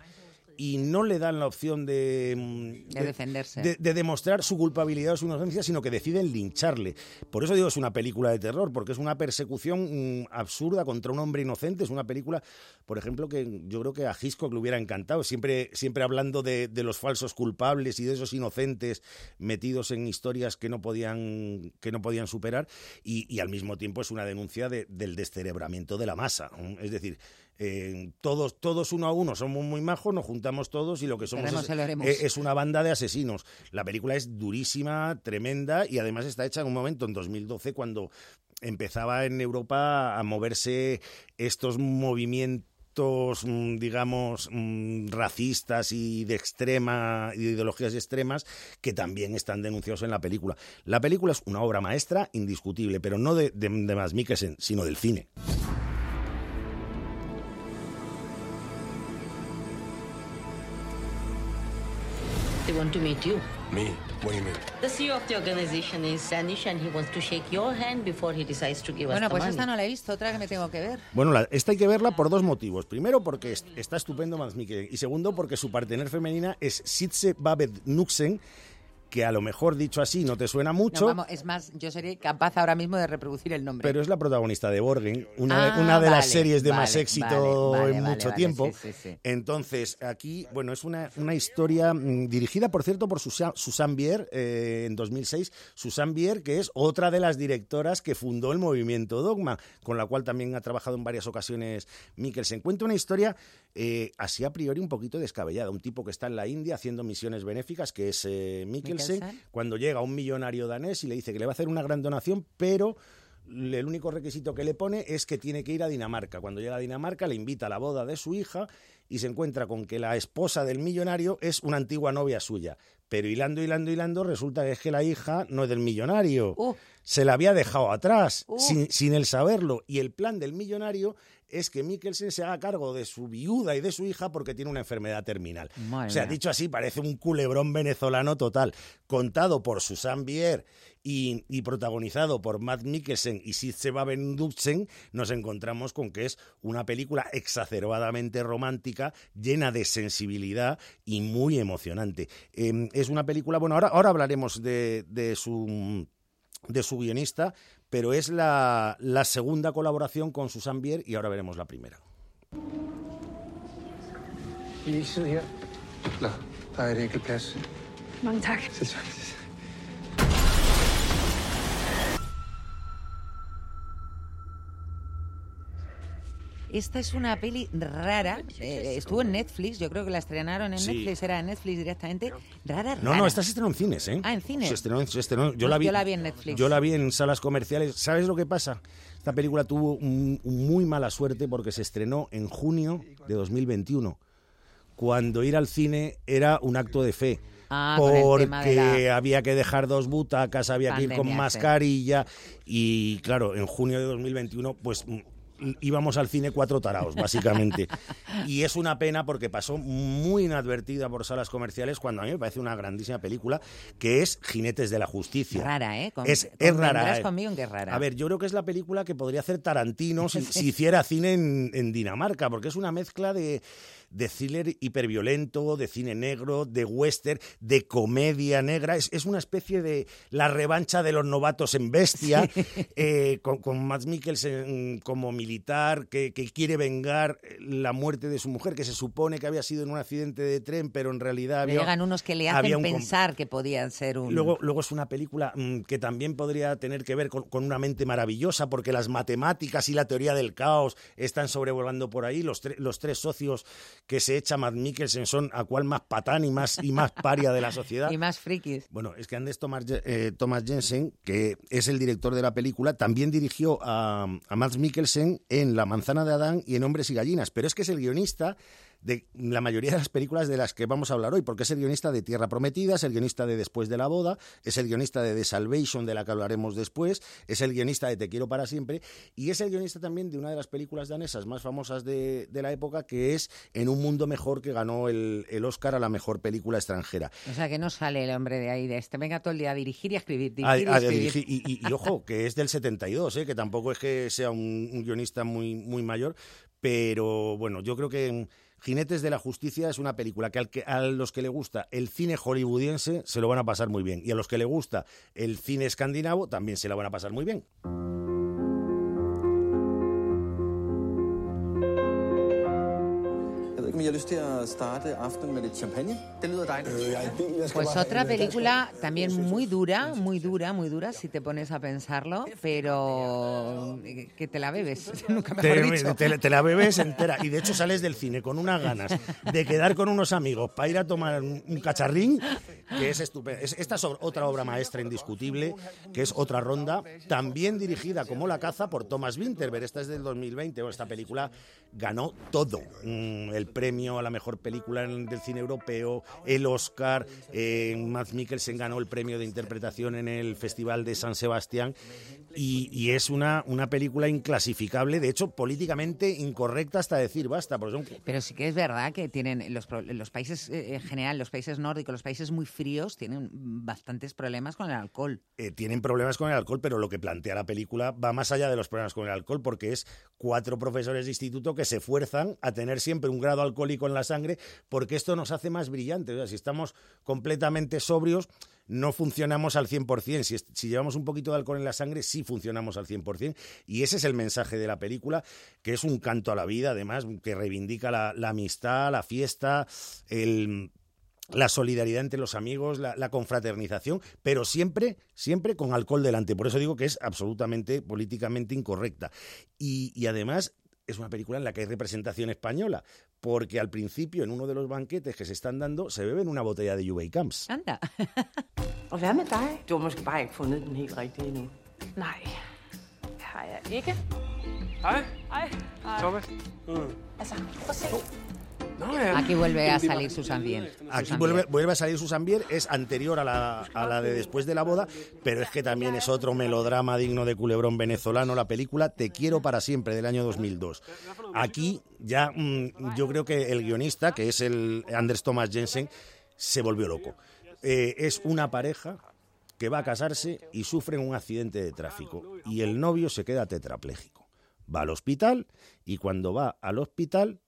Y no le dan la opción de, mm, De defenderse. de- de demostrar su culpabilidad o su inocencia, sino que deciden lincharle. Por eso digo es una película de terror, porque es una persecución mm, absurda contra un hombre inocente. Es una película, por ejemplo, que yo creo que a Hitchcock le hubiera encantado, siempre, siempre hablando de, de los falsos culpables y de esos inocentes metidos en historias que no podían, que no podían superar, y, y al mismo tiempo es una denuncia de- del descerebramiento de la masa. Es decir, eh, todos, todos uno a uno somos muy majos, nos juntamos todos y lo que somos es, eh, es una banda de asesinos. La película es durísima, tremenda y además está hecha en un momento, en 2012, cuando empezaba en Europa a moverse estos movimientos mm, digamos, mm, racistas y de extrema, de ideologías extremas que también están denunciados en la película. La película es una obra maestra indiscutible, pero no de, de, de Mads Mikkelsen, sino del cine. Want to meet you. Me? What do you mean? The CEO of the organization is Danish and he wants to shake your hand before he decides to give us Bueno, the pues money. esta no la he visto, otra que me tengo que ver. Bueno, la- esta hay que verla por dos motivos. Primero, porque es- está estupendo Mads Mikkelsen. Y segundo, porque su partener femenina es Sitze Babet Nuxen, que a lo mejor dicho así no te suena mucho. No, vamos, es más, yo sería capaz ahora mismo de reproducir el nombre. Pero es la protagonista de Borgen, una, Ah, una de las vale, series de más éxito vale, en mucho tiempo. sí, sí, sí. Entonces, aquí, bueno, es una, una historia mm, dirigida, por cierto, por Susa- Susan Bier eh, en 2006. Susan Bier, que es otra de las directoras que fundó el movimiento Dogma, con la cual también ha trabajado en varias ocasiones Mikkelsen. Cuenta una historia eh, así a priori un poquito descabellada. Un tipo que está en la India haciendo misiones benéficas, que es eh, Mikkelsen, Cuando llega un millonario danés y le dice que le va a hacer una gran donación, pero el único requisito que le pone es que tiene que ir a Dinamarca. Cuando llega a Dinamarca le invita a la boda de su hija y se encuentra con que la esposa del millonario es una antigua novia suya. Pero hilando, hilando, hilando, resulta que es que la hija no es del millonario. Se la había dejado atrás, Uh. sin, sin él saberlo. Y el plan del millonario es que Mikkelsen se haga cargo de su viuda y de su hija porque tiene una enfermedad terminal. Madre o sea, mía. dicho así, parece un culebrón venezolano total, contado por Susan Bier y, y protagonizado por Matt Mikkelsen y Sitze Babenduksen, nos encontramos con que es una película exacerbadamente romántica, llena de sensibilidad y muy emocionante. Eh, es una película, bueno, ahora, ahora hablaremos de, de su de su guionista, pero es la, la segunda colaboración con Susan Bier y ahora veremos la primera. Er. Mange tak. Selv Esta es una peli rara. eh, estuvo en Netflix, yo creo que la estrenaron en Sí. Netflix, era en Netflix directamente. Rara, No, rara. no, esta se estrenó en cines, ¿eh? Ah, en cines. Se estrenó, se estrenó- yo, Pues la vi, yo la vi en Netflix. Yo la vi en salas comerciales. ¿Sabes lo que pasa? Esta película tuvo un- un muy mala suerte porque se estrenó en junio de 2021, cuando ir al cine era un acto de fe. Ah, porque la- había que dejar dos butacas, había que ir con sí. mascarilla y claro, en junio de 2021 pues íbamos al cine cuatro taraos, básicamente. y es una pena porque pasó muy inadvertida por salas comerciales cuando a mí me parece una grandísima película que es Jinetes de la Justicia. Rara, ¿eh? Con- es, es rara. eh. conmigo en que es rara. A ver, yo creo que es la película que podría hacer Tarantino si, hiciera cine en, en Dinamarca, porque es una mezcla de, de thriller hiperviolento, de cine negro, de western, de comedia negra. Es, es una especie de la revancha de los novatos en bestia, eh, con, con Mads Mikkelsen como militar que, que quiere vengar la muerte de su mujer, que se supone que había sido en un accidente de tren, pero en realidad Le había, llegan unos que le hacen un pensar que podían ser un... Luego, luego es una película mm, que también podría tener que ver con, con una mente maravillosa, porque las matemáticas y la teoría del caos están sobrevolando por ahí. Los, tre- los tres socios que se echa Matt Mikkelsen son a cual más patán y más, y más paria de la sociedad. Y más frikis. Bueno, es que Andes Thomas, eh, Thomas Jensen, que es el director de la película, también dirigió a, a Mads Mikkelsen en La manzana de Adán y en Hombres y Gallinas, pero es que es el guionista de la mayoría de las películas de las que vamos a hablar hoy, porque es el guionista de Tierra Prometida, es el guionista de Después de la Boda, es el guionista de The Salvation, de la que hablaremos después, es el guionista de Te quiero para siempre, y es el guionista también de una de las películas danesas más famosas de, de la época, que es En un mundo mejor, que ganó el, el Oscar a la mejor película extranjera. O sea, que no sale el hombre de ahí, de este. Venga todo el día a dirigir y a escribir. A- Dirigir y a escribir. dirigir. Y, y- y ojo, que es del 72, ¿eh? que tampoco es que sea un, un guionista muy, muy mayor, pero bueno, yo creo que Jinetes de la Justicia es una película que, al que a los que le gusta el cine hollywoodiense se lo van a pasar muy bien, y a los que le gusta el cine escandinavo también se la van a pasar muy bien. Men jeg har lyst til at starte aftenen med lidt champagne. Det lyder dejligt. Pues otra película también muy dura, muy dura, muy dura, si te pones a pensarlo, pero eh, que te la bebes, nunca mejor Te, dicho. te- te la bebes entera y de hecho sales del cine con unas ganas de quedar con unos amigos para ir a tomar un, un cacharrín que es estupendo. Es- esta es otra obra maestra indiscutible, que es otra ronda, también dirigida como La caza por Thomas Winterberg. Esta es del 2020. Bueno, esta película ganó todo. Mm, el premio a la mejor película en- del cine europeo, el Oscar, eh, Mads Mikkelsen ganó el premio de interpretación en el Festival de San Sebastián y, y es una, una película inclasificable, de hecho políticamente incorrecta hasta decir basta, porque son Pero sí que es verdad que tienen los, países eh, en general, los países nórdicos, los países muy fríos, tienen bastantes problemas con el alcohol. eh, tienen problemas con el alcohol, pero lo que plantea la película va más allá de los problemas con el alcohol, porque es cuatro profesores de instituto que se esfuerzan a tener siempre un grado alcohólico en la sangre, porque esto nos hace más brillantes. O sea, si estamos completamente sobrios, no funcionamos al 100%. Si, si llevamos un poquito de alcohol en la sangre, sí funcionamos al 100%. Y ese es el mensaje de la película, que es un canto a la vida, además, que reivindica la, amistad, la fiesta, la solidaridad entre los amigos, la, confraternización, pero siempre, siempre con alcohol delante. Por eso digo que es absolutamente políticamente incorrecta. Y además es una película en la que hay representación española, porque al principio, en uno de los banquetes que se están dando, se beben una botella de Juve Camps. Anda. Og hvad med dig? Du har måske bare ikke fundet den helt rigtige endnu. Nej, det har jeg ikke. Hej. Hej. Thomas. Altså, prøv at se. Aquí vuelve a salir Susan Bien. Aquí Bier. vuelve a salir Susan Bier, es anterior a la, a la de después de la boda, pero es que también es otro melodrama digno de culebrón venezolano, la película Te quiero para siempre, del año 2002. Aquí ya mm, yo creo que el guionista, que es el Anders Thomas Jensen, se volvió loco. Eh, es una pareja que va a casarse y sufren un accidente de tráfico y el novio se queda tetrapléjico. Va al hospital y cuando va al hospital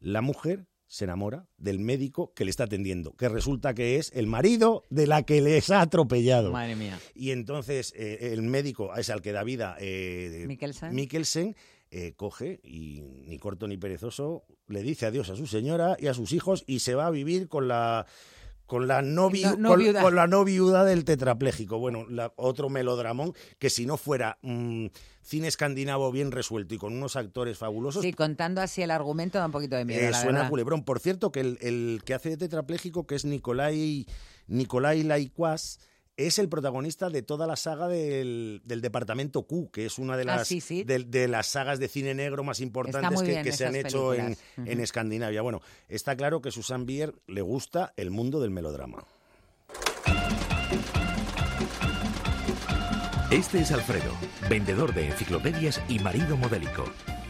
la mujer se enamora del médico que le está atendiendo, que resulta que es el marido de la que les ha atropellado. Madre mía. Y entonces eh, el médico es al que da vida eh, Mikkelsen. Mikkelsen, eh, coge y ni corto ni perezoso le dice adiós a su señora y a sus hijos y se va a vivir con la con la no, vi- No- no con, viuda. con la no viuda del tetrapléjico. Bueno, la- otro melodramón que si no fuera mm, cine escandinavo bien resuelto y con unos actores fabulosos, Sí, contando así el argumento da un poquito de miedo, eh, la suena verdad. culebrón. Por cierto, que el, el que hace de tetrapléjico, que es Nicolai, Nicolai Laicuas, es el protagonista de toda la saga del, del Departamento Q, que es una de Ah, las, sí, sí. De, de las sagas de cine negro más importantes que, se han hecho en, en Escandinavia. Bueno, está claro que Susan Bier le gusta el mundo del melodrama. Este es Alfredo, vendedor de enciclopedias y marido modélico.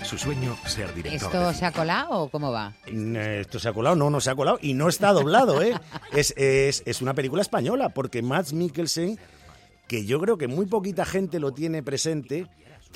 Su sueño, ser director. ¿Esto se ha colado o cómo va? Mm, ¿Esto se ha colado? No, no se ha colado. Y no está doblado, ¿eh? es, es, es una película española, porque Mads Mikkelsen, que yo creo que muy poquita gente lo tiene presente,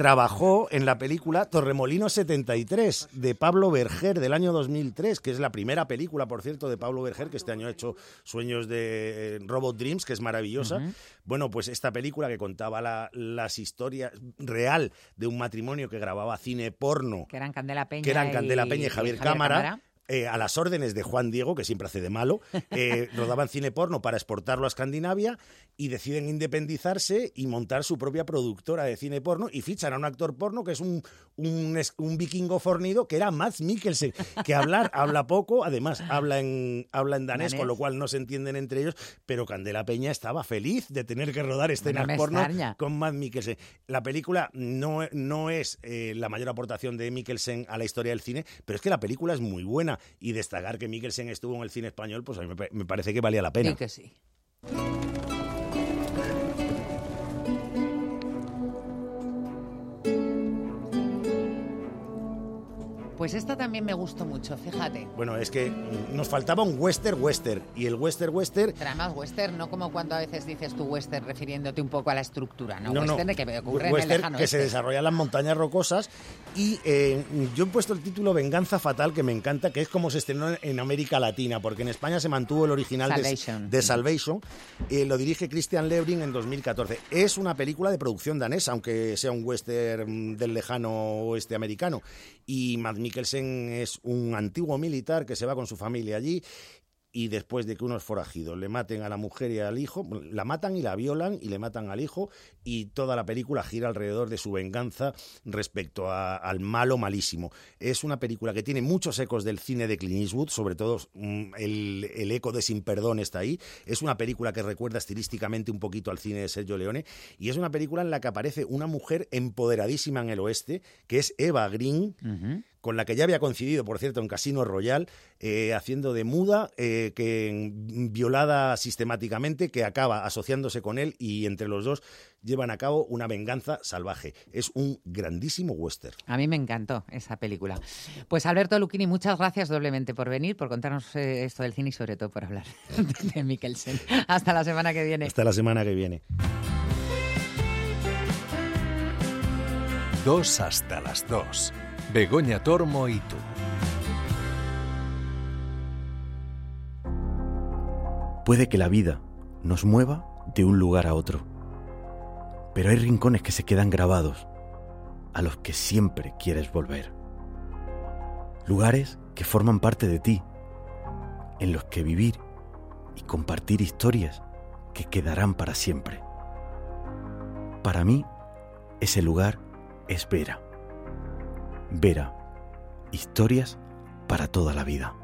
trabajó en la película Torremolino 73 de Pablo Berger del año 2003, que es la primera película, por cierto, de Pablo Berger, que este año ha hecho Sueños de eh, Robot Dreams, que es maravillosa. Bueno, pues esta película que contaba la- las historias real de un matrimonio que grababa cine porno Que eran Candela Peña que eran y- Candela Peña y Javier, Cámara, Cámara. Eh, a las órdenes de Juan Diego, que siempre hace de malo, eh, rodaban cine porno para exportarlo a Escandinavia y deciden independizarse y montar su propia productora de cine porno y fichan a un actor porno que es un, un, un vikingo fornido que era Mads Mikkelsen, que hablar habla poco, además habla en, habla en danés, Danés. con lo cual no se entienden entre ellos, pero Candela Peña estaba feliz de tener que rodar escenas porno extraña. con Matt Mikkelsen. La película no, no es eh, la mayor aportación de Mikkelsen a la historia del cine, pero es que la película es muy buena y destacar que Mikkelsen estuvo en el cine español, pues a mí me, pa- me parece que valía la pena. Sí que sí. Pues esta también me gustó mucho, fíjate. Bueno, es que nos faltaba un western western y el western western Pero además western, no como cuando a veces dices tu western refiriéndote un poco a la estructura, ¿no? No, no. western de que ocurre en el Western lejano que se desarrolla en las montañas rocosas y eh, yo he puesto el título Venganza Fatal que me encanta que es como se estrenó en América Latina porque en España se mantuvo el original de- Salvation. de, Salvation eh, lo dirige Christian Lebring en 2014 es una película de producción danesa aunque sea un western del lejano oeste americano y Matt Mikkelsen es un antiguo militar que se va con su familia allí y después de que unos forajidos le maten a la mujer y al hijo, la matan y la violan y le matan al hijo y toda la película gira alrededor de su venganza respecto al malo malísimo. Es una película que tiene muchos ecos del cine de Clint Eastwood, sobre todo mm, el eco de Sin Perdón está ahí. Es una película que recuerda estilísticamente un poquito al cine de Sergio Leone y es una película en la que aparece una mujer empoderadísima en el oeste, que es Eva Green, con la que ya había coincidido, por cierto, en Casino Royal, eh, haciendo de muda, eh, que violada sistemáticamente, que acaba asociándose con él y entre los dos llevan a cabo una venganza salvaje. Es un grandísimo western. A mí me encantó esa película. Pues Alberto Lucchini, muchas gracias doblemente por venir, por contarnos eh, esto del cine y sobre todo por hablar de Mikkelsen. Hasta la semana que viene. Hasta la semana que viene. Dos hasta las dos. Begoña Tormo y tú. Puede que la vida nos mueva de un lugar a otro, pero hay rincones que se quedan grabados, a los que siempre quieres volver. Lugares que forman parte de ti, en los que vivir y compartir historias que quedarán para siempre. Para mí, ese lugar es Vera. Vera, historias para toda la vida.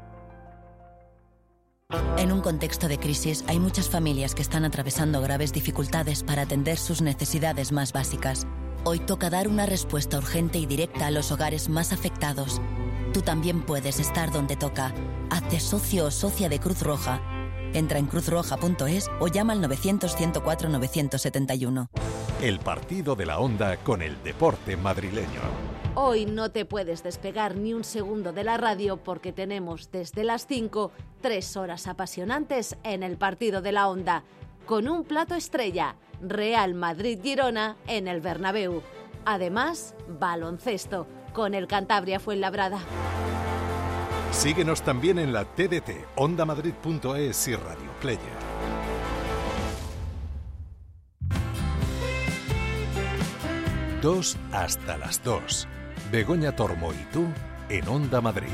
En un contexto de crisis hay muchas familias que están atravesando graves dificultades para atender sus necesidades más básicas. Hoy toca dar una respuesta urgente y directa a los hogares más afectados. Tú también puedes estar donde toca. Hazte socio o socia de Cruz Roja. Entra en cruzroja.es o llama al 900-104-971. El partido de la onda con el deporte madrileño. Hoy no te puedes despegar ni un segundo de la radio porque tenemos desde las 5 tres horas apasionantes en el partido de la onda, con un plato estrella, Real Madrid-Girona en el Bernabéu. Además, baloncesto, con el Cantabria Fuenlabrada. Síguenos también en la TDT, ondamadrid.es y Radio Player. Dos hasta las dos. Begoña Tormo y tú en Onda Madrid.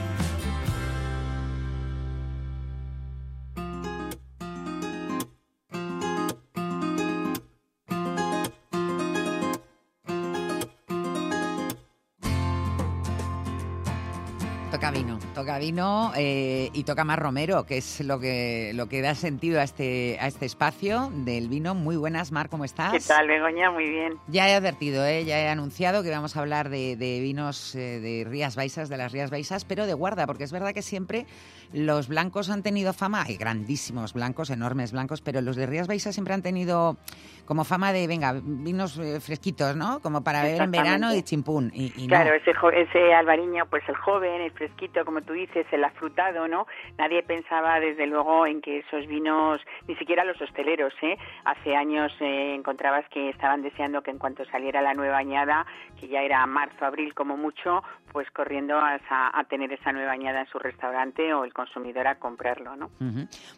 Vino, toca vino eh, y toca más Romero, que es lo que, lo que da sentido a este, a este espacio del vino. Muy buenas, Mar, ¿cómo estás? ¿Qué tal, Begoña? Muy bien. Ya he advertido, ¿eh? ya he anunciado que vamos a hablar de, de vinos eh, de Rías Baixas, de las Rías Baixas, pero de guarda, porque es verdad que siempre los blancos han tenido fama, hay grandísimos blancos, enormes blancos, pero los de Rías Baixas siempre han tenido como fama de, venga, vinos eh, fresquitos, ¿no? Como para beber en verano y chimpún. Y, y no. Claro, ese, jo- ese albariño, pues el joven, el fresquito, como tú dices, el afrutado, ¿no? Nadie pensaba, desde luego, en que esos vinos, ni siquiera los hosteleros, ¿eh? Hace años eh, encontrabas que estaban deseando que en cuanto saliera la nueva añada, que ya era marzo, abril como mucho, pues corriendo a, a tener esa nueva añada en su restaurante o el consumidor a comprarlo, ¿no?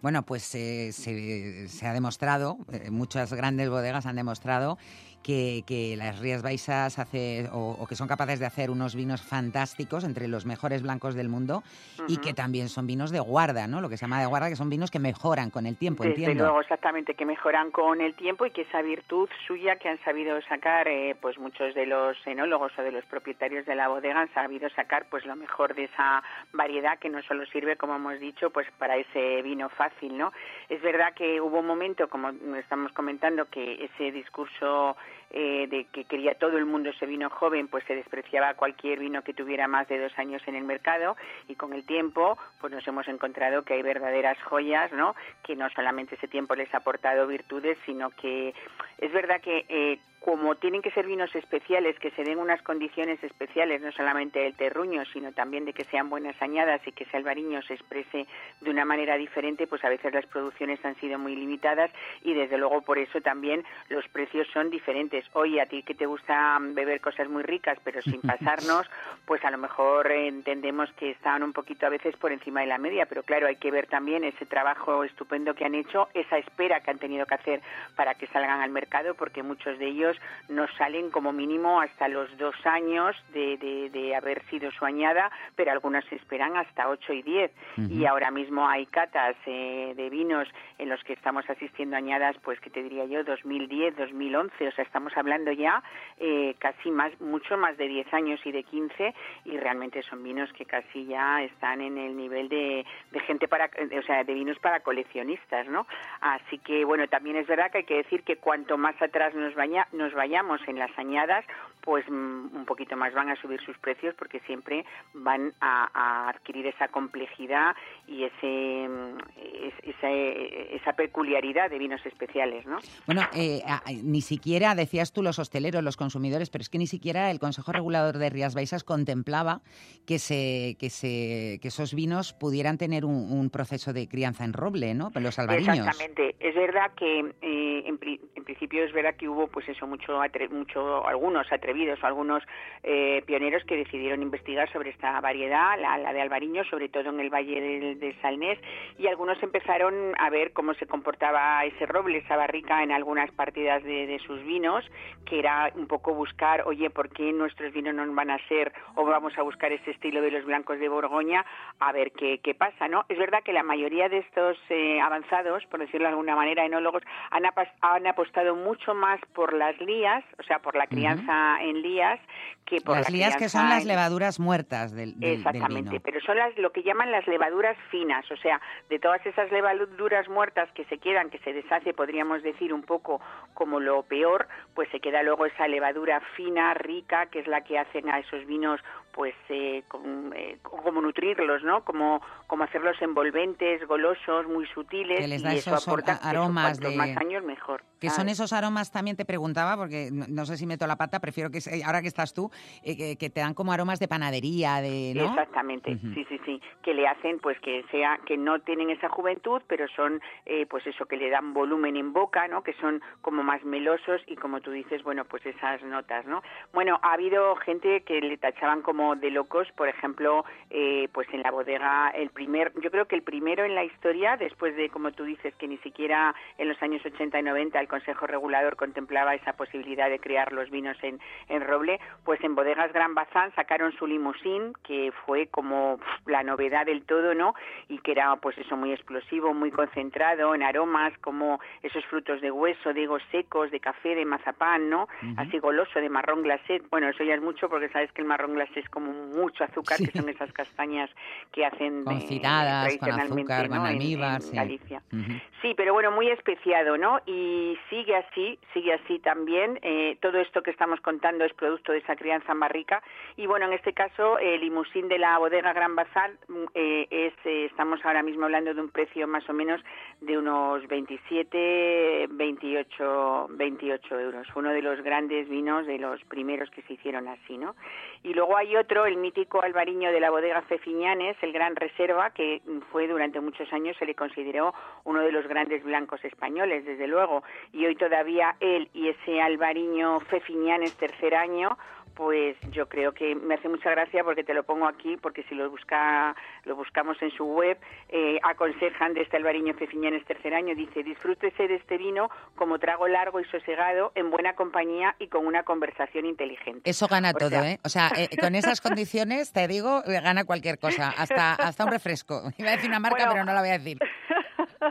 Bueno, pues eh, se, se ha demostrado, eh, muchas grandes bodegas han demostrado que, que las Rías Baixas hace, o, o que son capaces de hacer unos vinos fantásticos, entre los mejores blancos del mundo, y que también son vinos de guarda, ¿no? Lo que se llama de guarda, que son vinos que mejoran con el tiempo, Desde entiendo. luego, exactamente, que mejoran con el tiempo y que esa virtud suya que han sabido sacar, eh, pues muchos de los enólogos o de los propietarios de la bodega han sabido sacar, pues lo mejor de esa variedad que no solo sirve, como hemos dicho, pues para ese vino fácil, ¿no? Es verdad que hubo un momento, como estamos comentando, que ese discurso eh, de que quería todo el mundo ese vino joven, pues se despreciaba cualquier vino que tuviera más de dos años en el mercado y con el tiempo, pues nos hemos encontrado que hay verdaderas joyas, ¿no? Que no solamente ese tiempo les ha aportado virtudes, sino que es verdad que eh, como tienen que ser vinos especiales, que se den unas condiciones especiales, no solamente del terruño, sino también de que sean buenas añadas y que ese albariño se exprese de una manera diferente, pues a veces las producciones han sido muy limitadas y desde luego por eso también los precios son diferentes. Hoy a ti que te gusta beber cosas muy ricas, pero sin pasarnos, pues a lo mejor entendemos que están un poquito a veces por encima de la media, pero claro, hay que ver también ese trabajo estupendo que han hecho, esa espera que han tenido que hacer para que salgan al mercado, porque muchos de ellos vinos nos salen como mínimo hasta los dos años de, de, de haber sido su añada, pero algunos esperan hasta ocho y diez. Y ahora mismo hay catas eh, de vinos en los que estamos asistiendo a añadas, pues que te diría yo, 2010, 2011, o sea, estamos hablando ya eh, casi más, mucho más de 10 años y de 15, y realmente son vinos que casi ya están en el nivel de, de gente para, o sea, de vinos para coleccionistas, ¿no? Así que, bueno, también es verdad que hay que decir que cuanto más atrás nos, vaya, nos vayamos en las añadas, pues mm, un poquito más van a subir sus precios porque siempre van a, a adquirir esa complejidad y ese, mm, es- esa, esa peculiaridad de vinos especiales, ¿no? Bueno, eh, ni siquiera, decías tú, los hosteleros, los consumidores, pero es que ni siquiera el Consejo Regulador de Rías Baixas contemplaba que, se, que, se, que esos vinos pudieran tener un, un proceso de crianza en roble, ¿no? Los albariños. Exactamente. Es verdad que eh, en principio es verdad que hubo pues eso mucho atre- mucho algunos atrevidos o algunos eh, pioneros que decidieron investigar sobre esta variedad, la, de albariño, sobre todo en el valle del, Salnés y algunos empezaron a ver cómo se comportaba ese roble, esa barrica en algunas partidas de, sus vinos, que era un poco buscar, oye, ¿por qué nuestros vinos no van a ser o vamos a buscar ese estilo de los blancos de Borgoña a ver qué, pasa, ¿no? Es verdad que la mayoría de estos eh, avanzados, por decirlo de alguna manera, enólogos, han, han apostado mucho más por las lías, o sea, por la crianza en lías, que por Las la lías que son las levaduras muertas del, del- del Exactamente, vino. pero son las lo que llaman las levaduras finas, o sea, de todas esas levaduras muertas que se quedan, que se deshace, podríamos decir un poco como lo peor, pues se queda luego esa levadura fina, rica, que es la que hacen a esos vinos pues eh, con- eh, como nutrirlos, ¿no? Como, como hacerlos envolventes, golosos, muy sutiles Que les y da eso esos aporta eso, aromas de- más años mejor. Que son ¿sabes? esos aromas también, te preguntaba, porque no, no sé si meto la pata, prefiero que, ahora que estás tú, eh, que, que te dan como aromas de panadería, de, ¿no? Exactamente, sí, sí, sí, que le hacen pues que sea que no tienen esa juventud, pero son eh, pues eso que le dan volumen en boca, ¿no? Que son como más melosos y como tú dices, bueno, pues esas notas, ¿no? Bueno, ha habido gente que le tachaban como de locos, por ejemplo, eh, pues en la bodega el primer, yo creo que el primero en la historia, después de como tú dices que ni siquiera en los años 80 y 90 el Consejo Regulador contemplaba esa posibilidad de crear los vinos en, en roble, pues en bodegas Gran Bazán sacaron su limusín, que fue como pf, la novedad del todo, ¿no? Y que era pues eso muy explosivo, muy concentrado en aromas como esos frutos de hueso, de higos secos, de café, de mazapán, ¿no? Ujú. Así goloso, de marrón glacé. Bueno, eso ya es mucho porque sabes que el marrón glacé es como mucho azúcar, que son esas castañas que hacen Con eh, citadas, con tradicionalmente, azúcar, con ¿no? en- almíbar, en sí. Galicia. Ujú. Sí, pero bueno, muy especiado, ¿no? Y sigue así, sigue así también. Eh, todo esto que estamos contando es producto de esa crianza en barrica. Y bueno, en este caso, el limusín de la bodega Gran Bazar mm, eh, es, eh, estamos ahora mismo hablando de un precio más o menos de unos 27, 28, 28 euros. Uno de los grandes vinos, de los primeros que se hicieron así, ¿no? Y luego hay otro, el mítico albariño de la bodega Fefiñanes, el Gran Reserva, que fue durante muchos años, se le consideró uno de los grandes blancos españoles, desde luego. Y hoy todavía él y ese albariño Fefiñanes tercer año, pues yo creo que me hace mucha gracia porque te lo pongo aquí, porque si lo busca lo buscamos en su web, eh, aconsejan de este albariño Fefiñanes tercer año, dice, disfrútese de este vino como trago largo y sosegado, en buena compañía y con una conversación inteligente. Eso gana O todo, sea- ¿eh? O sea, eh, con esas condiciones, te digo, gana cualquier cosa, hasta, hasta un refresco. Iba a decir una marca, Bueno. pero no la voy a decir.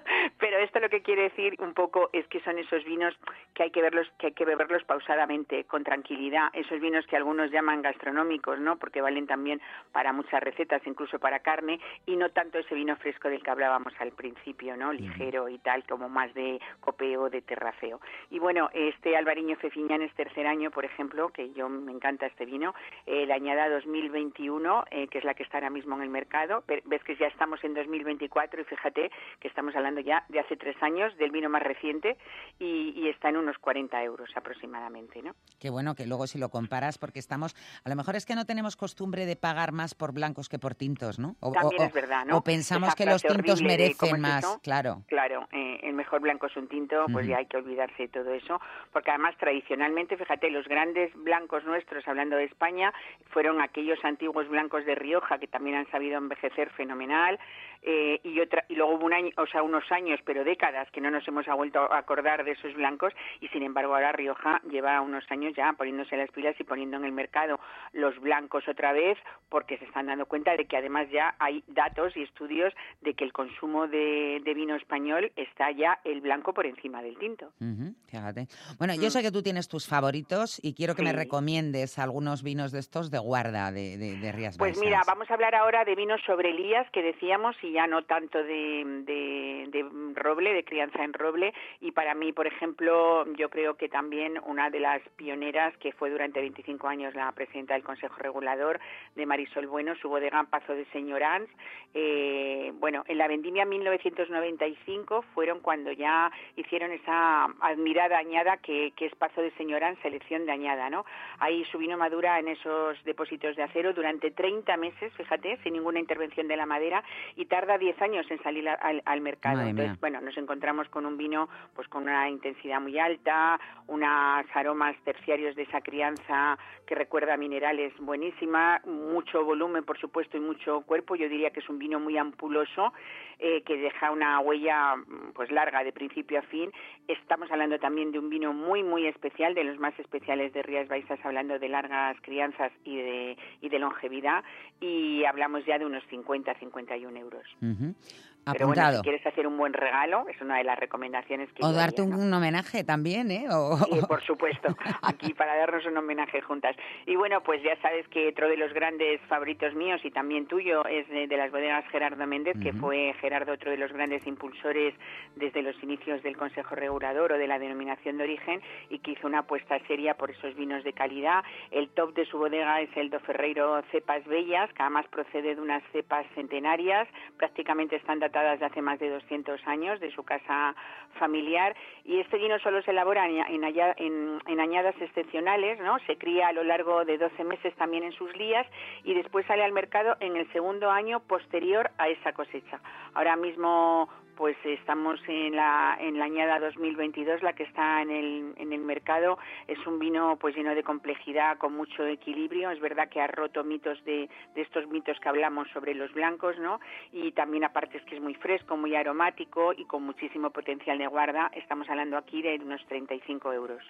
Pero esto lo que quiere decir un poco es que son esos vinos que hay que verlos, que hay que beberlos pausadamente, con tranquilidad. Esos vinos que algunos llaman gastronómicos, ¿no? Porque valen también para muchas recetas, incluso para carne, y no tanto ese vino fresco del que hablábamos al principio, ¿no? Ligero y tal, como más de copeo, de terraceo. Y bueno, este Alvariño Fefiñanes tercer año, por ejemplo, que yo me encanta este vino, eh, la añada 2021, eh, que es la que está ahora mismo en el mercado. Ve- Ves que ya estamos en 2024 y fíjate que estamos hablando ya de hace tres años, del vino más reciente, y, y está en unos 40 euros aproximadamente, ¿no? Qué bueno que luego si lo comparas, porque estamos, a lo mejor es que no tenemos costumbre de pagar más por blancos que por tintos, ¿no? O, También o- es verdad, ¿no? o pensamos que los tintos horrible de, ¿cómo merecen es más, eso? claro. Claro, eh, el mejor blanco es un tinto, pues Ujú. ya hay que olvidarse de todo eso, porque además tradicionalmente, fíjate, los grandes blancos nuestros, hablando de España, fueron aquellos antiguos blancos de Rioja que también han sabido envejecer fenomenal, eh, y otra y luego hubo un año, o sea, unos años, pero décadas que no nos hemos vuelto a acordar de esos blancos y sin embargo ahora Rioja lleva unos años ya poniéndose las pilas y poniendo en el mercado los blancos otra vez porque se están dando cuenta de que además ya hay datos y estudios de que el consumo de, de vino español está ya el blanco por encima del tinto. Fíjate. Bueno, yo sé que tú tienes tus favoritos y quiero que me Mm. Recomiendes algunos vinos de estos de guarda, de, de, de Rías Pues Baixas. mira, vamos a hablar ahora de vinos sobre Elías, que decíamos, y ya no tanto de, de- de roble, de crianza en roble. Y para mí, por ejemplo, yo creo que también una de las pioneras, que fue durante 25 años la presidenta del Consejo Regulador de Marisol Bueno, su bodega Pazo de Señorans. Eh, bueno, en la vendimia 1995 fueron cuando ya hicieron esa admirada añada que, que es Pazo de Señorans, selección de añada, ¿no? Ahí su vino madura en esos depósitos de acero durante 30 meses, fíjate, sin ninguna intervención de la madera y tarda 10 años en salir al, al mercado. Madre Entonces, mía. bueno, nos encontramos con un vino pues con una intensidad muy alta, unos aromas terciarios de esa crianza que recuerda a minerales buenísima, mucho volumen, por supuesto, y mucho cuerpo. Yo diría que es un vino muy ampuloso eh, que deja una huella pues larga de principio a fin. Estamos hablando también de un vino muy muy especial, de los más especiales de Rías Baixas, hablando de largas crianzas y de y de longevidad y hablamos ya de unos 50 51 euros. Ujú. Pero bueno, Apuntado. si quieres hacer un buen regalo, es una de las recomendaciones que o yo darte haría, un, ¿no? homenaje también, ¿eh? O- Sí, por supuesto, aquí para darnos un homenaje juntas. Y bueno, pues ya sabes que otro de los grandes favoritos míos y también tuyo es de, de las bodegas Gerardo Méndez, que Ujú. fue Gerardo otro de los grandes impulsores desde los inicios del Consejo Regulador o de la denominación de origen y que hizo una apuesta seria por esos vinos de calidad. El top de su bodega es el Do Ferreiro Cepas Bellas, que además procede de unas cepas centenarias, prácticamente están datadas de hace más de 200 años de su casa familiar y este vino solo se elabora en, en- en añadas excepcionales, ¿no? Se cría a lo largo de 12 meses también en sus lías y después sale al mercado en el segundo año posterior a esa cosecha. Ahora mismo pues estamos en la en la añada 2022 la que está en el en el mercado es un vino pues lleno de complejidad con mucho equilibrio es verdad que ha roto mitos de, de estos mitos que hablamos sobre los blancos no y también aparte es que es muy fresco muy aromático y con muchísimo potencial de guarda estamos hablando aquí de unos 35 euros.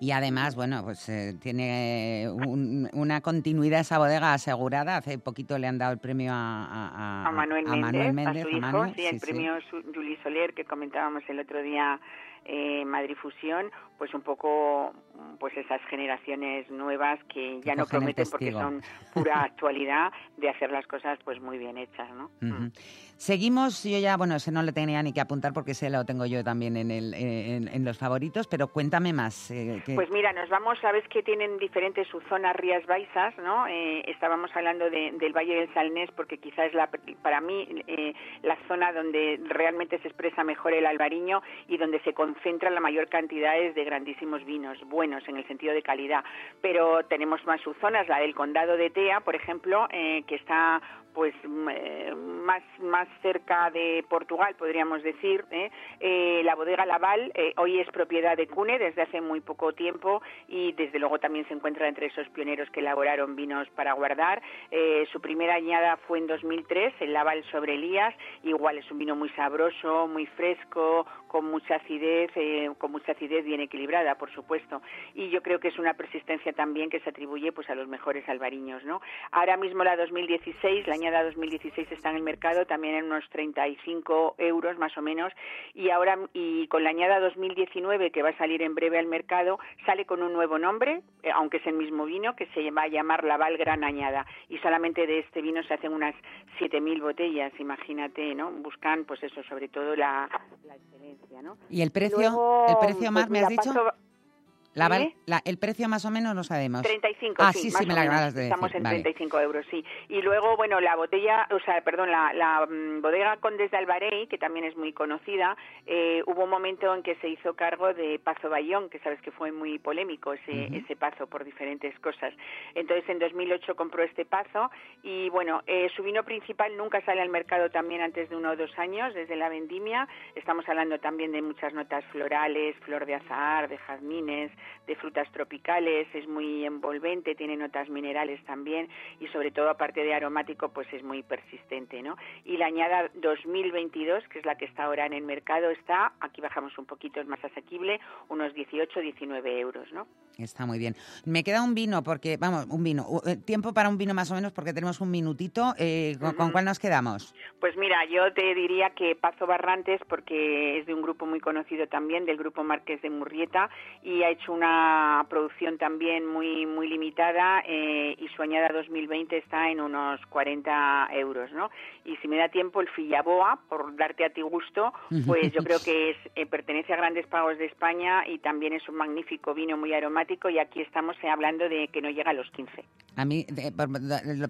Y además, bueno, pues eh, tiene un- una continuidad esa bodega asegurada. Hace poquito le han dado el premio a, a- a- a Manuel Méndez, Manuel Méndez, a su hijo, Manu, sí, el sí, sí. premio Su- Juli Soler que comentábamos el otro día eh, Madrid Fusión, pues un poco pues esas generaciones nuevas que ya no prometen porque son pura actualidad de hacer las cosas pues muy bien hechas, ¿no? Seguimos, yo ya, bueno, ese no le tenía ni que apuntar porque ese lo tengo yo también en, el, en, en los favoritos, pero cuéntame más. eh, Pues mira, nos vamos, sabes que tienen diferentes subzonas Rías Baixas, ¿no? Eh, estábamos hablando de- del Valle del Salnés porque quizás es la, para mí eh, la zona donde realmente se expresa mejor el albariño y donde se concentran la mayor cantidad de grandísimos vinos, buenos en el sentido de calidad. Pero tenemos más subzonas, la del Condado de Tea, por ejemplo, eh, que está pues mm, eh, más más cerca de Portugal podríamos decir ¿eh? Eh, la bodega Laval hoy es propiedad de Cune desde hace muy poco tiempo y desde luego también se encuentra entre esos pioneros que elaboraron vinos para guardar. Su primera añada fue en 2003 el Laval sobre Elías. Igual es un vino muy sabroso muy fresco con mucha acidez con mucha acidez bien equilibrada por supuesto. Y yo creo que es una persistencia también que se atribuye pues a los mejores albariños no ahora mismo la 2016 la añada 2016 está en el mercado también en unos 35 euros más o menos y ahora y con la añada 2019 que va a salir en breve al mercado sale con un nuevo nombre eh, aunque es el mismo vino que se va a llamar Laval Gran Añada y solamente de este vino se hacen unas 7.000 botellas imagínate no buscan pues eso sobre todo la, la excelencia no ¿Y el precio? Luego, ¿El precio más pues me has dicho? paso- La ¿Dime? la- el precio más o menos lo sabemos. 35, ah, sí, sí, más sí, me la acabas de Estamos decir. en vale. 35 euros, sí. Y luego, bueno, la botella, o sea, perdón, la, la mm, bodega Condes de Albarey, que también es muy conocida, eh, hubo un momento en que se hizo cargo de Pazo Bayón, que sabes que fue muy polémico ese, ese pazo por diferentes cosas. Entonces, en 2008 compró este pazo y, bueno, eh, su vino principal nunca sale al mercado también antes de uno o dos años, desde la vendimia. Estamos hablando también de muchas notas florales, flor de azahar, de jazmines, de frutas tropicales, es muy envolvente, tiene notas minerales también y sobre todo aparte de aromático pues es muy persistente, ¿no? Y la añada 2022, que es la que está ahora en el mercado, está, aquí bajamos un poquito, es más asequible, unos 18, 19 euros, ¿no? Está muy bien. Me queda un vino, porque, vamos, un vino. eh, Tiempo para un vino más o menos, porque tenemos un minutito. Eh, ¿con, cuál nos quedamos? Pues mira, yo te diría que Pazo Barrantes, porque es de un grupo muy conocido también, del grupo Márquez de Murrieta, y ha hecho una producción también muy muy limitada eh, y su añada 2020 está en unos 40 euros, ¿no? Y si me da tiempo, el Fillaboa, por darte a ti gusto, pues yo creo que es eh, pertenece a Grandes Pagos de España y también es un magnífico vino muy aromático y aquí estamos eh, hablando de que no llega a los 15. A mí, de- por,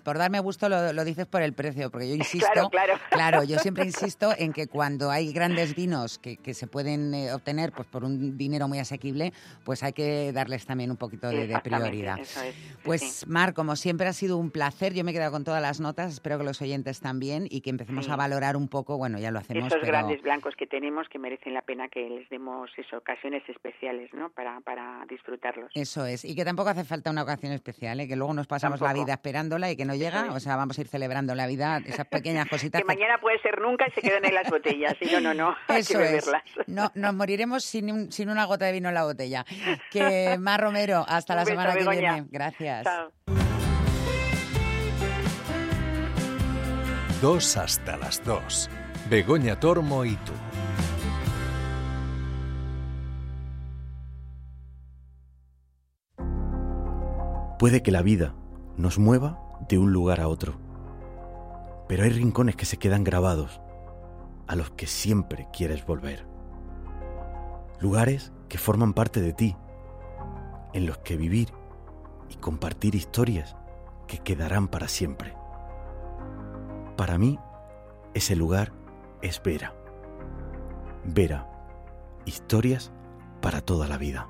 por darme gusto, lo, lo dices por el precio, porque yo insisto. Claro, claro. claro, yo siempre insisto en que cuando hay grandes vinos que, que se pueden obtener pues por un dinero muy asequible, pues hay que darles también un poquito de, prioridad. eso es, sí, Pues, sí. Mar, como siempre ha sido un placer. Yo me he quedado con todas las notas, espero que los oyentes también y que empecemos Sí. a valorar un poco, bueno, ya lo hacemos, esos pero grandes blancos que tenemos que merecen la pena que les demos eso, ocasiones especiales, ¿no? Para, para disfrutarlos. eso es. Y que tampoco hace falta una ocasión especial, ¿eh? que luego nos pasamos la vida esperándola y que no llega. es. O sea, vamos a ir celebrando la vida, esas pequeñas cositas. Que mañana puede ser nunca y se quedan en las botellas. Y no, no, no. Hay Eso que es. beberlas. No, nos moriremos sin, un- sin una gota de vino en la botella. Que Mar Romero, hasta la semana que viene. Gracias. Chao. Dos hasta las dos. Begoña Tormo y tú. Puede que la vida nos mueva de un lugar a otro, pero hay rincones que se quedan grabados, a los que siempre quieres volver. Lugares que forman parte de ti, en los que vivir y compartir historias que quedarán para siempre. Para mí, ese lugar es Vera. Vera, historias para toda la vida.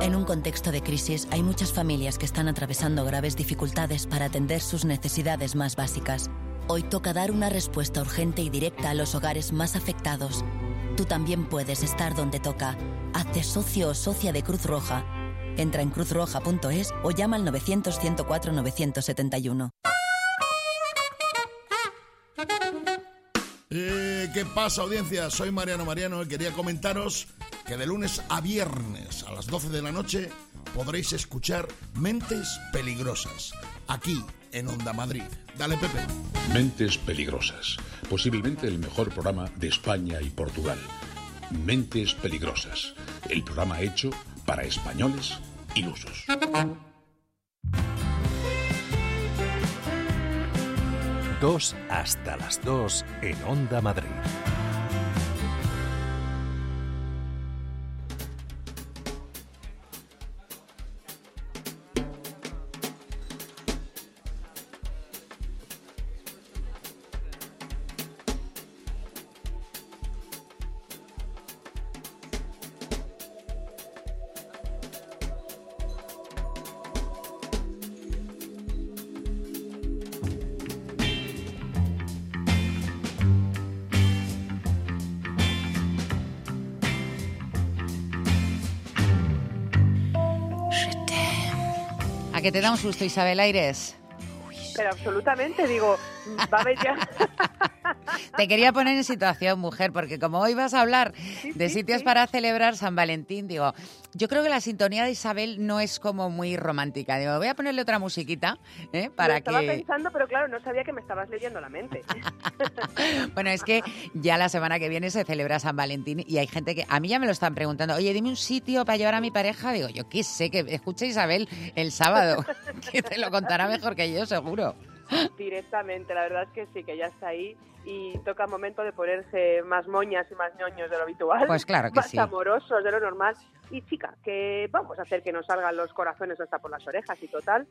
En un contexto de crisis hay muchas familias que están atravesando graves dificultades para atender sus necesidades más básicas. Hoy toca dar una respuesta urgente y directa a los hogares más afectados. Tú también puedes estar donde toca. Hazte socio o socia de Cruz Roja. Entra en cruzroja.es o llama al 900 104 971. Eh, ¿Qué pasa, audiencia? Soy Mariano Mariano y quería comentaros que de lunes a viernes a las 12 de la noche podréis escuchar Mentes Peligrosas, aquí en Onda Madrid. Dale, Pepe. Mentes Peligrosas, posiblemente el mejor programa de España y Portugal. Mentes Peligrosas, el programa hecho para españoles ilusos. Dos hasta las dos en Onda Madrid. Te da un susto, Isabel Aires? Pero absolutamente, digo, va a ver ya. Te quería poner en situación, mujer, porque como hoy vas a hablar de sitios para celebrar San Valentín, digo, yo creo que la sintonía de Isabel no es como muy romántica. Digo, voy a ponerle otra musiquita ¿eh? para Lo estaba que... pensando, pero claro, no sabía que me estabas leyendo la mente. Bueno, es que ya la semana que viene se celebra San Valentín y hay gente que a mí ya me lo están preguntando, oye, dime un sitio para llevar a mi pareja. Digo, yo qué sé, que escuche Isabel el sábado, que te lo contará mejor que yo, seguro. Directamente, la verdad es que sí, que ya está ahí y toca momento de ponerse más moñas y más ñoños de lo habitual. Pues claro que más sí. amorosos de lo normal. Y chica, que vamos a hacer que nos salgan los corazones hasta por las orejas y total.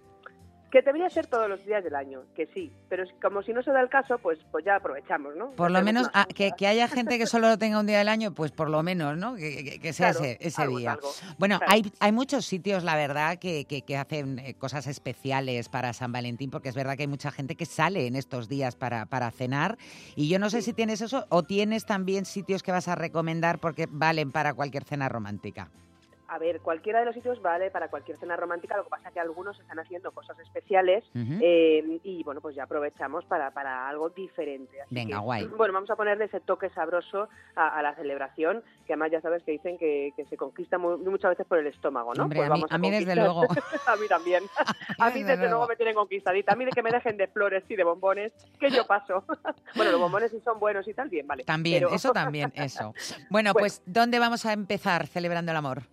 Que debería ser todos los días del año, que sí, pero como si no se da el caso, pues, pues ya aprovechamos, ¿no? Por lo Hacemos menos ah, que, que haya gente que solo lo tenga un día del año, pues por lo menos, ¿no? Que, que- que sea Claro, ese, ese algo es día. algo. Bueno, Claro. hay, hay muchos sitios, la verdad, que, que- que hacen eh, cosas especiales para San Valentín, porque es verdad que hay mucha gente que sale en estos días para, para cenar. Y yo no sé si tienes eso o tienes también sitios que vas a recomendar porque valen para cualquier cena romántica. A ver, cualquiera de los sitios vale para cualquier cena romántica, lo que pasa es que algunos están haciendo cosas especiales eh, y bueno, pues ya aprovechamos para, para algo diferente. Así Venga, que, guay. Bueno, vamos a ponerle ese toque sabroso a, a la celebración, que además ya sabes que dicen que, que se conquista muy- muchas veces por el estómago, ¿no? Hombre, Pues a mí- vamos a mí desde luego. a mí también. a mí desde desde luego. me tienen conquistadita. A mí de que me dejen de flores y de bombones, que yo paso. bueno, los bombones sí son buenos y tal, bien, vale. También, Pero- eso también, eso. Bueno, pues ¿dónde vamos a empezar celebrando el amor?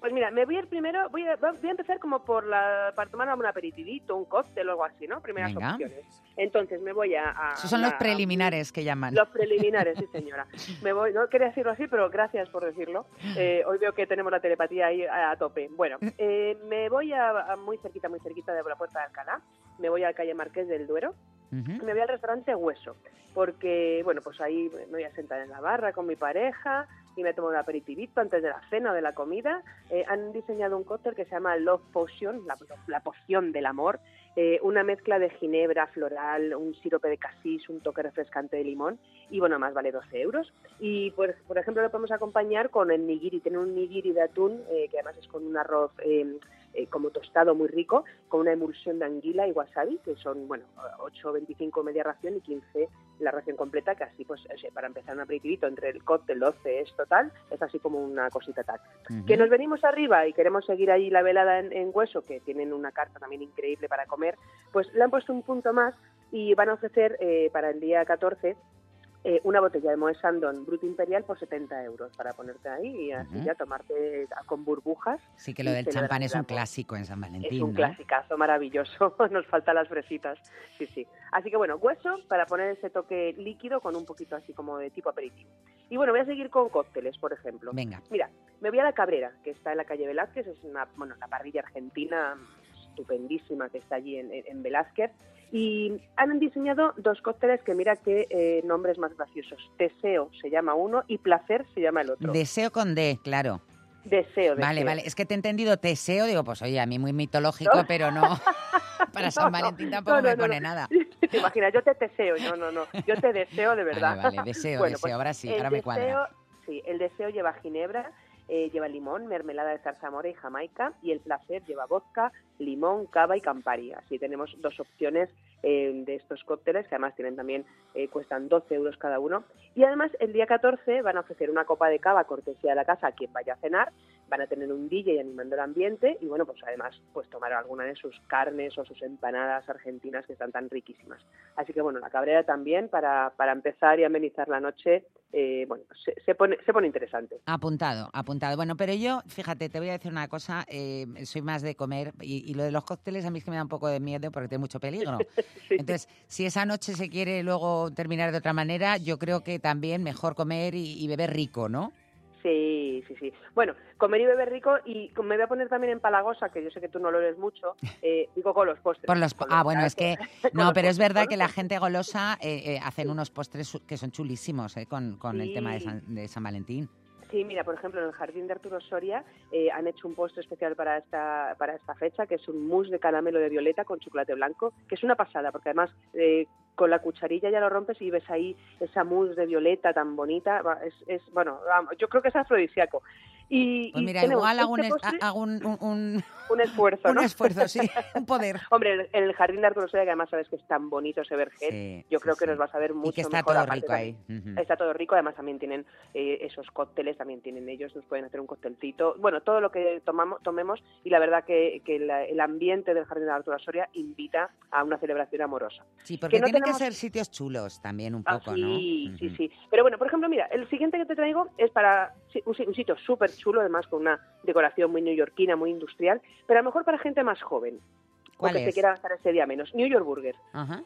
Pues mira, me voy a ir primero, voy a, voy a empezar como por la, para tomar un aperitivito, un cóctel o algo así, ¿no? Primeras Venga. opciones. Entonces me voy a... a- Esos son los preliminares que llaman. Los preliminares, sí señora. Me voy, no quería decirlo así, pero gracias por decirlo. Eh, hoy veo que tenemos la telepatía ahí a, tope. Bueno, eh, me voy a, a muy cerquita, muy cerquita de la puerta de Alcalá. Me voy a la calle Marqués del Duero. Me voy al restaurante Hueso, porque, bueno, pues ahí me voy a sentar en la barra con mi pareja y me tomo un aperitivito antes de la cena o de la comida. Eh, han diseñado un cóctel que se llama Love Potion, la, la poción del amor, eh, una mezcla de ginebra floral, un sirope de casis, un toque refrescante de limón y, bueno, más vale 12 euros. Y, pues, por ejemplo, lo podemos acompañar con el nigiri. Tiene un nigiri de atún, eh, que además es con un arroz... eh, como tostado muy rico, con una emulsión de anguila y wasabi, que son, bueno, 8,25 media ración y 15 la ración completa, que así, pues, eh, para empezar un aperitivito entre el cóctel 12 es total, es así como una cosita tal. Que nos venimos arriba y queremos seguir ahí la velada en, en hueso, que tienen una carta también increíble para comer, pues le han puesto un punto más y van a ofrecer eh, para el día 14 eh, una botella de Moët Chandon Brut Imperial por 70 euros para ponerte ahí y así Ujú. ya tomarte con burbujas. Sí, que lo del champán es un clásico en San Valentín, Es un ¿no? clasicazo maravilloso, nos faltan las fresitas, sí, sí. Así que bueno, hueso para poner ese toque líquido con un poquito así como de tipo aperitivo. Y bueno, voy a seguir con cócteles, por ejemplo. Venga. Mira, me voy a la Cabrera, que está en la calle Velázquez, es una, bueno, una parrilla argentina estupendísima que está allí en- en Velázquez. Y han diseñado dos cócteles que mira qué eh, nombres más graciosos. Deseo se llama uno y Placer se llama el otro. Deseo con D, claro. Deseo, Vale, deseo. vale. Es que te he entendido teseo, digo, pues oye, a mí muy mitológico, No. pero no. Para San No, Valentín tampoco no, me pone nada. Te imaginas, yo te deseo, no, no, no. Yo te deseo de verdad. Vale, vale, deseo, deseo, ahora sí, ahora me cuadra. deseo- Sí, el deseo lleva ginebra, eh, lleva limón, mermelada de zarzamora y jamaica, y el placer lleva vodka, limón, cava y campari. Así tenemos dos opciones eh, de estos cócteles, que además tienen también, eh, cuestan 12 euros cada uno. Y además, el día 14 van a ofrecer una copa de cava cortesía de la casa a quien vaya a cenar, van a tener un DJ animando el ambiente y bueno, pues además pues tomar alguna de sus carnes o sus empanadas argentinas que están tan riquísimas. Así que bueno, la cabrera también para, para empezar y amenizar la noche, eh, bueno, se, se pone, se pone interesante. Apuntado, apuntado. Bueno, pero yo, fíjate, te voy a decir una cosa, soy más de comer y, y lo de los cócteles a mí es que me da un poco de miedo porque tiene mucho peligro. Entonces, si esa noche se quiere luego terminar de otra manera, yo creo que también mejor comer y, y beber rico, ¿no? Sí, sí, sí. Bueno, comer y beber rico y me voy a poner también en palagosa, que yo sé que tú no lo eres mucho, eh, digo con los postres. Por los, Con ah, bueno, es que no, pero es verdad que la gente golosa eh, eh, hacen unos postres que son chulísimos eh, con, con el tema de. San, de San Valentín. Sí, mira, por ejemplo, en el jardín de Arturo Soria eh, han hecho un postre especial para esta, para esta fecha, que es un mousse de caramelo de violeta con chocolate blanco, que es una pasada, porque además eh, con la cucharilla ya lo rompes y ves ahí esa mousse de violeta tan bonita. Es, es bueno, yo creo que es afrodisíaco. Y, Pues y mira, tenemos igual hago, un, este postre- hago un, un- un- un esfuerzo, un ¿no? esfuerzo, sí, un poder. Hombre, en- en el jardín de Arturo Soria, que además sabes que es tan bonito ese vergel, Sí, yo creo que nos vas a ver mucho y que está mejor, todo aparte rico ahí. Está todo rico, además también tienen eh, esos cócteles, también tienen ellos, nos pueden hacer un cóctelcito, bueno, todo lo que tomamos, tomemos y la verdad que, que la- el ambiente del Jardín de Arturo Soria invita a una celebración amorosa. Sí, porque no tienen tenemos- que ser sitios chulos también un Ah, poco, sí, ¿no? sí, Ujú. sí. Pero bueno, por ejemplo, mira, el siguiente que te traigo es para sí, un sitio súper chulo, además con una decoración muy neoyorquina, muy industrial, pero a lo mejor para gente más joven. O ¿Cuál que se quiera gastar ese día menos. New York Burger. Ajá.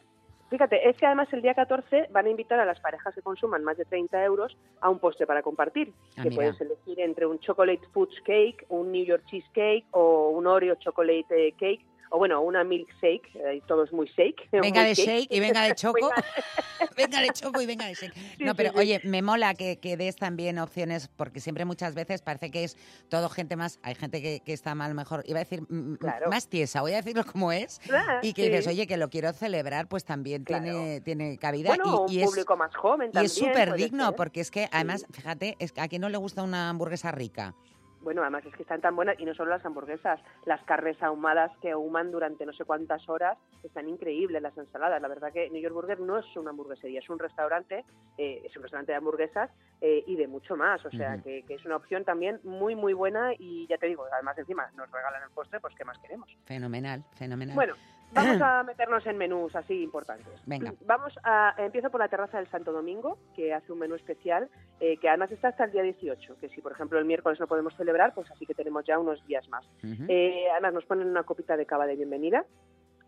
Fíjate, es que además el día 14 van a invitar a las parejas que consuman más de 30 euros a un postre para compartir. Ah, que mira. puedes elegir entre un chocolate fudge cake, un New York cheesecake o un Oreo chocolate cake o bueno, una milkshake, eh, todo es muy shake. Venga muy de shake y venga de choco. Venga- de choco y venga de shake. Sí, No, pero sí. oye, me mola que, que des también opciones, porque siempre muchas veces parece que es todo gente más, hay gente que, que está mal mejor, iba a decir mm, más tiesa, voy a decirlo como es, Ah, y que dices, oye, que lo quiero celebrar, pues también tiene, tiene cabida. Bueno, y, y un es, público más joven y es súper digno, ser. porque es que además, fíjate, es que a quien no le gusta una hamburguesa rica. Bueno, además es que están tan buenas, y no solo las hamburguesas, las carnes ahumadas que ahuman durante no sé cuántas horas, están increíbles las ensaladas. La verdad que New York Burger no es una hamburguesería, es un restaurante, eh, es un restaurante de hamburguesas eh, y de mucho más. O sea, que, que es una opción también muy, muy buena y ya te digo, además encima nos regalan el postre, pues ¿qué más queremos? Fenomenal, fenomenal. Bueno, vamos a meternos en menús así importantes. Venga. Vamos a, empiezo por la terraza del Santo Domingo, que hace un menú especial, eh, que además está hasta el día 18, que si por ejemplo el miércoles no podemos celebrar, pues así que tenemos ya unos días más. Ujú. Eh, además nos ponen una copita de cava de bienvenida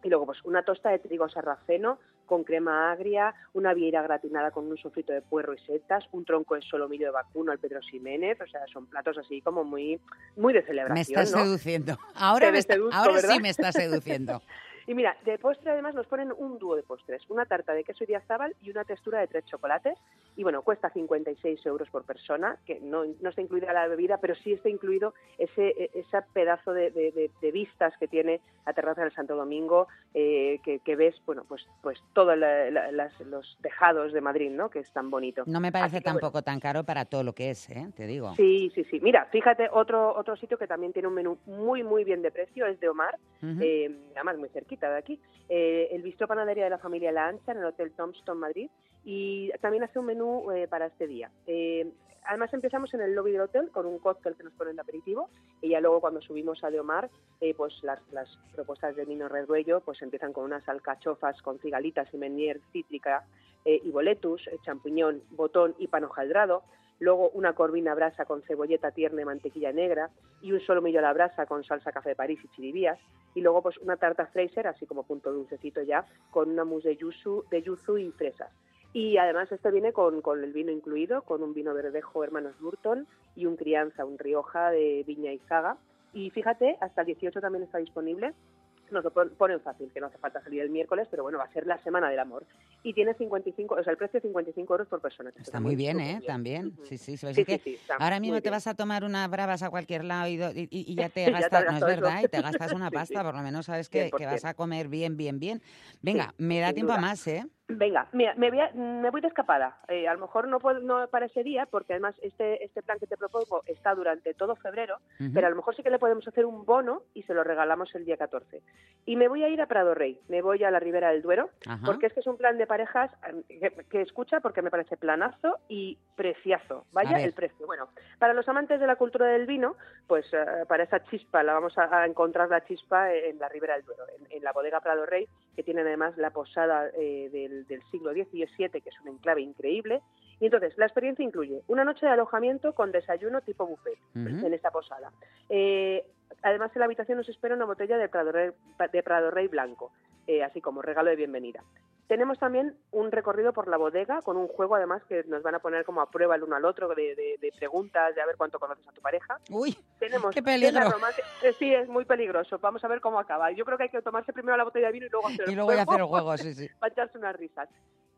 y luego pues una tosta de trigo sarraceno con crema agria, una vieira gratinada con un sofrito de puerro y setas, un tronco de solomillo de vacuno al Pedro Ximénez, o sea, son platos así como muy muy de celebración, Me estás ¿no? seduciendo. Ahora, me está- seduzco, ahora sí me estás seduciendo. Y mira, de postre además nos ponen un dúo de postres, una tarta de queso Idiazábal y una textura de tres chocolates. Y bueno, cuesta 56 euros por persona, que no, no está incluida la bebida, pero sí está incluido ese, e- ese pedazo de, de- de- de vistas que tiene la terraza del Santo Domingo, eh, que, que ves, bueno, pues, pues todos la- la- las- los tejados de Madrid, ¿no? Que es tan bonito. No me parece bueno, tampoco tan caro para todo lo que es, ¿eh? Te digo. Sí, sí, sí. Mira, fíjate, otro otro sitio que también tiene un menú muy, muy bien de precio es de Omar, Ujú. eh, además muy cerquita de aquí. Eh, el bistro panadería de la familia La Ancha en el Hotel Tombstone Madrid y también hace un menú eh, para este día. Eh, además empezamos en el lobby del hotel con un cóctel que nos ponen de aperitivo y ya luego cuando subimos a de Omar, eh, pues las, las propuestas de Nino Reduello pues empiezan con unas alcachofas con cigalitas y menier cítrica eh, y boletus, eh, champiñón, botón y pan hojaldrado luego una corvina brasa con cebolleta tierna y mantequilla negra, y un solomillo a la brasa con salsa café de París y chiribías, y luego pues una tarta Fraser, así como punto dulcecito ya, con una mousse de yuzu, de yuzu y fresas. Y además este viene con, con el vino incluido, con un vino verdejo Hermanos Burton y un crianza, un Rioja de Viña y Zaga. Y fíjate, hasta el 18 también está disponible. Nos lo pon- ponen fácil, que no hace falta salir el miércoles, pero bueno, va a ser la semana del amor. Y tiene 55, o sea, el precio es 55 euros por persona. que Está muy bien, ¿eh? También. Sí, sí. sí, Sí, que sí, sí, está ahora mismo te vas a tomar unas bravas a cualquier lado y, y- ya te Ya te has gastas, no es eso. verdad, y te gastas una pasta, por lo menos sabes que, que vas 100%. a comer bien, bien, bien. Venga, me da tiempo a más, ¿eh? Venga, mira, me voy, a- me voy de escapada. Eh, a lo mejor no, puedo, no para ese día, porque además este, este plan que te propongo está durante todo febrero, pero a lo mejor sí que le podemos hacer un bono y se lo regalamos el día 14. Y me voy a ir a Prado Rey, me voy a la Ribera del Duero, porque es que es un plan de parejas que, que escucha porque me parece planazo y preciazo. Vaya el precio. Bueno, para los amantes de la cultura del vino, pues eh, para esa chispa la vamos a, a encontrar la chispa en la Ribera del Duero, en, en la bodega Prado Rey, que tiene además la posada eh, del, del siglo XVII, que es un enclave increíble. Y entonces, la experiencia incluye una noche de alojamiento con desayuno tipo buffet en esta posada. Eh, además, en la habitación nos espera una botella de Prado Rey, de Prado Rey blanco, eh, así como regalo de bienvenida. Tenemos también un recorrido por la bodega con un juego, además, que nos van a poner como a prueba el uno al otro de, de- de preguntas, de a ver cuánto conoces a tu pareja. Uy, Tenemos qué peligro. eh, sí, es muy peligroso. Vamos a ver cómo acaba. Yo creo que hay que tomarse primero la botella de vino y luego hacer Y el luego ya juego. hacer el juego, sí, sí. para echarse unas risas.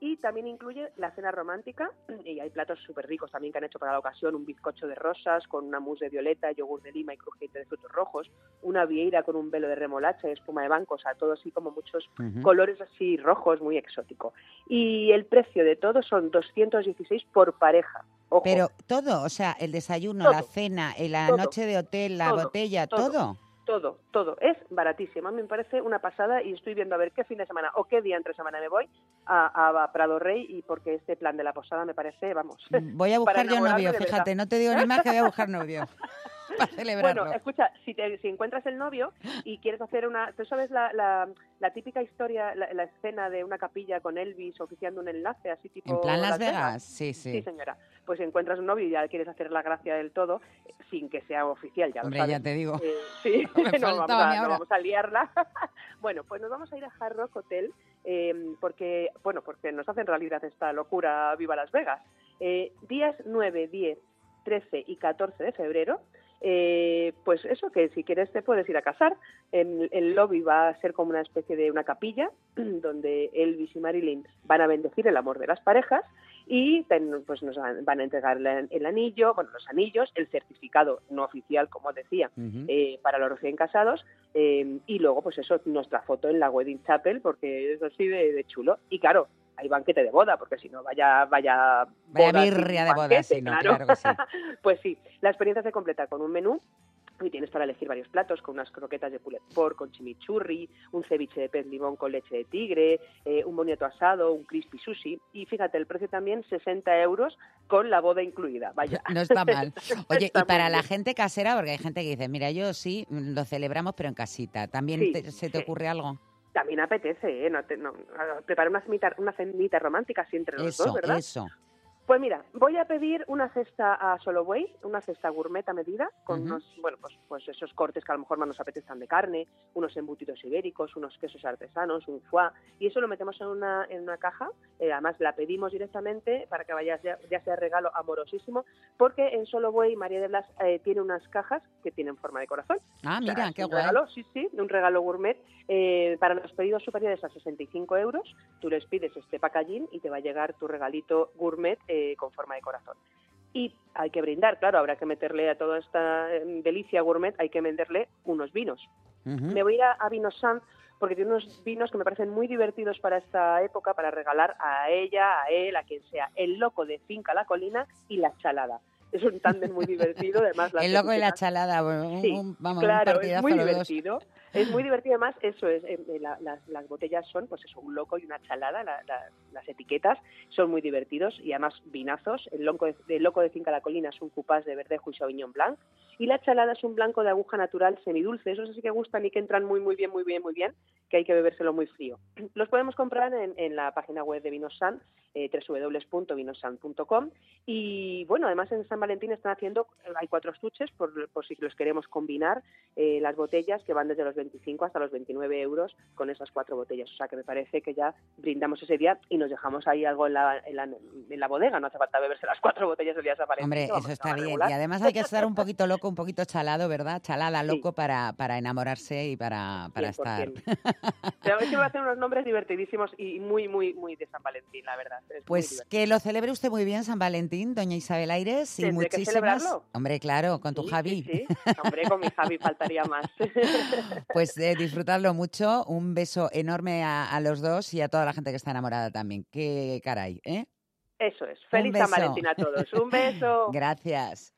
Y también incluye la cena romántica y hay platos súper ricos también que han hecho para la ocasión, un bizcocho de rosas con una mousse de violeta, yogur de lima y crujiente de frutos rojos, una vieira con un velo de remolacha y espuma de banco, o sea, todo así como muchos colores así rojos, muy exótico. Y el precio de todo son 216 por pareja. Ojo, Pero todo, o sea, el desayuno, Todo. la cena, eh, la Todo. noche de hotel, la Todo, botella, todo. Todo. todo. Es baratísimo. A mí me parece una pasada y estoy viendo a ver qué fin de semana o qué día entre semana me voy a, a Prado Rey y porque este plan de la posada me parece, vamos. Voy a buscar yo novio, fíjate, no te digo ni más que voy a buscar novio para celebrarlo. Bueno, escucha, si, te- si encuentras el novio y quieres hacer una... ¿Tú sabes la, la, la típica historia, la, la escena de una capilla con Elvis oficiando un enlace así tipo... en plan Las Vegas, sí, Sí, sí. señora. Pues si encuentras un novio y ya quieres hacer la gracia del todo, sin que sea oficial, ya lo Hombre, sabes. ya te digo. Eh, sí, no, vamos a no vamos liarla. bueno, pues nos vamos a ir a Hard Rock Hotel eh, porque, bueno, porque nos hace en realidad esta locura Viva Las Vegas. Eh, días 9, 10, 13 y 14 de febrero Eh, pues eso, que si quieres te puedes ir a casar. En el lobby va a ser como una especie de una capilla donde Elvis y Marilyn van a bendecir el amor de las parejas y ten- pues nos van van a entregar la- el anillo, bueno, los anillos, el certificado no oficial, como decía, eh, para los recién casados eh, y luego pues eso, nuestra foto en la Wedding Chapel porque es así de, de chulo y claro, hay banquete de boda porque si no vaya vaya Vaya boda birria de boda, sí, no, claro que sí. pues sí, la experiencia se completa con un menú y tienes para elegir varios platos, con unas croquetas de poulet pork con chimichurri, un ceviche de pez limón con leche de tigre, eh, un boniato asado, un crispy sushi. Y fíjate, el precio también 60 euros con la boda incluida. Vaya. No está mal. Oye, Está y para la gente casera, porque hay gente que dice, mira, yo sí, lo celebramos, pero en casita. ¿También Sí, te- se te sí. ocurre algo? También apetece, ¿eh? No te- no, preparar una cenita, una cenita romántica así entre los Eso, dos, ¿verdad? eso. Pues mira, voy a pedir una cesta a Solo Way, una cesta gourmet a medida, con unos, bueno, pues, pues esos cortes que a lo mejor más nos apetezcan de carne, unos embutidos ibéricos, unos quesos artesanos, un foie, y eso lo metemos en una, en una caja, eh, además la pedimos directamente para que vaya ya, ya sea regalo amorosísimo, porque en Solo Way María de Blas eh, tiene unas cajas que tienen forma de corazón. Ah, O sea, mira, qué un guay. regalo, sí, sí, un regalo gourmet eh, para los pedidos superiores a 65 euros. Tú les pides este packaging y te va a llegar tu regalito gourmet eh, con forma de corazón. Y hay que brindar, claro, habrá que meterle a toda esta eh, delicia gourmet, hay que venderle unos vinos. Me voy a ir a, Vinos Sanz porque tiene unos vinos que me parecen muy divertidos para esta época, para regalar a ella, a él, a quien sea. El loco de Finca La Colina y La Chalada. Es un tándem muy divertido, además El loco y la chalada, bueno, un- Sí, vamos, claro, un es muy dos. Es muy divertido, además, eso es, eh, eh, la- las, las botellas son, pues eso, un loco y una chalada, la- la- las etiquetas son muy divertidos y además vinazos. El loco de, el loco de Finca La Colina es un cupás de verdejo y sauvignon blanc y la chalada es un blanco de aguja natural semidulce. Esos sí que gustan y que entran muy, muy bien, muy bien, muy bien, que hay que bebérselo muy frío. Los podemos comprar en, en la página web de Vinosan, eh, www.vinosan.com y bueno, además en San Valentín están haciendo, hay cuatro estuches por, por si los queremos combinar, eh, las botellas que van desde los 25 hasta los 29 euros con esas cuatro botellas. O sea que me parece que ya brindamos ese día y nos dejamos ahí algo en la, en la, en la bodega. No hace falta beberse las cuatro botellas el día de San Valentín. Hombre, que vamos, eso que está a bien. regular. Y además hay que estar un poquito loco, un poquito chalado, ¿verdad? Chalada, loco para, para enamorarse y para, para estar. 100%. Pero es que me hacen unos nombres divertidísimos y muy, muy, muy de San Valentín, la verdad. Es Pues que lo celebre usted muy bien, San Valentín, doña Isabel Aires. Y que muchísimas. celebrarlo. Hombre, claro, con tu Sí, Javi. sí, sí. Hombre, con mi Javi faltaría más. Pues eh, disfrutarlo mucho. Un beso enorme a, a los dos y a toda la gente que está enamorada también. Qué caray, ¿eh? Eso es. Feliz San. Valentín a todos. Un beso. Gracias.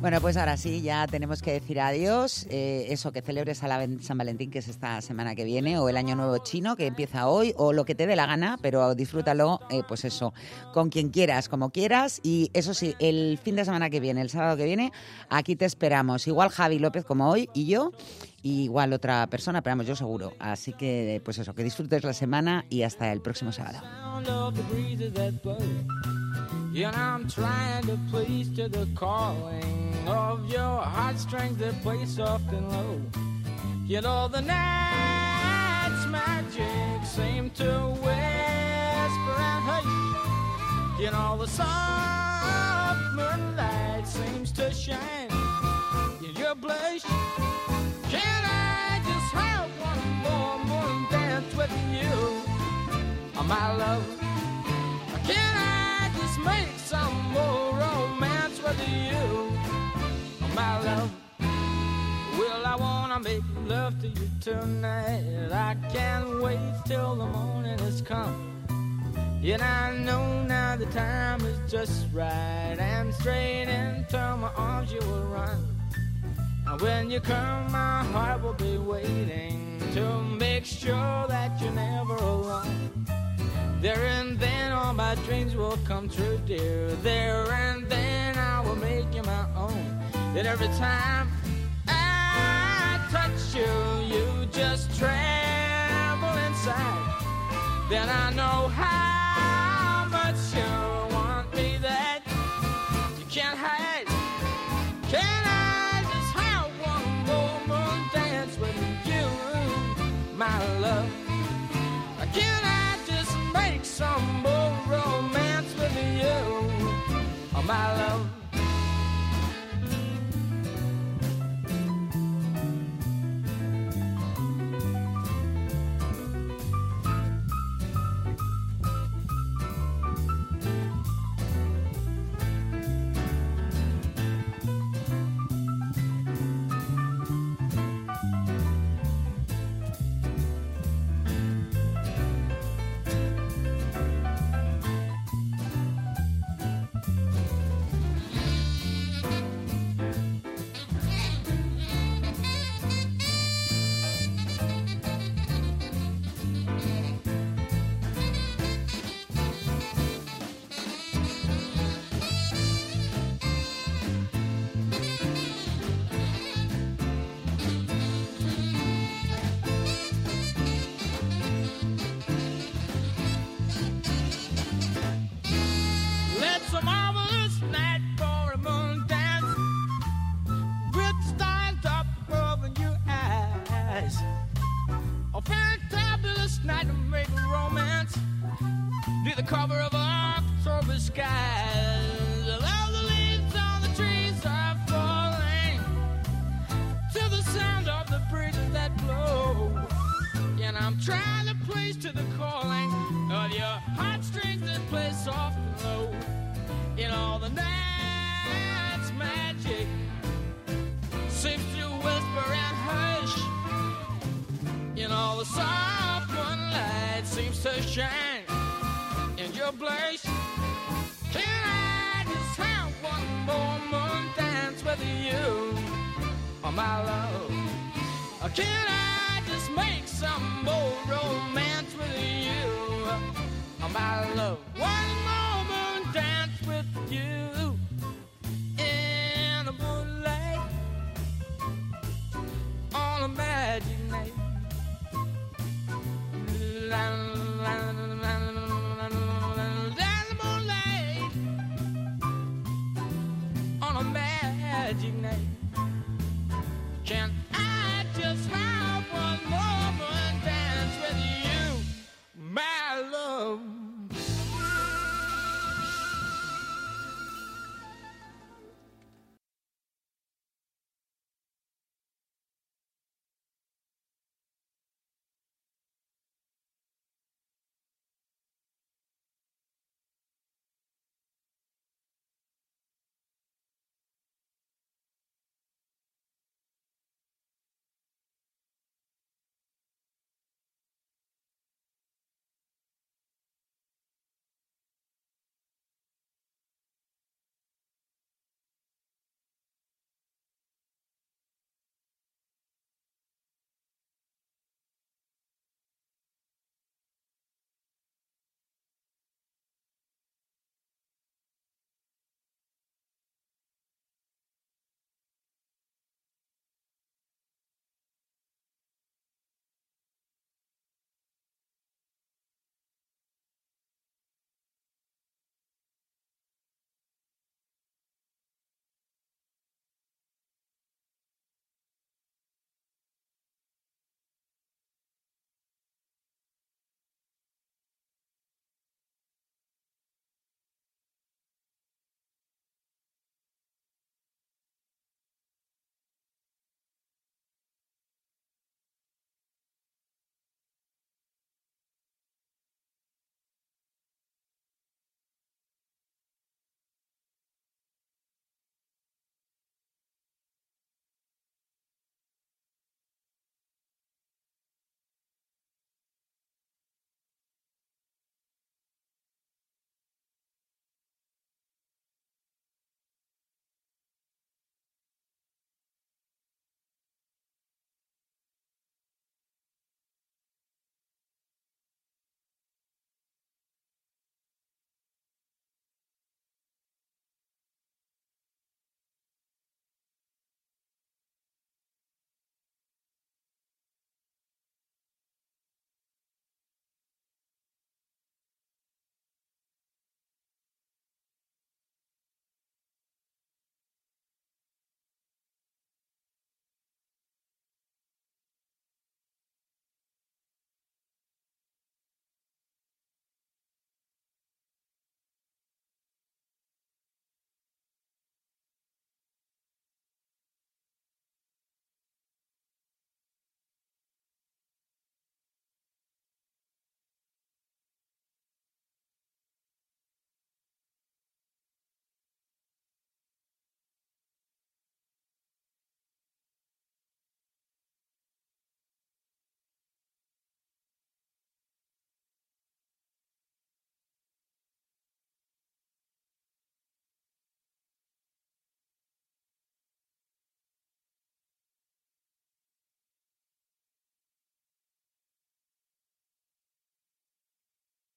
Bueno, pues ahora sí, ya tenemos que decir adiós. Eh, eso, que celebres a la San Valentín, que es esta semana que viene, o el Año Nuevo Chino, que empieza hoy, o lo que te dé la gana, pero disfrútalo, eh, pues eso, con quien quieras, como quieras. Y eso sí, el fin de semana que viene, el sábado que viene, aquí te esperamos. Igual Javi López como hoy y yo, igual otra persona, pero yo seguro. Así que, pues eso, que disfrutes la semana y hasta el próximo sábado. Blow. And I'm trying to please to the calling of your heartstrings that play soft and low. You know the night's magic seem to whisper and hush. You know the soft moonlight seems to shine in your blush. Can I just have one more moon dance with you? My love. Make some more romance with you? My love. Well, I wanna make love to you tonight. I can't wait till the morning has come. And I know now the time is just right. And straight into my arms you will run. And when you come, my heart will be waiting to make sure that you're never alone. There and then all my dreams will come true, dear. There and then I will make you my own. And every time I touch you, you just tremble inside. Then I know how my love?